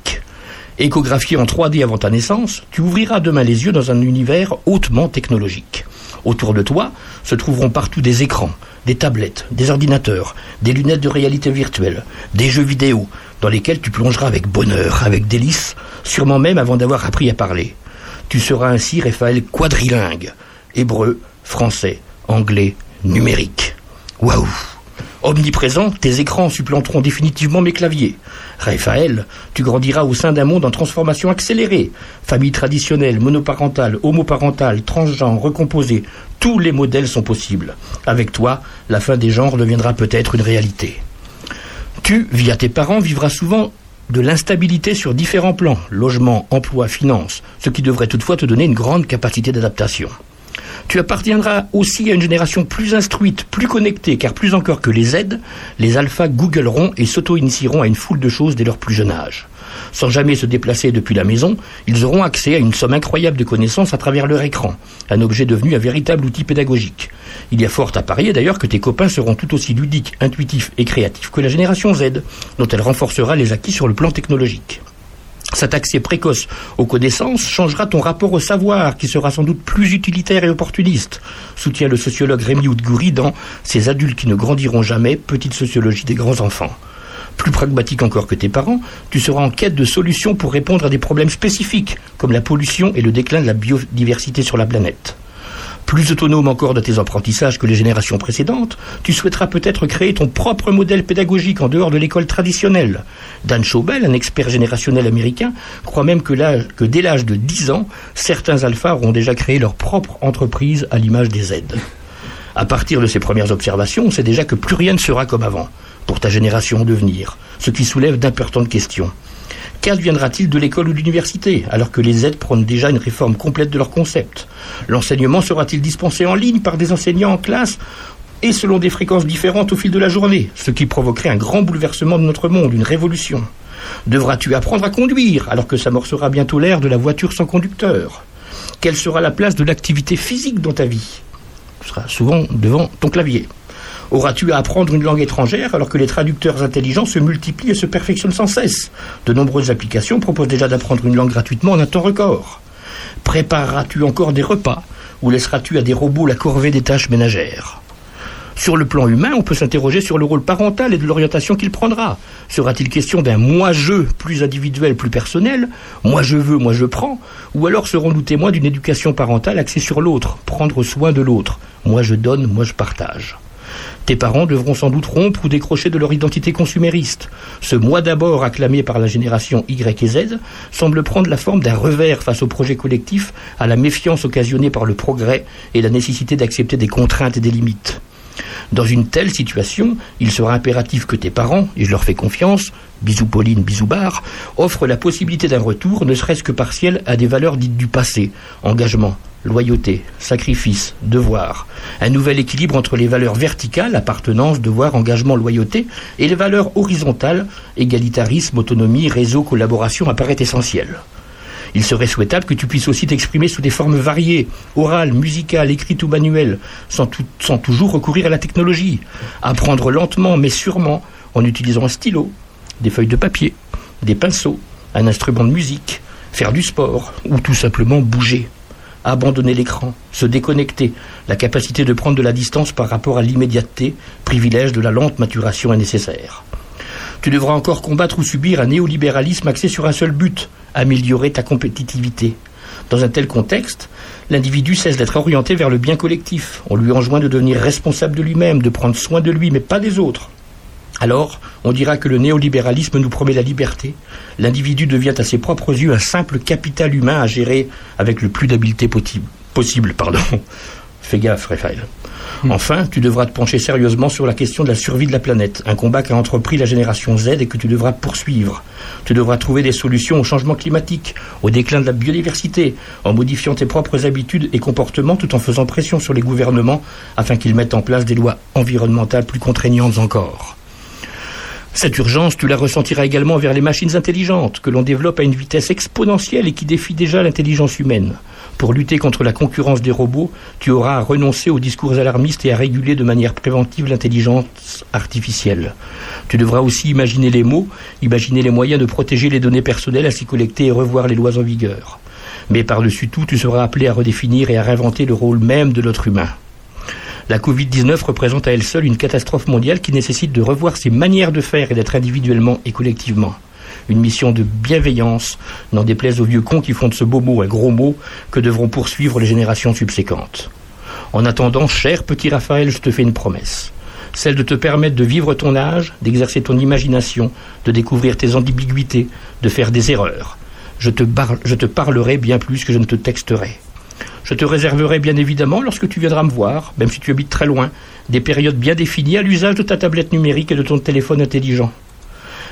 Échographié en 3D avant ta naissance, tu ouvriras demain les yeux dans un univers hautement technologique. Autour de toi se trouveront partout des écrans, des tablettes, des ordinateurs, des lunettes de réalité virtuelle, des jeux vidéo, dans lesquels tu plongeras avec bonheur, avec délice, sûrement même avant d'avoir appris à parler. Tu seras ainsi, Raphaël, quadrilingue. Hébreu, français, anglais, numérique. Waouh Omniprésent, tes écrans supplanteront définitivement mes claviers. Raphaël, tu grandiras au sein d'un monde en transformation accélérée. Famille traditionnelle, monoparentale, homoparentale, transgenre, recomposée, tous les modèles sont possibles. Avec toi, la fin des genres deviendra peut-être une réalité. Tu, via tes parents, vivras souvent de l'instabilité sur différents plans, logement, emploi, finances, ce qui devrait toutefois te donner une grande capacité d'adaptation. Tu appartiendras aussi à une génération plus instruite, plus connectée, car plus encore que les Z, les alphas googleront et s'auto-initieront à une foule de choses dès leur plus jeune âge. Sans jamais se déplacer depuis la maison, ils auront accès à une somme incroyable de connaissances à travers leur écran, un objet devenu un véritable outil pédagogique. Il y a fort à parier d'ailleurs que tes copains seront tout aussi ludiques, intuitifs et créatifs que la génération Z, dont elle renforcera les acquis sur le plan technologique. Cet accès précoce aux connaissances changera ton rapport au savoir, qui sera sans doute plus utilitaire et opportuniste, soutient le sociologue Rémi Oudgouri dans Ces adultes qui ne grandiront jamais, petite sociologie des grands enfants. Plus pragmatique encore que tes parents, tu seras en quête de solutions pour répondre à des problèmes spécifiques, comme la pollution et le déclin de la biodiversité sur la planète. Plus autonome encore de tes apprentissages que les générations précédentes, tu souhaiteras peut-être créer ton propre modèle pédagogique en dehors de l'école traditionnelle. Dan Schaubel, un expert générationnel américain, croit même que dès l'âge de 10 ans, certains alphas auront déjà créé leur propre entreprise à l'image des Z. À partir de ces premières observations, on sait déjà que plus rien ne sera comme avant, pour ta génération en devenir, ce qui soulève d'importantes questions. Qu'adviendra-t-il de l'école ou de l'université, alors que les aides prônent déjà une réforme complète de leur concept? L'enseignement sera-t-il dispensé en ligne par des enseignants en classe et selon des fréquences différentes au fil de la journée, ce qui provoquerait un grand bouleversement de notre monde, une révolution? Devras-tu apprendre à conduire, alors que s'amorcera bientôt l'ère de la voiture sans conducteur? Quelle sera la place de l'activité physique dans ta vie? Tu seras souvent devant ton clavier. Auras-tu à apprendre une langue étrangère alors que les traducteurs intelligents se multiplient et se perfectionnent sans cesse? De nombreuses applications proposent déjà d'apprendre une langue gratuitement en un temps record. Prépareras-tu encore des repas ou laisseras-tu à des robots la corvée des tâches ménagères? Sur le plan humain, on peut s'interroger sur le rôle parental et de l'orientation qu'il prendra. Sera-t-il question d'un moi-je plus individuel, plus personnel? Moi je veux, moi je prends Ou alors serons-nous témoins d'une éducation parentale axée sur l'autre, prendre soin de l'autre? Moi je donne, moi je partage. Tes parents devront sans doute rompre ou décrocher de leur identité consumériste. Ce moi d'abord acclamé par la génération Y et Z semble prendre la forme d'un revers face au projet collectif, à la méfiance occasionnée par le progrès et la nécessité d'accepter des contraintes et des limites. Dans une telle situation, il sera impératif que tes parents, et je leur fais confiance, bisous Pauline, bisous Bar, offrent la possibilité d'un retour, ne serait-ce que partiel, à des valeurs dites du passé, engagement, loyauté, sacrifice, devoir. Un nouvel équilibre entre les valeurs verticales, appartenance, devoir, engagement, loyauté, et les valeurs horizontales, égalitarisme, autonomie, réseau, collaboration, apparaît essentiel. Il serait souhaitable que tu puisses aussi t'exprimer sous des formes variées, orales, musicales, écrites ou manuelles, sans, sans toujours recourir à la technologie. Apprendre lentement mais sûrement en utilisant un stylo, des feuilles de papier, des pinceaux, un instrument de musique, faire du sport ou tout simplement bouger. Abandonner l'écran, se déconnecter, la capacité de prendre de la distance par rapport à l'immédiateté, privilège de la lente maturation est nécessaire. Tu devras encore combattre ou subir un néolibéralisme axé sur un seul but, améliorer ta compétitivité. Dans un tel contexte, l'individu cesse d'être orienté vers le bien collectif. On lui enjoint de devenir responsable de lui-même, de prendre soin de lui, mais pas des autres. Alors, on dira que le néolibéralisme nous promet la liberté. L'individu devient à ses propres yeux un simple capital humain à gérer avec le plus d'habileté possible. Pardon. Fais gaffe, Raphaël. Enfin, tu devras te pencher sérieusement sur la question de la survie de la planète, un combat qu'a entrepris la génération Z et que tu devras poursuivre. Tu devras trouver des solutions au changement climatique, au déclin de la biodiversité, en modifiant tes propres habitudes et comportements tout en faisant pression sur les gouvernements afin qu'ils mettent en place des lois environnementales plus contraignantes encore. Cette urgence, tu la ressentiras également vers les machines intelligentes que l'on développe à une vitesse exponentielle et qui défient déjà l'intelligence humaine. Pour lutter contre la concurrence des robots, tu auras à renoncer aux discours alarmistes et à réguler de manière préventive l'intelligence artificielle. Tu devras aussi imaginer les mots, imaginer les moyens de protéger les données personnelles ainsi collecter et revoir les lois en vigueur. Mais par-dessus tout, tu seras appelé à redéfinir et à réinventer le rôle même de l'être humain. La Covid-19 représente à elle seule une catastrophe mondiale qui nécessite de revoir ses manières de faire et d'être individuellement et collectivement. Une mission de bienveillance, n'en déplaise aux vieux cons qui font de ce beau mot un gros mot que devront poursuivre les générations subséquentes. En attendant, cher petit Raphaël, je te fais une promesse. Celle de te permettre de vivre ton âge, d'exercer ton imagination, de découvrir tes ambiguïtés, de faire des erreurs. Je te, je te parlerai bien plus que je ne te texterai. Je te réserverai bien évidemment, lorsque tu viendras me voir, même si tu habites très loin, des périodes bien définies à l'usage de ta tablette numérique et de ton téléphone intelligent.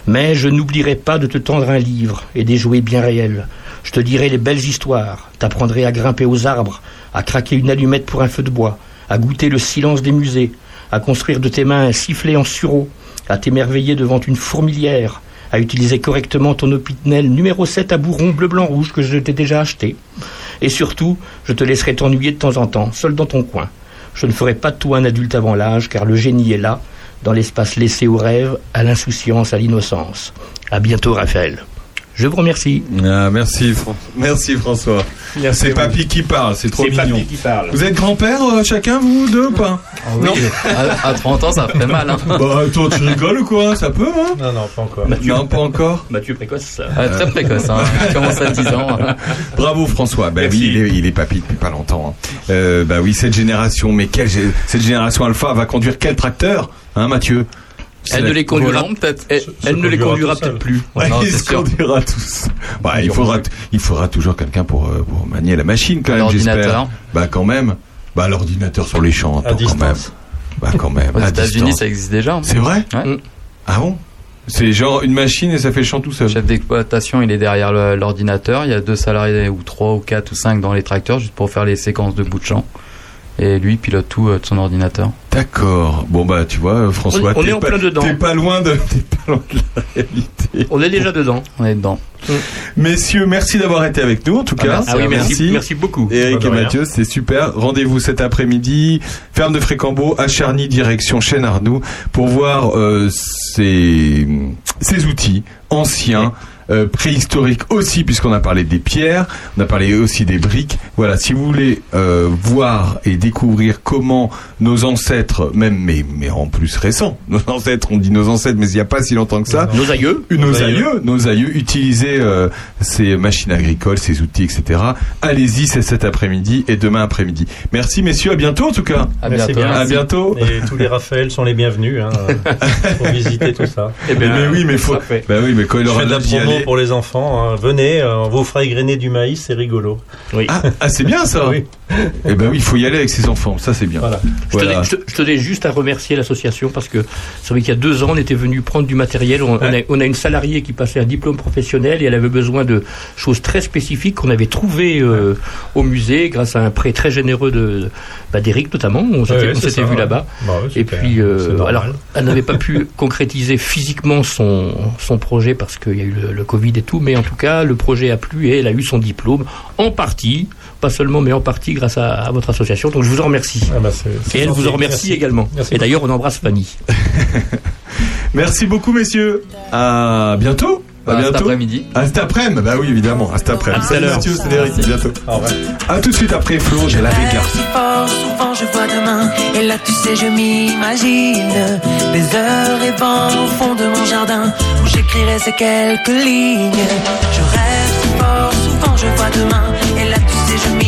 Mais je n'oublierai pas de te tendre un livre et des jouets bien réels. Je te dirai les belles histoires, t'apprendrai à grimper aux arbres, à craquer une allumette pour un feu de bois, à goûter le silence des musées, à construire de tes mains un sifflet en sureau, à t'émerveiller devant une fourmilière, à utiliser correctement ton opinel numéro 7 à bourron bleu blanc rouge que je t'ai déjà acheté. Et surtout, je te laisserai t'ennuyer de temps en temps, seul dans ton coin. Je ne ferai pas de toi un adulte avant l'âge, car le génie est là, dans l'espace laissé au rêve, à l'insouciance, à l'innocence. À bientôt, Raphaël. Je vous remercie. Ah, merci, Fran- merci François. C'est Papy qui parle, c'est trop C'est mignon. Papy qui parle. Vous êtes grand-père euh, chacun, vous deux ou pas Non à, à 30 ans, ça ferait mal. Hein. Bah, toi, tu rigoles ou quoi Ça peut, hein Non, non, pas encore. Non, pas encore. Mathieu Précoce. Ah, très précoce, hein. Il commence à 10 ans. Bravo François. Bah oui, il est, il est papy depuis pas longtemps. hein. Euh, bah oui, cette génération, mais quelle cette génération alpha va conduire quel tracteur, hein, Mathieu? Elle ne les conduira peut-être. Elle, elle ne les conduira peut-être plus. Ouais, Non, il c'est se sûr. conduira tous. Bah, il faudra, il faudra toujours quelqu'un pour, euh, pour manier la machine quand Un même, j'espère. ordinateur. Bah quand même. Bah l'ordinateur sur les champs, attends, quand même. Bah quand même. Aux à États-Unis, ça existe déjà. C'est vrai Ouais. Ah bon C'est genre une machine et ça fait le chant tout seul. Le chef d'exploitation, il est derrière l'ordinateur. Il y a deux salariés, ou trois, ou quatre, ou cinq dans les tracteurs, juste pour faire les séquences de bout de champ. Et lui, il pilote tout euh, de son ordinateur. D'accord. Bon bah tu vois, François, On- on t'es est en pas- plein dedans. T'es pas loin de, t'es pas loin de la réalité. On est déjà dedans. On est dedans. Messieurs, merci d'avoir été avec nous en tout Ah, cas. merci. Ah oui, merci- merci beaucoup. Eric et. Mathieu, c'est super. Rendez-vous cet après-midi, ferme de Frécambeau, à Charny, direction Chêne Arnoux, pour voir euh, ces, ces outils anciens. Euh, préhistoriques aussi puisqu'on a parlé des pierres, on a parlé aussi des briques. Voilà, si vous voulez euh, voir et découvrir comment nos ancêtres, même mais mais en plus récents, nos ancêtres, on dit nos ancêtres, mais il n'y a pas si longtemps que ça, Nos aïeux. nos, Nos aïeux, aïeux. nos aïeux utilisaient euh, ces machines agricoles, ces outils, etc. Allez-y, c'est cet après-midi et demain après-midi. Merci messieurs, à bientôt en tout cas. Merci bien. À bientôt. Et tous les Raphaël sont les bienvenus hein, pour visiter tout ça. Eh ben, mais oui, mais faut. Bah oui, mais quand il aura fais de la l'âge d'y aller- pour les enfants. hein. Venez, euh, on vous fera égrener du maïs, c'est rigolo. Oui. Ah, ah, c'est bien ça. Oui. Eh ben oui, il faut y aller avec ses enfants. Ça c'est bien. Voilà. Je, tenais, je te- je tenais juste à remercier l'association parce que c'est vrai qu'il y a deux ans, on était venu prendre du matériel. On, on a, on a une salariée qui passait un diplôme professionnel et elle avait besoin de choses très spécifiques qu'on avait trouvées euh, au musée grâce à un prêt très généreux de bah, d'Éric notamment. On s'était Ouais, vu là-bas. Bah et puis, euh, alors, elle n'avait pas pu concrétiser physiquement son, son projet parce qu'il y a eu le, le Covid et tout, mais en tout cas, le projet a plu et elle a eu son diplôme en partie, pas seulement, mais en partie grâce à, à votre association. Donc je vous en remercie. Ah bah, et elle vous en remercie Merci. également. Merci et d'ailleurs, on embrasse Fanny. Merci beaucoup messieurs. À bientôt. À À cet bientôt. après-midi. À cet après-midi. Bah oui, évidemment. À cet après-midi. Salut l'heure. Mathieu, c'est Eric. À bientôt. Au revoir. À tout de suite après Flo, j'ai la si fort, souvent je vois demain. Et là, tu sais, je m'imagine des heures rêvant au fond de mon jardin où j'écrirai ces quelques lignes. Je rêve si fort, souvent je vois demain. Et là, tu sais, je m'imagine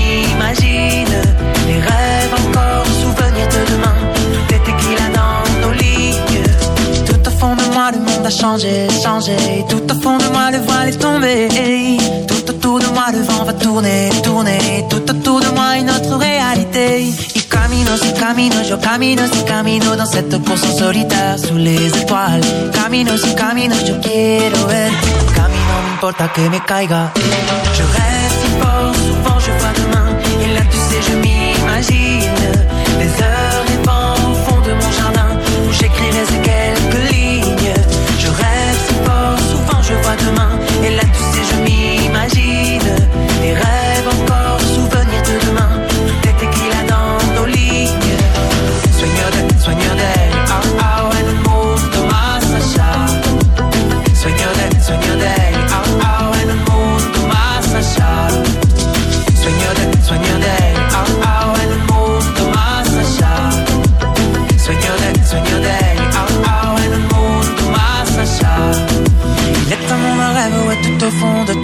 monde a changé, changé. Tout au fond de moi, le voile est tombé. Tout autour de moi, le vent va tourner, tourner. Tout autour de moi, une autre réalité. Y camino, si camino, yo camino, si camino dans cette course solitaire sous les étoiles. Camino, si camino, yo quiero ver. Camino, no importa que me caiga. Je si fort,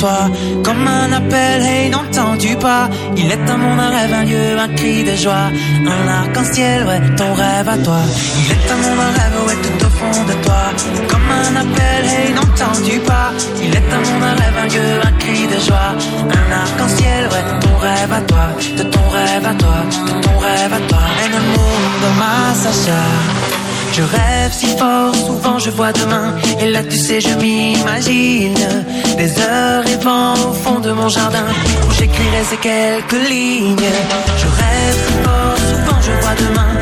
comme un appel, hey, n'entends-tu pas? Il est un monde, rêve, un lieu, un cri de joie, un arc-en-ciel, ouais, ton rêve à toi. Il est un monde, un rêve, ouais, tout au fond de toi, comme un appel, hey, n'entends-tu pas? Il est un monde, rêve, un lieu, un cri de joie, un arc-en-ciel, ouais, ton rêve à toi, de ton rêve à toi, de ton rêve à toi. Et le monde, ma Sacha. Je rêve si fort, souvent je vois demain. Et là, tu sais, je m'imagine des heures vents au fond de mon jardin où j'écrirai ces quelques lignes. Je rêve si fort, souvent je vois demain.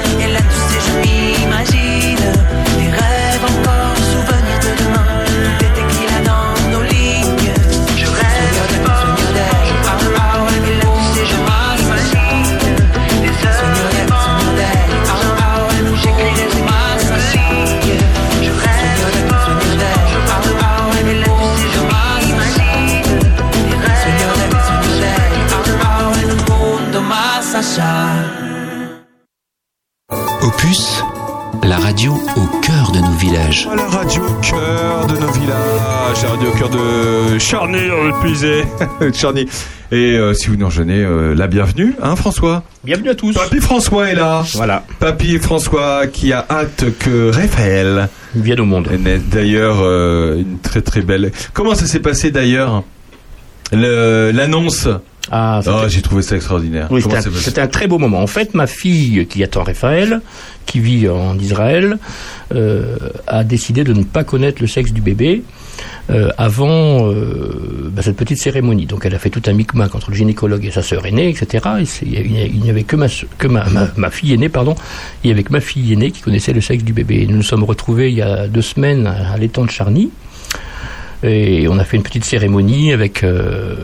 Puiser. Charny. Et euh, si vous nous rejoignez, euh, la bienvenue, hein François Bienvenue à tous. Papy François est là. Voilà. Papy François qui a hâte que Raphaël vienne au monde. D'ailleurs, euh, une très très belle. Comment ça s'est passé d'ailleurs Le- L'annonce Ah, Oh, j'ai trouvé ça extraordinaire. Oui, c'était un, très beau moment. En fait, ma fille, qui attend Raphaël, qui vit en Israël, euh, a décidé de ne pas connaître le sexe du bébé euh, avant euh, bah, cette petite cérémonie. Donc, elle a fait tout un micmac entre le gynécologue et sa sœur aînée, etc. Il n'y avait que, ma, fille aînée, pardon, et avec ma fille aînée qui connaissait le sexe du bébé. Nous nous sommes retrouvés il y a deux semaines à, l'étang de Charny. Et on a fait une petite cérémonie avec euh,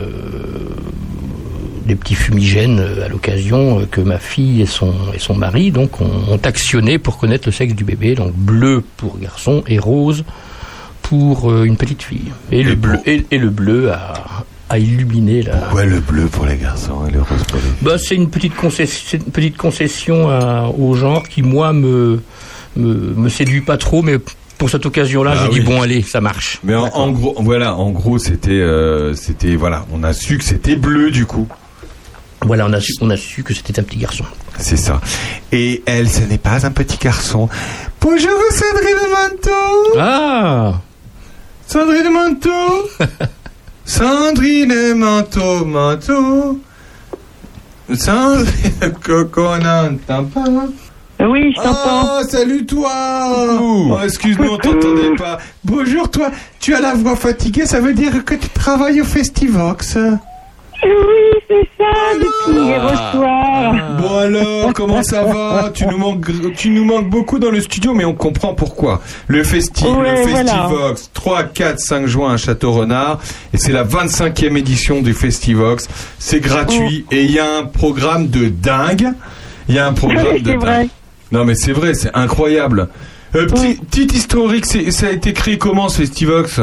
des petits fumigènes à l'occasion que ma fille et son, mari ont, ont actionné pour connaître le sexe du bébé. Donc bleu pour garçon et rose euh, une petite fille. Et, le bleu et, et le bleu a, a illuminé la. Pourquoi le bleu pour les garçons et le rose pour les Bah, c'est une petite concession, une petite concession à- au genre qui moi me, me me séduit pas trop, mais pour cette occasion-là, Ah j'ai oui. dit bon allez, ça marche. Mais en, en gros, voilà, en gros, c'était, euh, c'était, voilà, on a su que c'était bleu du coup. Voilà, on a su, on a su que c'était un petit garçon. C'est ça. Et elle, ce n'est pas un petit garçon. Bonjour Sandrine Manteau. Ah. Sandrine Manteau. Sandrine Manteau, Manteau. Sandrine, qu'on n'entend pas. Oui, je t'entends. Oh, salut toi oh, Excuse-nous, on t'entendait pas. Bonjour toi, tu as la voix fatiguée, ça veut dire que tu travailles au Festivox Oui, c'est ça, depuis hier au soir. Bon alors, comment ça va? Tu nous, manques, tu nous manques beaucoup dans le studio, mais on comprend pourquoi. Le, festi Ouais, le voilà. Festivox, 3, 4, 5 juin à Château-Renard, et c'est la 25e édition du Festivox. C'est gratuit, et il y a un programme de dingue. Il y a un programme Oui, de dingue. vrai. Non mais c'est vrai, c'est incroyable. Euh, petit, Petite historique, ça a été créé comment ce Festivox?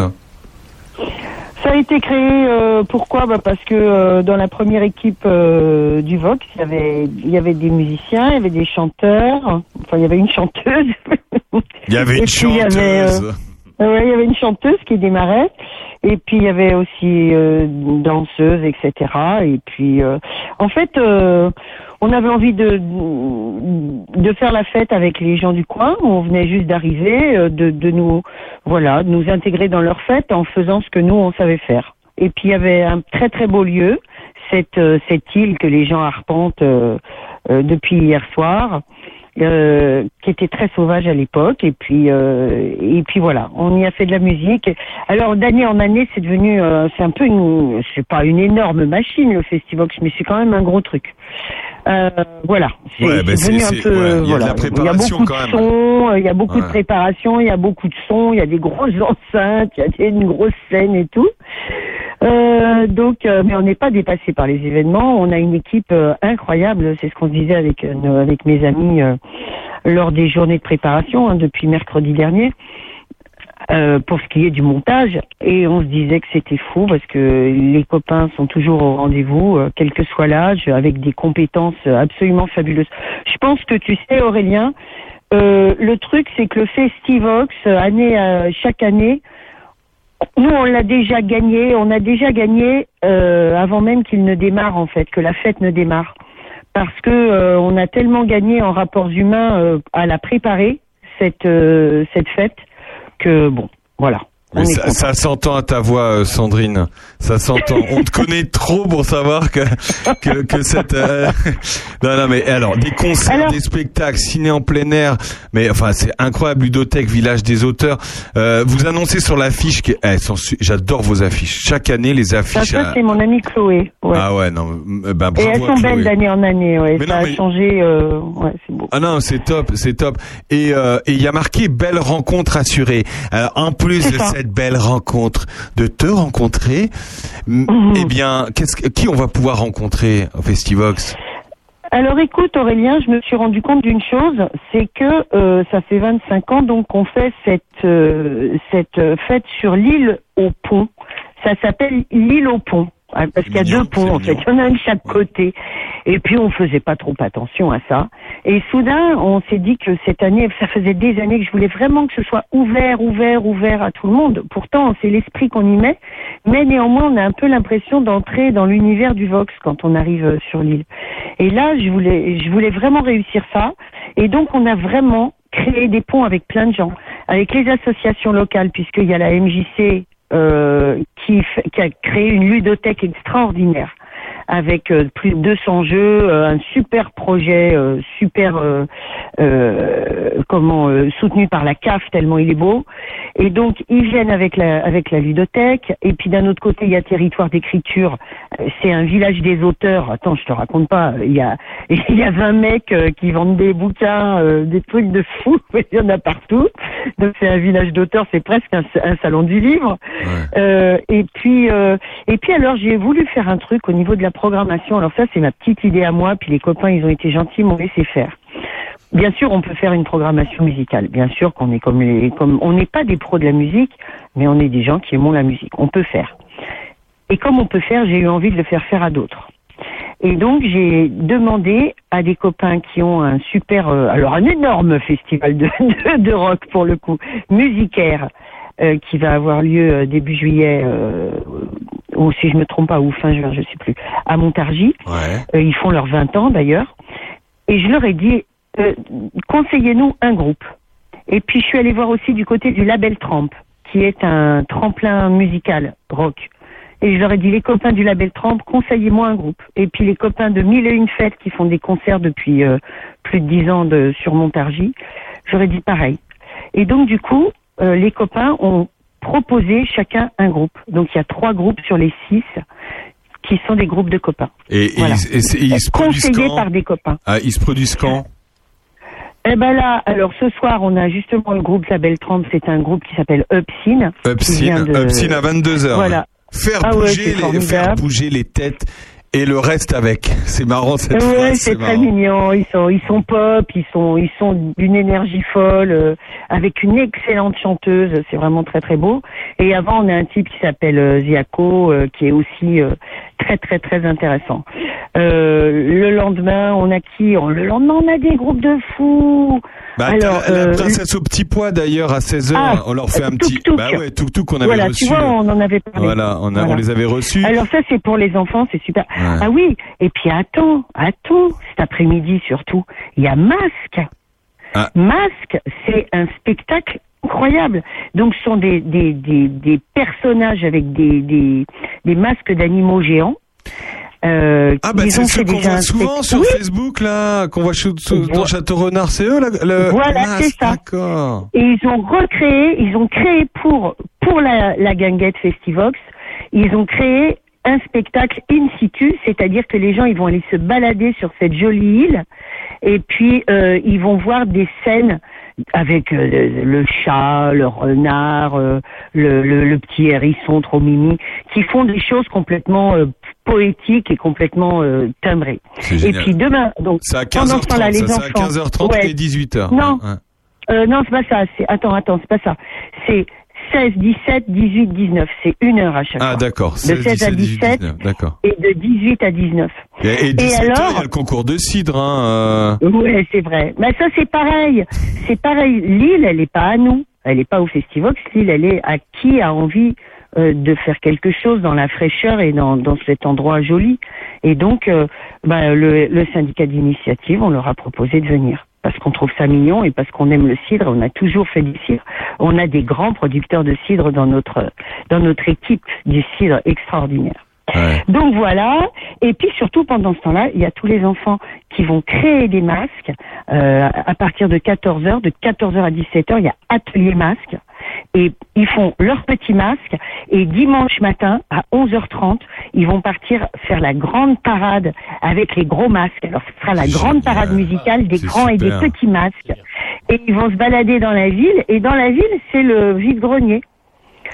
Ça a été créé, euh, pourquoi? Bah Parce que euh, dans la première équipe euh, du Vox, il y, avait, il y avait des musiciens, il y avait des chanteurs, enfin il y avait une chanteuse. Il y avait une euh, chanteuse. Ouais, il y avait une chanteuse qui démarrait, et puis il y avait aussi euh, une danseuse, etc. Et puis, euh, en fait, euh, on avait envie de de faire la fête avec les gens du coin. On venait juste d'arriver, euh, de, de nous, voilà, de nous intégrer dans leur fête en faisant ce que nous on savait faire. Et puis il y avait un très très beau lieu, cette euh, cette île que les gens arpentent euh, euh, depuis hier soir euh, qui était très sauvage à l'époque. Et puis euh, et puis voilà on y a fait de la musique. Alors d'année en année c'est devenu euh, c'est un peu une c'est pas une énorme machine le Festivox mais c'est quand même un gros truc. Euh, voilà. C'est Ouais, c'est devenu un peu ouais, il y a beaucoup quand de même. sons il y a beaucoup de préparation il y a beaucoup de sons il y a des grosses enceintes il y a une grosse scène et tout euh, donc, euh, mais on n'est pas dépassé par les événements. On a une équipe euh, incroyable. C'est ce qu'on disait avec euh, avec mes amis lors des journées de préparation hein, depuis mercredi dernier. pour ce qui est du montage, et on se disait que c'était fou parce que les copains sont toujours au rendez-vous, quel que soit l'âge, avec des compétences absolument fabuleuses. Je pense que tu sais, Aurélien, le truc c'est que le Festivox, année chaque année, Nous, on l'a déjà gagné. On a déjà gagné euh, avant même qu'il ne démarre, en fait, que la fête ne démarre. Parce que euh, on a tellement gagné en rapports humains euh, à la préparer, cette, cette fête, que bon, voilà. Mais ça, ça s'entend à ta voix, euh, Sandrine. Ça s'entend. On te connaît trop pour savoir que que, que cette. euh, Non, non, mais alors des concerts, des spectacles, ciné en plein air. Mais enfin, c'est incroyable. Ludothèque, village des auteurs. Euh, vous annoncez sur l'affiche que elles su- J'adore vos affiches. Chaque année, les affiches. ça, euh, c'est mon amie Chloé. Ouais. Ah ouais, non. euh, Ben, Et bravo elles à sont belles d'année en année, ouais. Mais ça non, a mais- changé, euh, ouais, c'est beau. Ah non, c'est top, c'est top. Et euh, et il y a marqué belle rencontre assurée. Alors, en plus de. Cette belle rencontre, de te rencontrer, Mhm. eh bien, qu'est-ce qui on va pouvoir rencontrer au Festivox? Alors écoute Aurélien, je me suis rendu compte d'une chose, c'est que euh, ça fait 25 ans donc qu'on fait cette euh, cette fête sur l'île au pont. Ça s'appelle l'île au pont. Parce qu'il y a deux ponts en fait, il y en a un de chaque côté. Et puis on faisait pas trop attention à ça. Et soudain, on s'est dit que cette année, ça faisait des années que je voulais vraiment que ce soit ouvert, ouvert, ouvert à tout le monde. Pourtant, c'est l'esprit qu'on y met. Mais néanmoins, on a un peu l'impression d'entrer dans l'univers du Vox quand on arrive euh, sur l'île. Et là, je voulais, je voulais vraiment réussir ça. Et donc, on a vraiment créé des ponts avec plein de gens, avec les associations locales, puisqu'il y a la MJC qui, fait- qui a créé une ludothèque extraordinaire avec euh, plus de 200 jeux, euh, un super projet, euh, super euh, euh, comment euh, soutenu par la CAF tellement il est beau. Et donc ils viennent avec la avec la ludothèque. Et puis d'un autre côté il y a territoire d'écriture. C'est un village des auteurs. Attends, je te raconte pas. Il y a il y a 20 mecs qui vendent des bouquins, euh, des trucs de fou. Il y en a partout. Donc c'est un village d'auteurs. C'est presque un, un salon du livre. Euh, et puis euh, et puis alors j'ai voulu faire un truc au niveau de la programmation. Alors ça c'est ma petite idée à moi. Puis les copains ils ont été gentils, ils m'ont laissé faire. Bien sûr, on peut faire une programmation musicale. Bien sûr qu'on est comme les, on n'est pas des pros de la musique, mais on est des gens qui aimons la musique. On peut faire. Et comme on peut faire, j'ai eu envie de le faire faire à d'autres. Et donc j'ai demandé à des copains qui ont un super, euh, alors un énorme festival de, de, de rock pour le coup, musicaire, euh, qui va avoir lieu euh, début juillet, euh, ou si je me trompe pas, ou fin juin, je sais plus, à Montargis. Euh, ils font leurs 20 ans d'ailleurs. Et je leur ai dit, euh, conseillez-nous un groupe. Et puis je suis allée voir aussi du côté du label Tramp, qui est un tremplin musical rock. Et je leur ai dit, les copains du label Tramp, conseillez-moi un groupe. Et puis les copains de Mille et une fêtes qui font des concerts depuis euh, plus de dix ans de, sur Montargis, j'aurais dit pareil. Et donc du coup, euh, les copains ont proposé chacun un groupe. Donc il y a trois groupes sur les six qui sont des groupes de copains. Et, Voilà. ils, et c'est- ils se Conseillés quand par des copains. Ah, ils se produisent quand Eh ben là, alors ce soir, on a justement le groupe Label 30, c'est un groupe qui s'appelle Upsine. Upsine, de- Upsine à 22h. Voilà. Faire, Ah bouger les, faire bouger les têtes et le reste avec. C'est marrant cette Ouais, phrase. c'est très marrant. mignon. Ils sont, ils sont pop, ils sont, ils sont d'une énergie folle, euh, avec une excellente chanteuse. C'est vraiment très très beau. Et avant, on a un type qui s'appelle euh, Ziaco, euh, qui est aussi euh, très très très intéressant. Euh, le lendemain, on a qui On- Le lendemain, on a des groupes de fous. Bah, Alors, la euh, princesse au petit pois d'ailleurs à 16h. Ah, on leur fait un petit. Tuk. Bah ouais, Tuk Tuk qu'on avait voilà, reçu. tu vois, on en avait parlé. Voilà, on, a, on les avait reçus. Alors ça, c'est pour les enfants, c'est super. Ah oui, et puis attends, attends, cet après-midi surtout, il y a Masque. Ah. Masque, c'est un spectacle incroyable. Donc ce sont des, des, des, des personnages avec des, des, des masques d'animaux géants. Euh, Ah bah c'est fait qu'on voit souvent sur Oui, Facebook là, qu'on voit sous- dans Château Renard, c'est eux là, le Voilà, c'est ça. D'accord. Et ils ont recréé, ils ont créé pour, pour la, la ganguette Festivox, ils ont créé un spectacle in situ, c'est-à-dire que les gens ils vont aller se balader sur cette jolie île et puis euh, ils vont voir des scènes avec euh, le, le chat, le renard, euh, le, le, le petit hérisson trop mimi, qui font des choses complètement euh, poétiques et complètement euh, timbrées. Et puis demain, donc à pendant ce temps-là, 15h30, les ça, c'est à enfants, 15h30 Ouais. et 18h. Non. Ouais. Euh, non, c'est pas ça. Attends, attends, c'est pas ça. C'est 16, 17, 18, 19. C'est une heure à chaque Ah fois. d'accord. De 16, 16 à 17, 18, 17 19. D'accord. et de 18 à 19. Et, et 17 alors il y a le concours de cidre. Hein, euh. Ouais, c'est vrai. Mais ça, c'est pareil. C'est pareil. L'île, elle est pas à nous. Elle n'est pas au Festivox. Lille, elle est à qui a envie euh, de faire quelque chose dans la fraîcheur et dans, dans cet endroit joli. Et donc, euh, bah, le, le syndicat d'initiative, on leur a proposé de venir parce qu'on trouve ça mignon et parce qu'on aime le cidre. On a toujours fait du cidre. On a des grands producteurs de cidre dans notre dans notre équipe du cidre extraordinaire. Donc voilà. Et puis surtout pendant ce temps-là, il y a tous les enfants qui vont créer des masques euh, à partir de 14 h De 14 h à 17 h il y a atelier masque. Et ils font leurs petits masques. Et dimanche matin, à 11h30, ils vont partir faire la grande parade avec les gros masques. Alors ce sera la grande parade musicale des grands et des petits masques. Et ils vont se balader dans la ville. Et dans la ville, c'est le vide-grenier.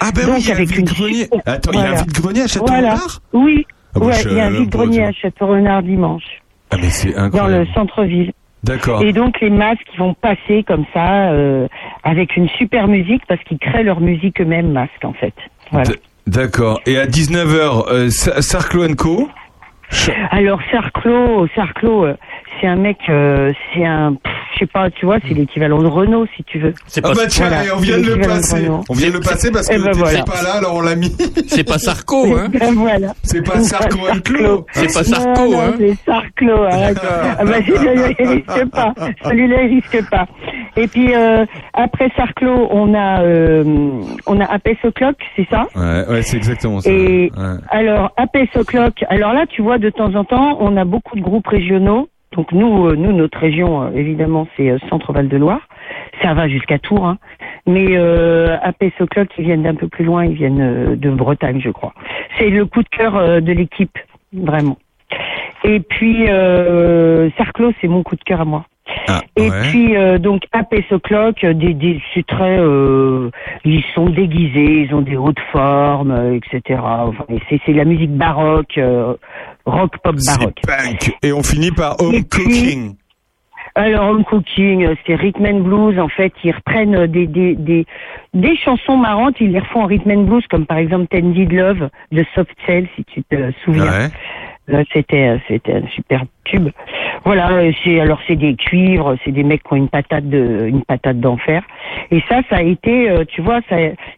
Ah ben Donc, oui, il y a un avec vide-grenier. Attends, il y a un vide-grenier à Voilà. Château-Renard Oui. Ah bon, ouais, il y a un vide-grenier à Château-Renard dimanche. Ah mais c'est Dans le centre-ville. D'accord. Et donc les masques ils vont passer comme ça euh, avec une super musique parce qu'ils créent leur musique eux-mêmes masques en fait. Voilà. D'accord. Et à 19h, euh, Sa- Sarclo Co? Alors Sarclo, Sarclo, euh, c'est un mec, euh, c'est un, pff, je sais pas, tu vois, c'est l'équivalent de Renault si tu veux. Ah bah tiens, Voilà, et on vient c'est de le passer. On vient de le passer parce que Eh ben t'étais voilà. pas là, alors on l'a mis. C'est pas Sarko, hein Ben voilà. C'est pas Sarko Clo. C'est pas Sarko, non, hein c'est Sarclo, arrête. ah bah, celui-là, il risque pas. Celui-là, il risque pas. Et puis, euh, après Sarclo, on a, euh, on a Apes O'Clock, c'est ça? Ouais, ouais, c'est exactement ça. Et Ouais. alors, Apes O'Clock, alors là, tu vois, de temps en temps, on a beaucoup de groupes régionaux. Donc nous, euh, nous notre région, euh, évidemment, c'est euh, Centre-Val de Loire. Ça va jusqu'à Tours. Hein. Mais euh, O'Clock, ils viennent d'un peu plus loin, ils viennent de Bretagne, je crois. C'est le coup de cœur de l'équipe, vraiment. Et puis, euh, Sarclo, c'est mon coup de cœur à moi. Ah, Et ouais. puis euh, donc Apes O'Clock, euh, des, des, c'est très, euh, ils sont déguisés, ils ont des hautes formes, euh, etc. Enfin, et c'est, c'est la musique baroque, rock pop baroque. Punk. Et on finit par Home Et puis- Cooking. Alors home cooking, c'est rhythm and blues. En fait, ils reprennent des des des, des chansons marrantes, ils les refont en rhythm and blues, comme par exemple Tended Love de Soft Cell, si tu te souviens. Ouais. C'était c'était un super tube. Voilà, euh, c'est alors c'est des cuivres, c'est des mecs qui ont une patate de une patate d'enfer. Et ça, ça a été, euh, tu vois, ça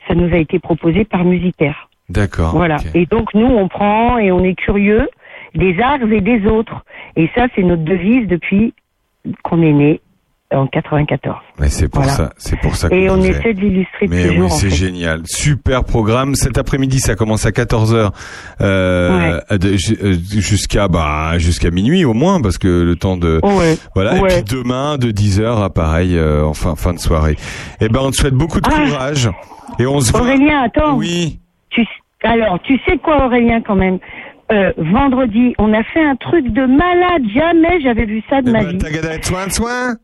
ça nous a été proposé par Musicaire. D'accord. Voilà. Et donc nous, on prend et on est curieux des arts et des autres. Et ça, c'est notre devise depuis qu'on est né en 94. Mais c'est pour Voilà. ça, c'est pour ça que Et on essaie de l'illustrer Mais toujours. oui, c'est génial. Super programme. Cet après-midi, ça commence à 14h euh, de- ju- euh, jusqu'à bah jusqu'à minuit au moins parce que le temps de Ouais. voilà et puis demain de 10h à pareil euh, en fin, fin de soirée. Eh ben on te souhaite beaucoup de Ah. courage et on se voit Aurélien, attends. Oui. Tu, alors, tu sais quoi, Aurélien, quand même? Euh, Vendredi, on a fait un truc de malade. Jamais j'avais vu ça de ma vie. soin soin?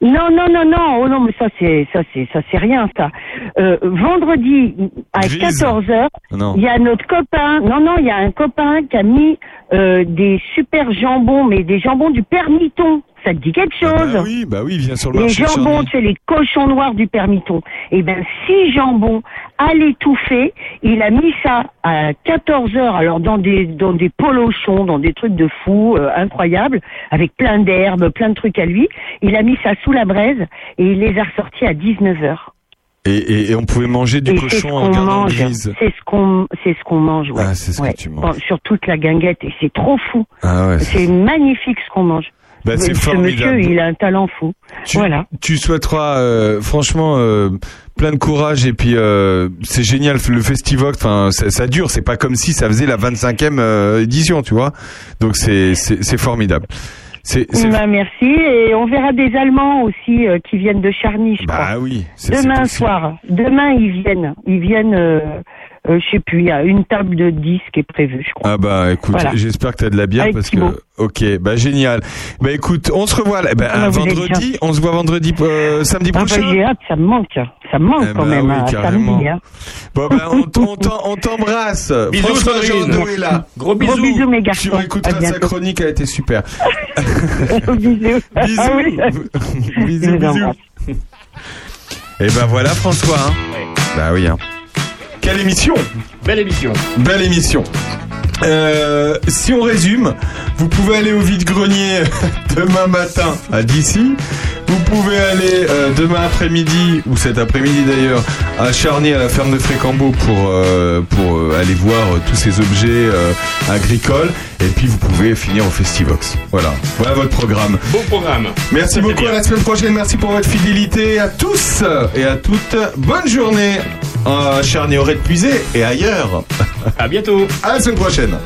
Non, non, non, non. Oh non, mais ça c'est ça c'est ça c'est rien ça. Euh, vendredi à Grise. 14 h il y a notre copain. Non, non, il y a un copain qui a mis euh, des super jambons, mais des jambons du Permiton. Ça te dit quelque chose Bah oui, bah oui, sur le les marché. jambons, sais, les cochons noirs du Permiton. Eh ben, six jambons à l'étouffer. Il a mis ça à 14 heures, alors dans des, dans des polochons, dans des trucs de fou, euh, incroyables, avec plein d'herbes, plein de trucs à lui. Il a mis ça sous la braise et il les a ressortis à 19 heures. Et, et, et on pouvait manger du Et c'est cochon en mange. grise. C'est ce qu'on, c'est ce qu'on mange, ouais. Ah, c'est ce que tu manges. Sur toute la guinguette. Et c'est trop fou. Ah ouais. C'est magnifique ce qu'on mange. Bah, c'est ce formidable. monsieur, il a un talent fou. Tu, Voilà. tu souhaiteras euh, franchement euh, plein de courage et puis euh, c'est génial le festivox enfin ça, ça dure c'est pas comme si ça faisait la 25e euh, édition tu vois donc c'est formidable Bah, merci. Et on verra des Allemands aussi euh, qui viennent de Charny, je crois. bah oui c'est c'est Demain soir. Demain, ils viennent. Ils viennent, euh, euh, je sais plus, il y a une table de 10 qui est prévue, je crois. ah bah écoute Voilà. j'espère que t'as de la bière Avec parce Thibaut. que ok bah génial bah écoute on se revoit là, bah, Ah, un vous êtes vendredi on se voit vendredi euh, samedi Ah, bah, prochain j'ai hâte, ça me manque. Ça me manque Eh quand bah même. oui, hein, carrément. samedi, hein. bon bah on t'embrasse Bisous, François est là Gros Gros bisous. bisous, mes tu garçons. À réécouteras sa chronique elle a été super bisous. Ah Bisous. oui. bisous, bisous. Et ben voilà François. hein. Bah oui. Hein. Quelle émission Belle émission. Belle émission. Euh, si on résume, vous pouvez aller au vide-grenier demain matin à d'ici Vous pouvez aller euh, demain après-midi, ou cet après-midi d'ailleurs, à Charny, à la ferme de Frécambeau pour, euh, pour aller voir tous ces objets agricoles. Et puis vous pouvez finir au Festivox. Voilà, voilà votre programme. Beau programme. Merci beaucoup, bien. à la semaine prochaine. Merci pour votre fidélité à tous et à toutes. Bonne journée un cher Néoré de Puisé et ailleurs. À bientôt. À la semaine prochaine.